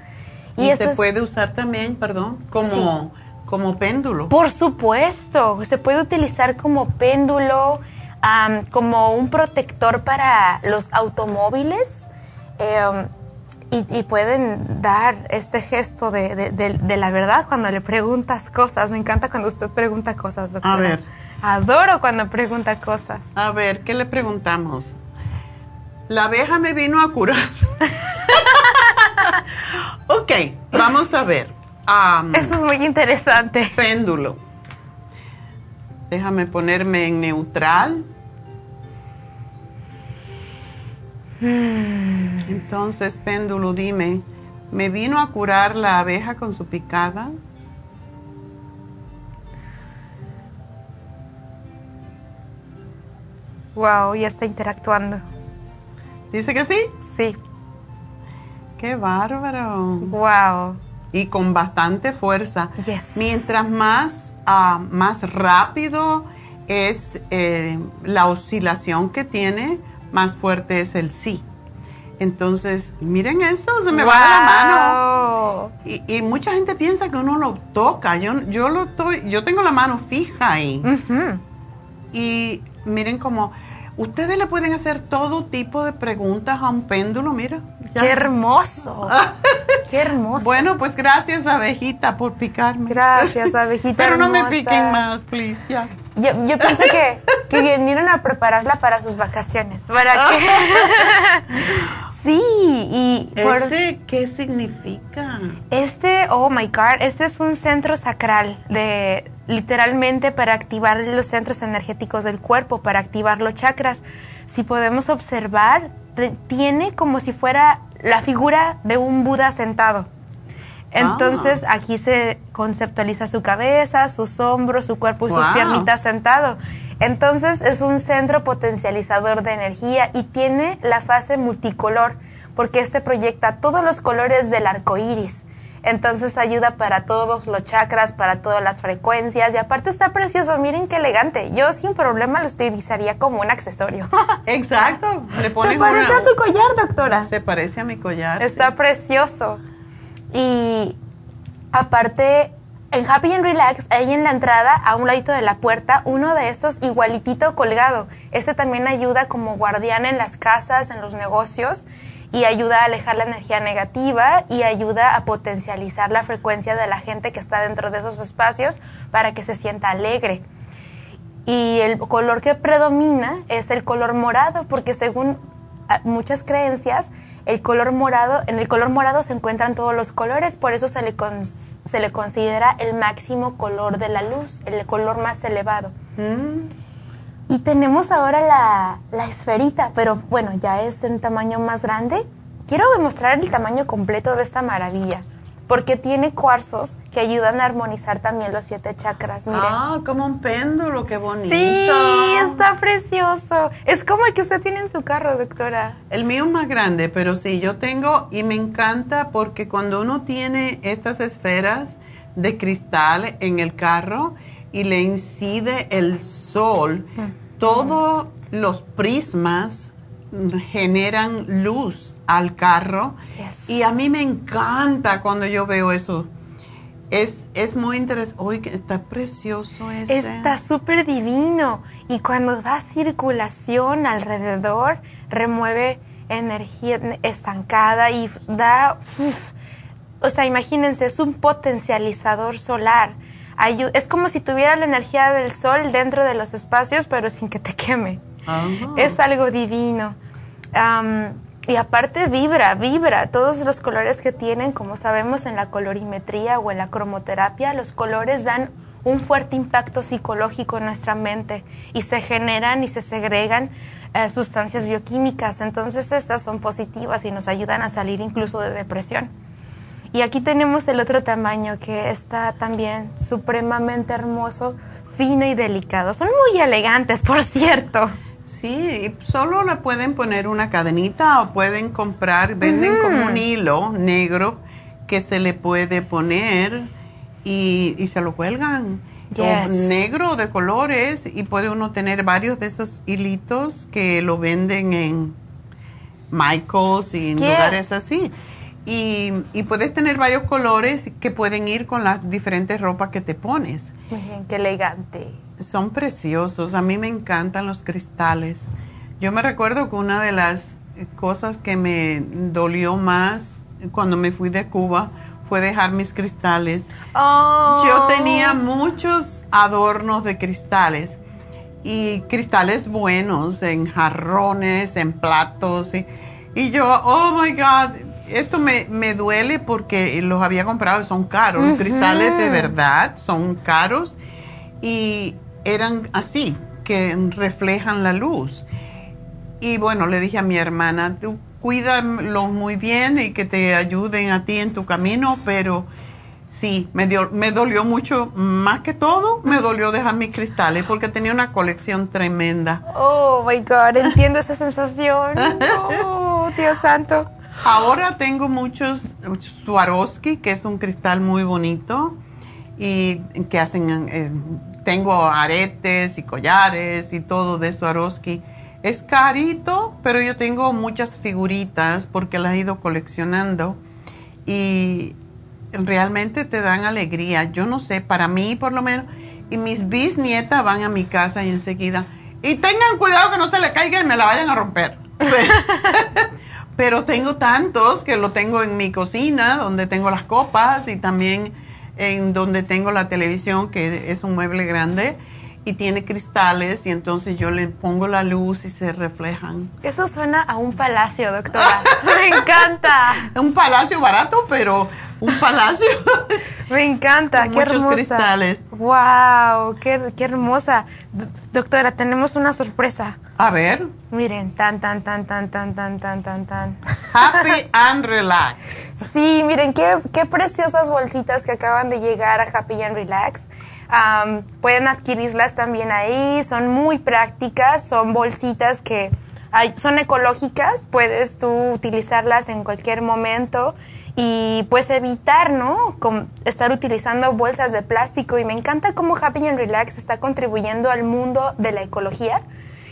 Y, se puede usar también, perdón, como como péndulo. Por supuesto, se puede utilizar como péndulo, como un protector para los automóviles. Em, y, pueden dar este gesto de, la verdad cuando le preguntas cosas. Me encanta cuando usted pregunta cosas, doctora. A ver. Adoro cuando pregunta cosas. A ver, ¿qué le preguntamos? La abeja me vino a curar. (laughs) ok, vamos a ver. Esto es muy interesante. Péndulo. Déjame ponerme en neutral. (sighs) Entonces, péndulo, dime, ¿me vino a curar la abeja con su picada? Wow, ya está interactuando. ¿Dice que sí? Sí. Qué bárbaro. Wow y con bastante fuerza. Mientras más, ah, más rápido es eh, la oscilación que tiene, más fuerte es el sí. Entonces, miren esto, se me va la mano. Y, mucha gente piensa que uno lo toca. Yo, yo lo estoy, yo tengo la mano fija ahí. Y miren cómo ustedes le pueden hacer todo tipo de preguntas a un péndulo, mira. ¡Qué hermoso! ¡Qué hermoso! Bueno, pues gracias, abejita, por picarme. Gracias, abejita Pero no me piquen más, please, ya. Yo, yo pensé que, que vinieron a prepararla para sus vacaciones. ¿Para qué? (laughs) sí, y... ¿Ese qué significa? Este, oh my God, este es un centro sacral de literalmente para activar los centros energéticos del cuerpo, para activar los chakras. Si podemos observar, tiene como si fuera la figura de un Buda sentado. Entonces ah. aquí se conceptualiza su cabeza, sus hombros, su cuerpo y sus piernitas sentado. Entonces es un centro potencializador de energía y tiene la fase multicolor porque este proyecta todos los colores del arco iris. Entonces ayuda para todos los chakras, para todas las frecuencias y aparte está precioso, miren qué elegante. Yo sin problema lo utilizaría como un accesorio. (laughs) Exacto. se parece a su collar, doctora. Se parece a mi collar. Está precioso. Y aparte, en Happy and Relax, ahí en la entrada, a un ladito de la puerta, uno de estos igualitito colgado. Este también ayuda como guardián en las casas, en los negocios y ayuda a alejar la energía negativa y ayuda a potencializar la frecuencia de la gente que está dentro de esos espacios para que se sienta alegre. Y el color que predomina es el color morado, porque según ah, muchas creencias, el color morado, en el color morado se encuentran todos los colores, por eso se le, se le considera el máximo color de la luz, el color más elevado. Mm. Y tenemos ahora la, la, esferita, pero bueno, ya es en tamaño más grande. Quiero demostrar el tamaño completo de esta maravilla, porque tiene cuarzos que ayudan a armonizar también los siete chakras. Miren. Ah, como un péndulo, qué bonito. Sí, está precioso. Es como el que usted tiene en su carro, doctora. El mío es más grande, pero sí, yo tengo y me encanta porque cuando uno tiene estas esferas de cristal en el carro y le incide el sol, todos los prismas generan luz al carro y a mí me encanta cuando yo veo eso es, es muy interesante. Uy, está precioso ese. Está súper divino. Y cuando da circulación alrededor, remueve energía estancada y da... o sea, imagínense, es un potencializador solar. Es como si tuviera la energía del sol dentro de los espacios, pero sin que te queme. Es algo divino. Y aparte vibra, vibra. Todos los colores que tienen, como sabemos en la colorimetría o en la cromoterapia, los colores dan un fuerte impacto psicológico en nuestra mente y se generan y se segregan eh, sustancias bioquímicas. Entonces estas son positivas y nos ayudan a salir incluso de depresión. Y aquí tenemos el otro tamaño que está también supremamente hermoso, fino y delicado. Son muy elegantes, por cierto. Sí, solo le pueden poner una cadenita o pueden comprar, venden como un hilo negro que se le puede poner y, se lo cuelgan. negro de colores y puede uno tener varios de esos hilitos que lo venden en Michaels y en lugares así. Y, y, puedes tener varios colores que pueden ir con las diferentes ropas que te pones. qué elegante son preciosos. A mí me encantan los cristales. Yo me recuerdo que una de las cosas que me dolió más cuando me fui de Cuba fue dejar mis cristales. Oh. Yo tenía muchos adornos de cristales y cristales buenos en jarrones, en platos. Y, y yo, oh my God, esto me, me, duele porque los había comprado, son caros. Los cristales de verdad son caros. Y eran así, que reflejan la luz. Y bueno, le dije a mi hermana, tú cuídalos muy bien y que te ayuden a ti en tu camino, pero sí, me, dio, me dolió mucho, más que todo, me dolió dejar mis cristales porque tenía una colección tremenda. Oh, my God, entiendo esa sensación. (laughs) Oh, Dios santo. Ahora tengo muchos Swarovski, que es un cristal muy bonito y que hacen... Eh, tengo aretes y collares y todo de Swarovski. Es carito, pero yo tengo muchas figuritas porque las he ido coleccionando y realmente te dan alegría. Yo no sé, para mí por lo menos, y mis bisnietas van a mi casa y enseguida, y tengan cuidado que no se le caiga y me la vayan a romper. (laughs) (laughs) pero tengo tantos que lo tengo en mi cocina, donde tengo las copas y también en donde tengo la televisión, que es un mueble grande y tiene cristales y entonces yo le pongo la luz y se reflejan. Eso suena a un palacio, doctora. (laughs) Me encanta. un palacio barato, pero un palacio. Me encanta, qué muchos cristales. Wow, qué, qué hermosa. doctora, tenemos una sorpresa. A ver. Miren, tan, tan, tan, tan, tan, tan, tan, tan, tan. Happy and Relax. Sí, miren, qué, qué preciosas bolsitas que acaban de llegar a Happy and Relax. pueden adquirirlas también ahí, son muy prácticas, son bolsitas que son ecológicas, puedes tú utilizarlas en cualquier momento y pues evitar, ¿no? estar utilizando bolsas de plástico y me encanta cómo Happy and Relax está contribuyendo al mundo de la ecología,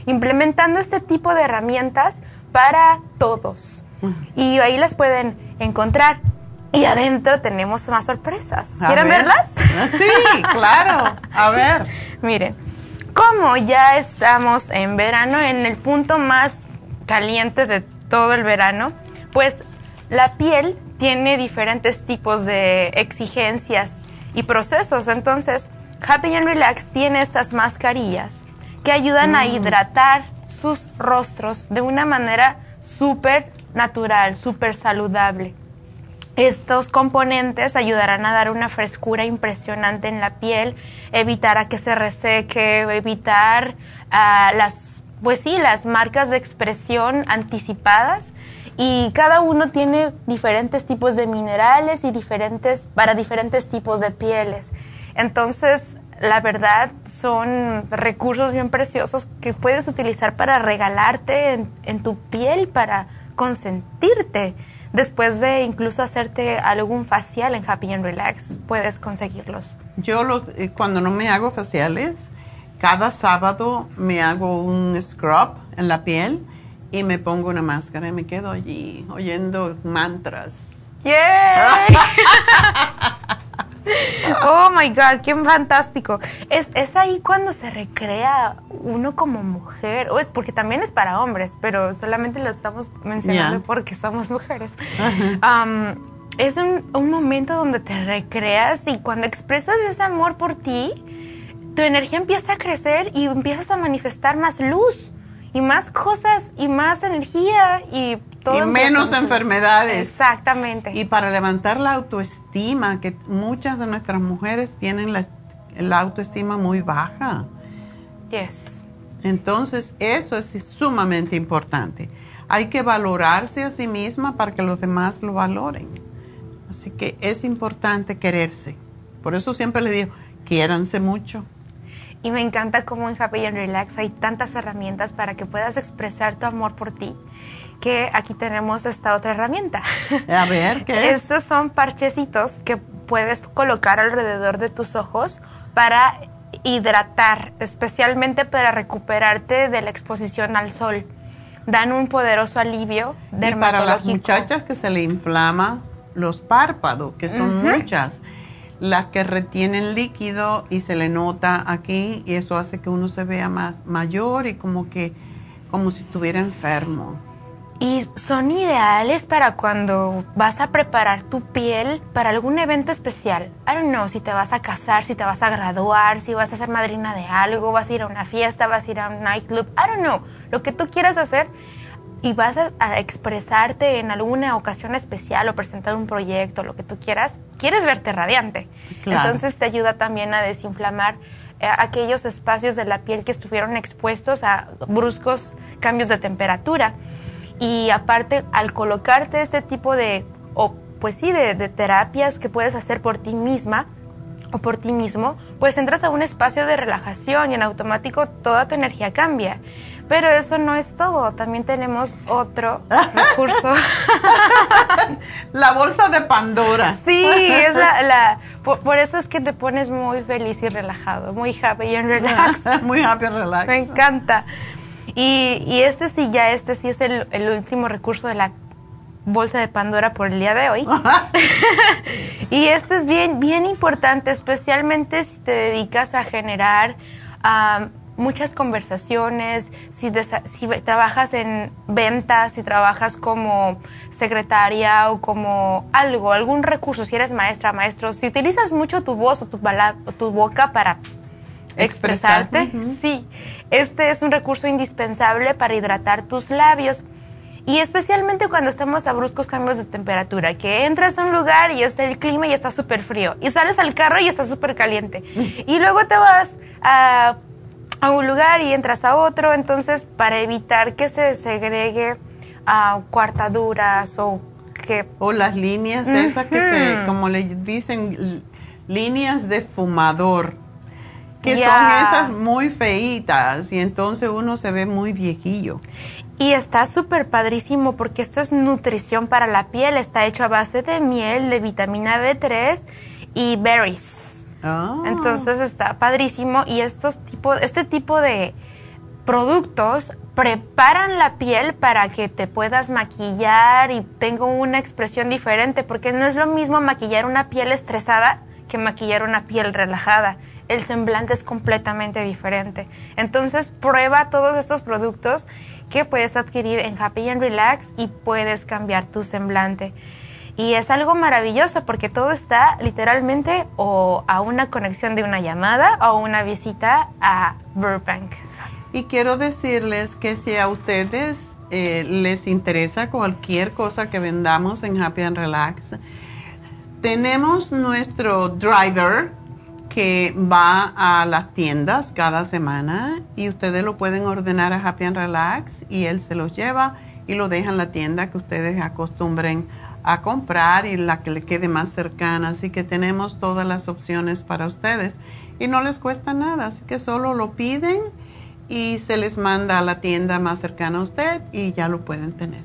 implementando este tipo de herramientas para todos. Y ahí las pueden encontrar. Y adentro tenemos más sorpresas. ¿Quieren verlas? Ah, sí, claro. A ver. (laughs) Miren, como ya estamos en verano, en el punto más caliente de todo el verano, pues la piel tiene diferentes tipos de exigencias y procesos. Entonces, Happy and Relax tiene estas mascarillas que ayudan a mm. hidratar sus rostros de una manera súper natural, súper saludable. Estos componentes ayudarán a dar una frescura impresionante en la piel, evitar a que se reseque, evitar ah, las, pues sí, las marcas de expresión anticipadas y cada uno tiene diferentes tipos de minerales y diferentes para diferentes tipos de pieles. Entonces, la verdad son recursos bien preciosos que puedes utilizar para regalarte en, tu piel, para consentirte. Después de incluso hacerte algún facial en Happy and Relax, puedes conseguirlos. Yo lo, eh, cuando no me hago faciales, cada sábado me hago un scrub en la piel y me pongo una máscara y me quedo allí oyendo mantras. ¡Yay! (laughs) oh my God, qué fantástico. Es, es ahí cuando se recrea uno como mujer, o es porque también es para hombres, pero solamente lo estamos mencionando porque somos mujeres. Um, es un, un momento donde te recreas y cuando expresas ese amor por ti, tu energía empieza a crecer y empiezas a manifestar más luz y más cosas y más energía y todo. Y menos enfermedades. Exactamente. Y para levantar la autoestima, que muchas de nuestras mujeres tienen la, la autoestima muy baja. Yes. Entonces, eso es sumamente importante. Hay que valorarse a sí misma para que los demás lo valoren. Así que es importante quererse. Por eso siempre le digo, quiéranse mucho. Y me encanta cómo en Happy and Relax hay tantas herramientas para que puedas expresar tu amor por ti, que aquí tenemos esta otra herramienta. A ver, ¿qué es? Estos son parchecitos que puedes colocar alrededor de tus ojos para hidratar, especialmente para recuperarte de la exposición al sol. Dan un poderoso alivio dermatológico. Y para las muchachas que se le inflama los párpados, que son muchas las que retienen líquido y se le nota aquí y eso hace que uno se vea más mayor y como que como si estuviera enfermo. Y son ideales para cuando vas a preparar tu piel para algún evento especial. I don't know, si te vas a casar, si te vas a graduar, si vas a ser madrina de algo, vas a ir a una fiesta, vas a ir a un nightclub, I don't know, lo que tú quieras hacer y vas a, expresarte en alguna ocasión especial o presentar un proyecto, lo que tú quieras, quieres verte radiante. Entonces te ayuda también a desinflamar eh, aquellos espacios de la piel que estuvieron expuestos a bruscos cambios de temperatura. Y aparte, al colocarte este tipo de, o pues sí, de, de terapias que puedes hacer por ti misma, o por ti mismo, pues entras a un espacio de relajación y en automático toda tu energía cambia. Pero eso no es todo, también tenemos otro (laughs) recurso. la bolsa de Pandora. Sí, es la, por, eso es que te pones muy feliz y relajado, muy happy and relax. (laughs) muy happy and relax. Me encanta. Y, y, este sí, ya este sí es el, el último recurso de la bolsa de Pandora por el día de hoy. (laughs) y este es bien, bien importante, especialmente si te dedicas a generar muchas conversaciones, si, si trabajas en ventas, si trabajas como secretaria o como algo, algún recurso, si eres maestra, maestro, si utilizas mucho tu voz o tu, o tu boca para expresarte, sí, este es un recurso indispensable para hidratar tus labios. Y especialmente cuando estamos a bruscos cambios de temperatura, que entras a un lugar y está el clima y está súper frío, y sales al carro y está súper caliente, (laughs) y luego te vas a a un lugar y entras a otro, entonces para evitar que se segregue a cuartaduras o que... O las líneas esas que se, como le dicen, líneas de fumador, que son esas muy feitas y entonces uno se ve muy viejillo. Y está súper padrísimo porque esto es nutrición para la piel, está hecho a base de miel, de vitamina B3 y berries. Ah. Entonces está padrísimo y estos tipo, este tipo de productos preparan la piel para que te puedas maquillar y tenga una expresión diferente, porque no es lo mismo maquillar una piel estresada que maquillar una piel relajada. El semblante es completamente diferente. Entonces prueba todos estos productos que puedes adquirir en Happy and Relax y puedes cambiar tu semblante. Y es algo maravilloso porque todo está literalmente o a una conexión de una llamada o una visita a Burbank. Y quiero decirles que si a ustedes eh, les interesa cualquier cosa que vendamos en Happy and Relax, tenemos nuestro driver que va a las tiendas cada semana y ustedes lo pueden ordenar a Happy and Relax y él se los lleva y lo deja en la tienda que ustedes acostumbren a comprar y la que le quede más cercana. Así que tenemos todas las opciones para ustedes y no les cuesta nada, así que solo lo piden y se les manda a la tienda más cercana a usted y ya lo pueden tener.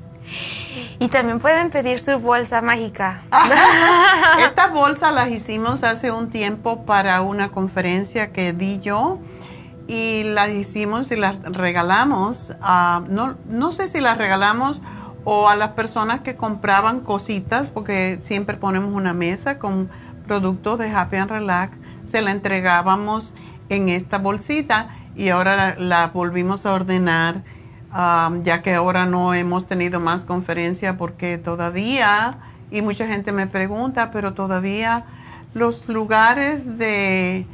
Y también pueden pedir su bolsa mágica. (laughs) Estas (laughs) bolsas las hicimos hace un tiempo para una conferencia que di yo y las hicimos y las regalamos. no, no sé si las regalamos o a las personas que compraban cositas, porque siempre ponemos una mesa con productos de Happy and Relax, se la entregábamos en esta bolsita y ahora la, volvimos a ordenar, um, ya que ahora no hemos tenido más conferencia porque todavía, y mucha gente me pregunta, pero todavía los lugares de,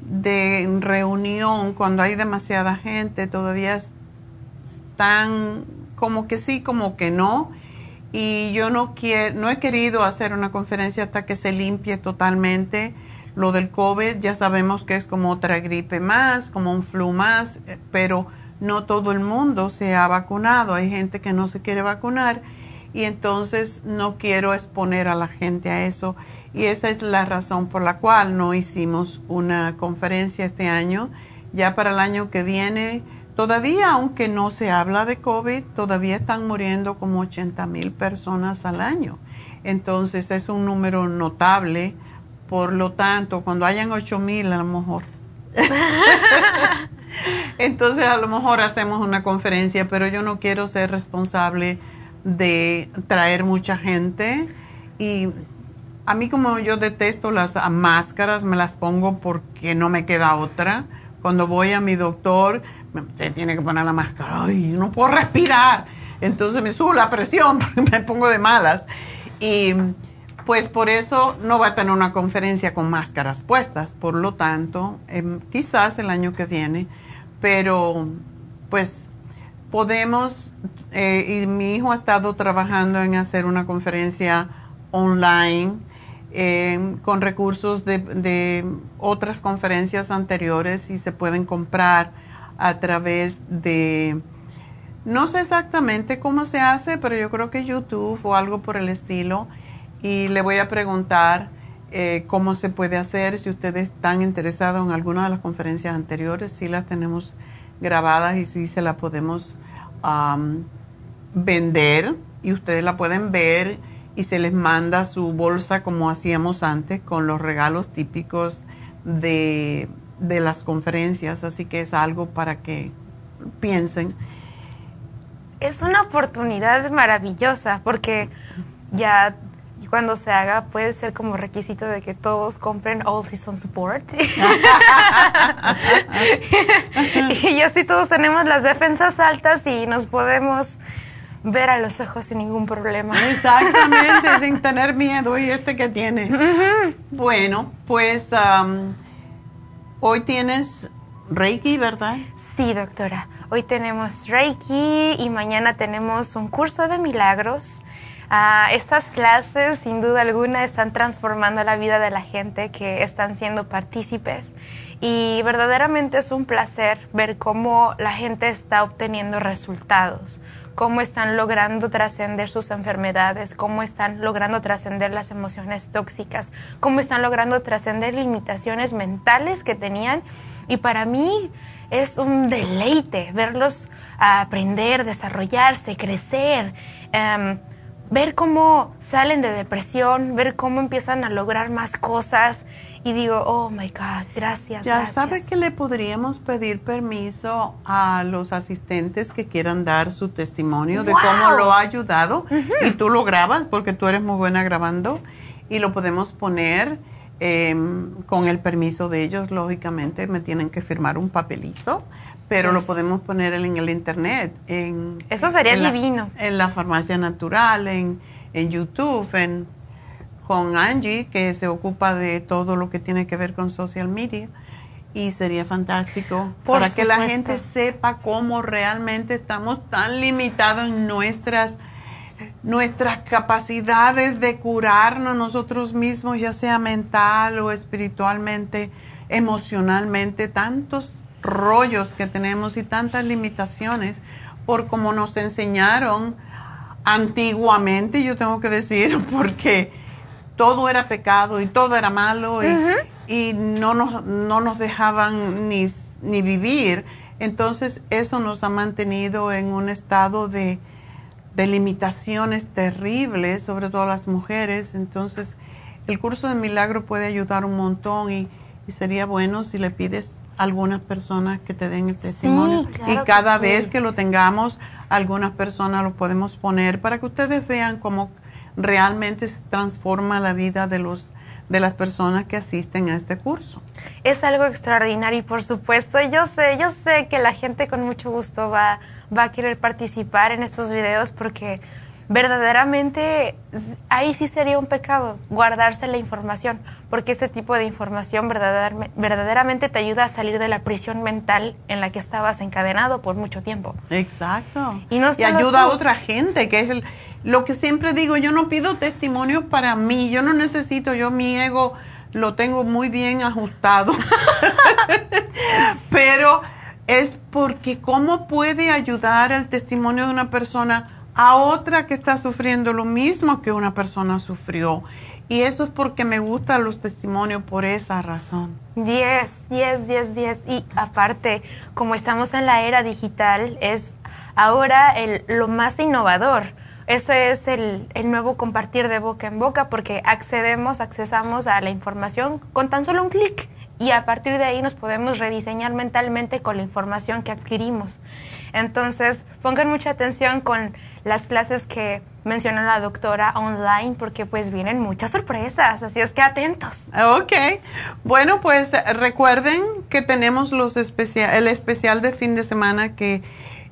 de reunión, cuando hay demasiada gente, todavía están como que sí, como que no. Y yo no, quiero, no he querido hacer una conferencia hasta que se limpie totalmente. Lo del COVID ya sabemos que es como otra gripe más, como un flu más, eh, pero no todo el mundo se ha vacunado. Hay gente que no se quiere vacunar y entonces no quiero exponer a la gente a eso. Y esa es la razón por la cual no hicimos una conferencia este año. Ya para el año que viene Todavía, aunque no se habla de COVID, todavía están muriendo como 80 mil personas al año. Entonces es un número notable. Por lo tanto, cuando hayan 8 mil, a lo mejor. (laughs) Entonces a lo mejor hacemos una conferencia, pero yo no quiero ser responsable de traer mucha gente. Y a mí como yo detesto las máscaras, me las pongo porque no me queda otra. Cuando voy a mi doctor, se tiene que poner la máscara, ay, no puedo respirar. Entonces me subo la presión, (laughs) me pongo de malas. Y pues por eso no va a tener una conferencia con máscaras puestas. Por lo tanto, em, quizás el año que viene, pero pues podemos, eh, y mi hijo ha estado trabajando en hacer una conferencia online em, con recursos de otras conferencias anteriores y se pueden comprar a través de, no sé exactamente cómo se hace, pero yo creo que YouTube o algo por el estilo. Y le voy a preguntar eh, cómo se puede hacer, si ustedes están interesados en alguna de las conferencias anteriores, si las tenemos grabadas y si se las podemos vender y ustedes la pueden ver y se les manda su bolsa como hacíamos antes con los regalos típicos de de las conferencias, así que es algo para que piensen. Es una oportunidad maravillosa porque ya cuando se haga puede ser como requisito de que todos compren All Season Support. (laughs) y así todos tenemos las defensas altas y nos podemos ver a los ojos sin ningún problema. Exactamente, (laughs) sin tener miedo. Y este que tiene. Bueno, pues... Hoy tienes Reiki, ¿verdad? Sí, doctora. Hoy tenemos Reiki y mañana tenemos un curso de milagros. Ah, estas clases, sin duda alguna, están transformando la vida de la gente que están siendo partícipes. Y verdaderamente es un placer ver cómo la gente está obteniendo resultados cómo están logrando trascender sus enfermedades, cómo están logrando trascender las emociones tóxicas, cómo están logrando trascender limitaciones mentales que tenían. Y para mí es un deleite verlos aprender, desarrollarse, crecer. Em, ver cómo salen de depresión, ver cómo empiezan a lograr más cosas y digo, oh my God, gracias. Ya sabe que le podríamos pedir permiso a los asistentes que quieran dar su testimonio de cómo lo ha ayudado y tú lo grabas porque tú eres muy buena grabando y lo podemos poner em, con el permiso de ellos, lógicamente me tienen que firmar un papelito pero lo podemos poner en el internet. En, Eso sería divino. en la farmacia natural, en, en YouTube, en, con Angie, que se ocupa de todo lo que tiene que ver con social media. Y sería fantástico para que la gente sepa cómo realmente estamos tan limitados en nuestras, nuestras capacidades de curarnos nosotros mismos, ya sea mental o espiritualmente, emocionalmente, tantos rollos que tenemos y tantas limitaciones por como nos enseñaron antiguamente, yo tengo que decir, (laughs) porque todo era pecado y todo era malo y, no, nos, no nos dejaban ni, ni vivir. Entonces eso nos ha mantenido en un estado de, de limitaciones terribles, sobre todo las mujeres. Entonces el curso de milagro puede ayudar un montón y, sería bueno si le pides a algunas personas que te den el testimonio. y cada vez que lo tengamos, algunas personas lo podemos poner para que ustedes vean cómo realmente transforma la vida de los de las personas que asisten a este curso. Es algo extraordinario y por supuesto, yo sé, yo sé que la gente con mucho gusto va, va a querer participar en estos videos porque verdaderamente ahí sí sería un pecado guardarse la información, porque este tipo de información verdaderamente te ayuda a salir de la prisión mental en la que estabas encadenado por mucho tiempo. Exacto. Y, no y ayuda a otra gente, que es el, lo que siempre digo, yo no pido testimonio para mí, yo no necesito, yo mi ego lo tengo muy bien ajustado, (laughs) pero es porque cómo puede ayudar el testimonio de una persona a otra que está sufriendo lo mismo que una persona sufrió. Y eso es porque me gustan los testimonios por esa razón. 10, 10, 10, 10. Y aparte, como estamos en la era digital, es ahora el, lo más innovador ese es el, nuevo compartir de boca en boca porque accedemos, accesamos a la información con tan solo un clic y a partir de ahí nos podemos rediseñar mentalmente con la información que adquirimos. Entonces, pongan mucha atención con las clases que menciona la doctora online porque pues vienen muchas sorpresas, así es que atentos. Ok, bueno pues recuerden que tenemos los especial, el especial de fin de semana que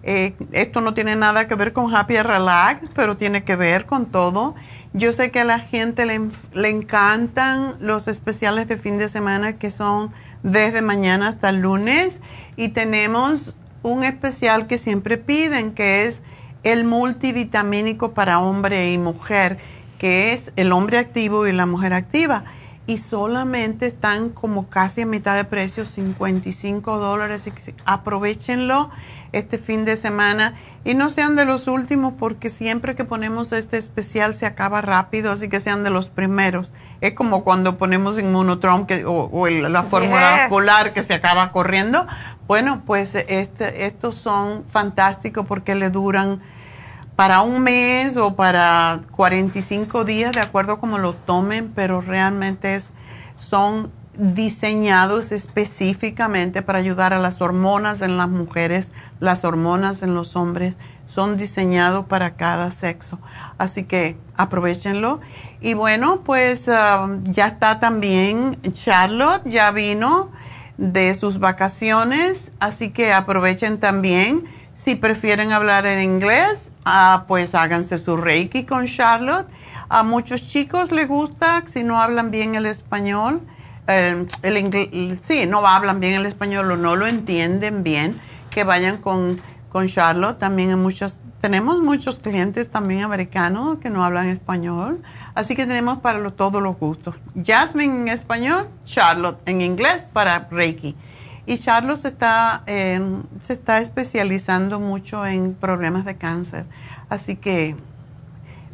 eh, esto no tiene nada que ver con Happy Relax, pero tiene que ver con todo. Yo sé que a la gente le, le encantan los especiales de fin de semana que son desde mañana hasta el lunes y tenemos un especial que siempre piden que es el multivitamínico para hombre y mujer, que es el hombre activo y la mujer activa. Y solamente están como casi a mitad de precio, 55 dólares. Aprovechenlo este fin de semana y no sean de los últimos porque siempre que ponemos este especial se acaba rápido, así que sean de los primeros. Es como cuando ponemos Inmunotron que, o, la fórmula polar que se acaba corriendo. Bueno, pues este, estos son fantásticos porque le duran para un mes o para 45 días, de acuerdo a como lo tomen, pero realmente es, son diseñados específicamente para ayudar a las hormonas en las mujeres, las hormonas en los hombres, son diseñados para cada sexo. Así que aprovechenlo. Y bueno, pues um, ya está también Charlotte, ya vino de sus vacaciones, así que aprovechen también. Si prefieren hablar en inglés, ah, pues háganse su reiki con Charlotte. A muchos chicos les gusta si no hablan bien el español el sí, no hablan bien el español o no lo entienden bien, que vayan con, con Charlotte. También en muchos, tenemos muchos clientes también americanos que no hablan español, así que tenemos para todos los gustos. Jasmine en español, Charlotte en inglés para Reiki. Y Charlotte se está, eh, se está especializando mucho en problemas de cáncer, así que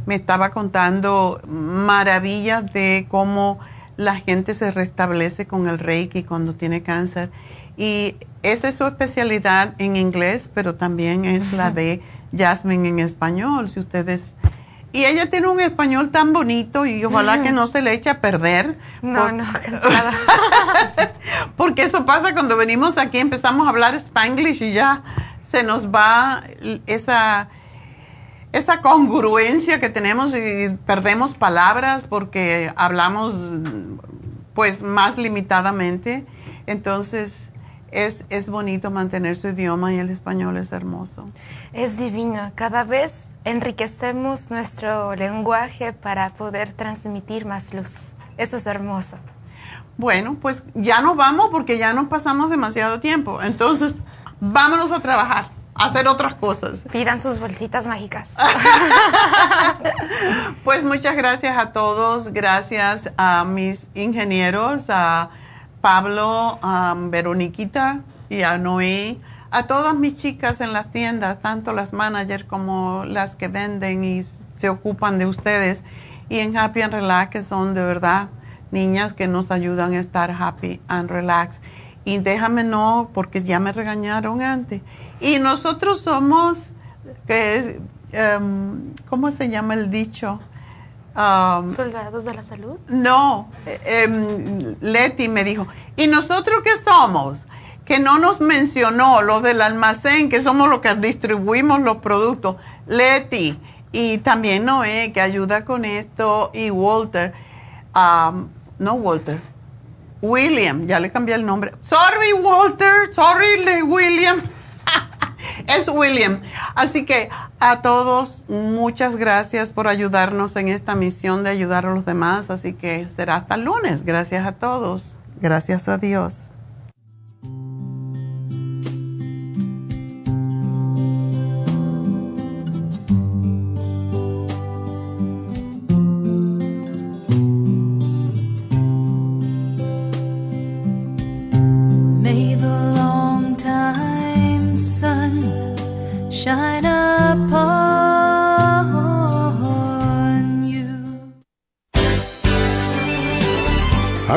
me estaba contando maravillas de cómo la gente se restablece con el Reiki cuando tiene cáncer. Y esa es su especialidad en inglés, pero también es la de Jasmine en español, si ustedes... Y ella tiene un español tan bonito y ojalá que no se le eche a perder. No, no, (laughs) cansada. porque eso pasa cuando venimos aquí, empezamos a hablar spanglish y ya se nos va esa esa congruencia que tenemos y perdemos palabras porque hablamos pues más limitadamente. Entonces es, es bonito mantener su idioma y el español es hermoso. Es divino. Cada vez enriquecemos nuestro lenguaje para poder transmitir más luz. Eso es hermoso. Bueno, pues ya no vamos porque ya nos pasamos demasiado tiempo. Entonces, vámonos a trabajar hacer otras cosas. Pidan sus bolsitas mágicas. (laughs) pues muchas gracias a todos, gracias a mis ingenieros, a Pablo, a Veroniquita y a Noé, a todas mis chicas en las tiendas, tanto las managers como las que venden y se ocupan de ustedes, y en Happy and Relax, que son de verdad niñas que nos ayudan a estar happy and relax. Y déjame no, porque ya me regañaron antes. Y nosotros somos, que, um, ¿cómo se llama el dicho? Um, ¿Soldados de la salud? No, eh, Leti me dijo, ¿y nosotros qué somos? Que no nos mencionó lo del almacén, que somos los que distribuimos los productos. Leti y también Noé, que ayuda con esto, y Walter, um, no Walter, William, ya le cambié el nombre. Sorry Walter, sorry William. Es William. Así que a todos, muchas gracias por ayudarnos en esta misión de ayudar a los demás. Así que será hasta lunes. Gracias a todos. Gracias a Dios.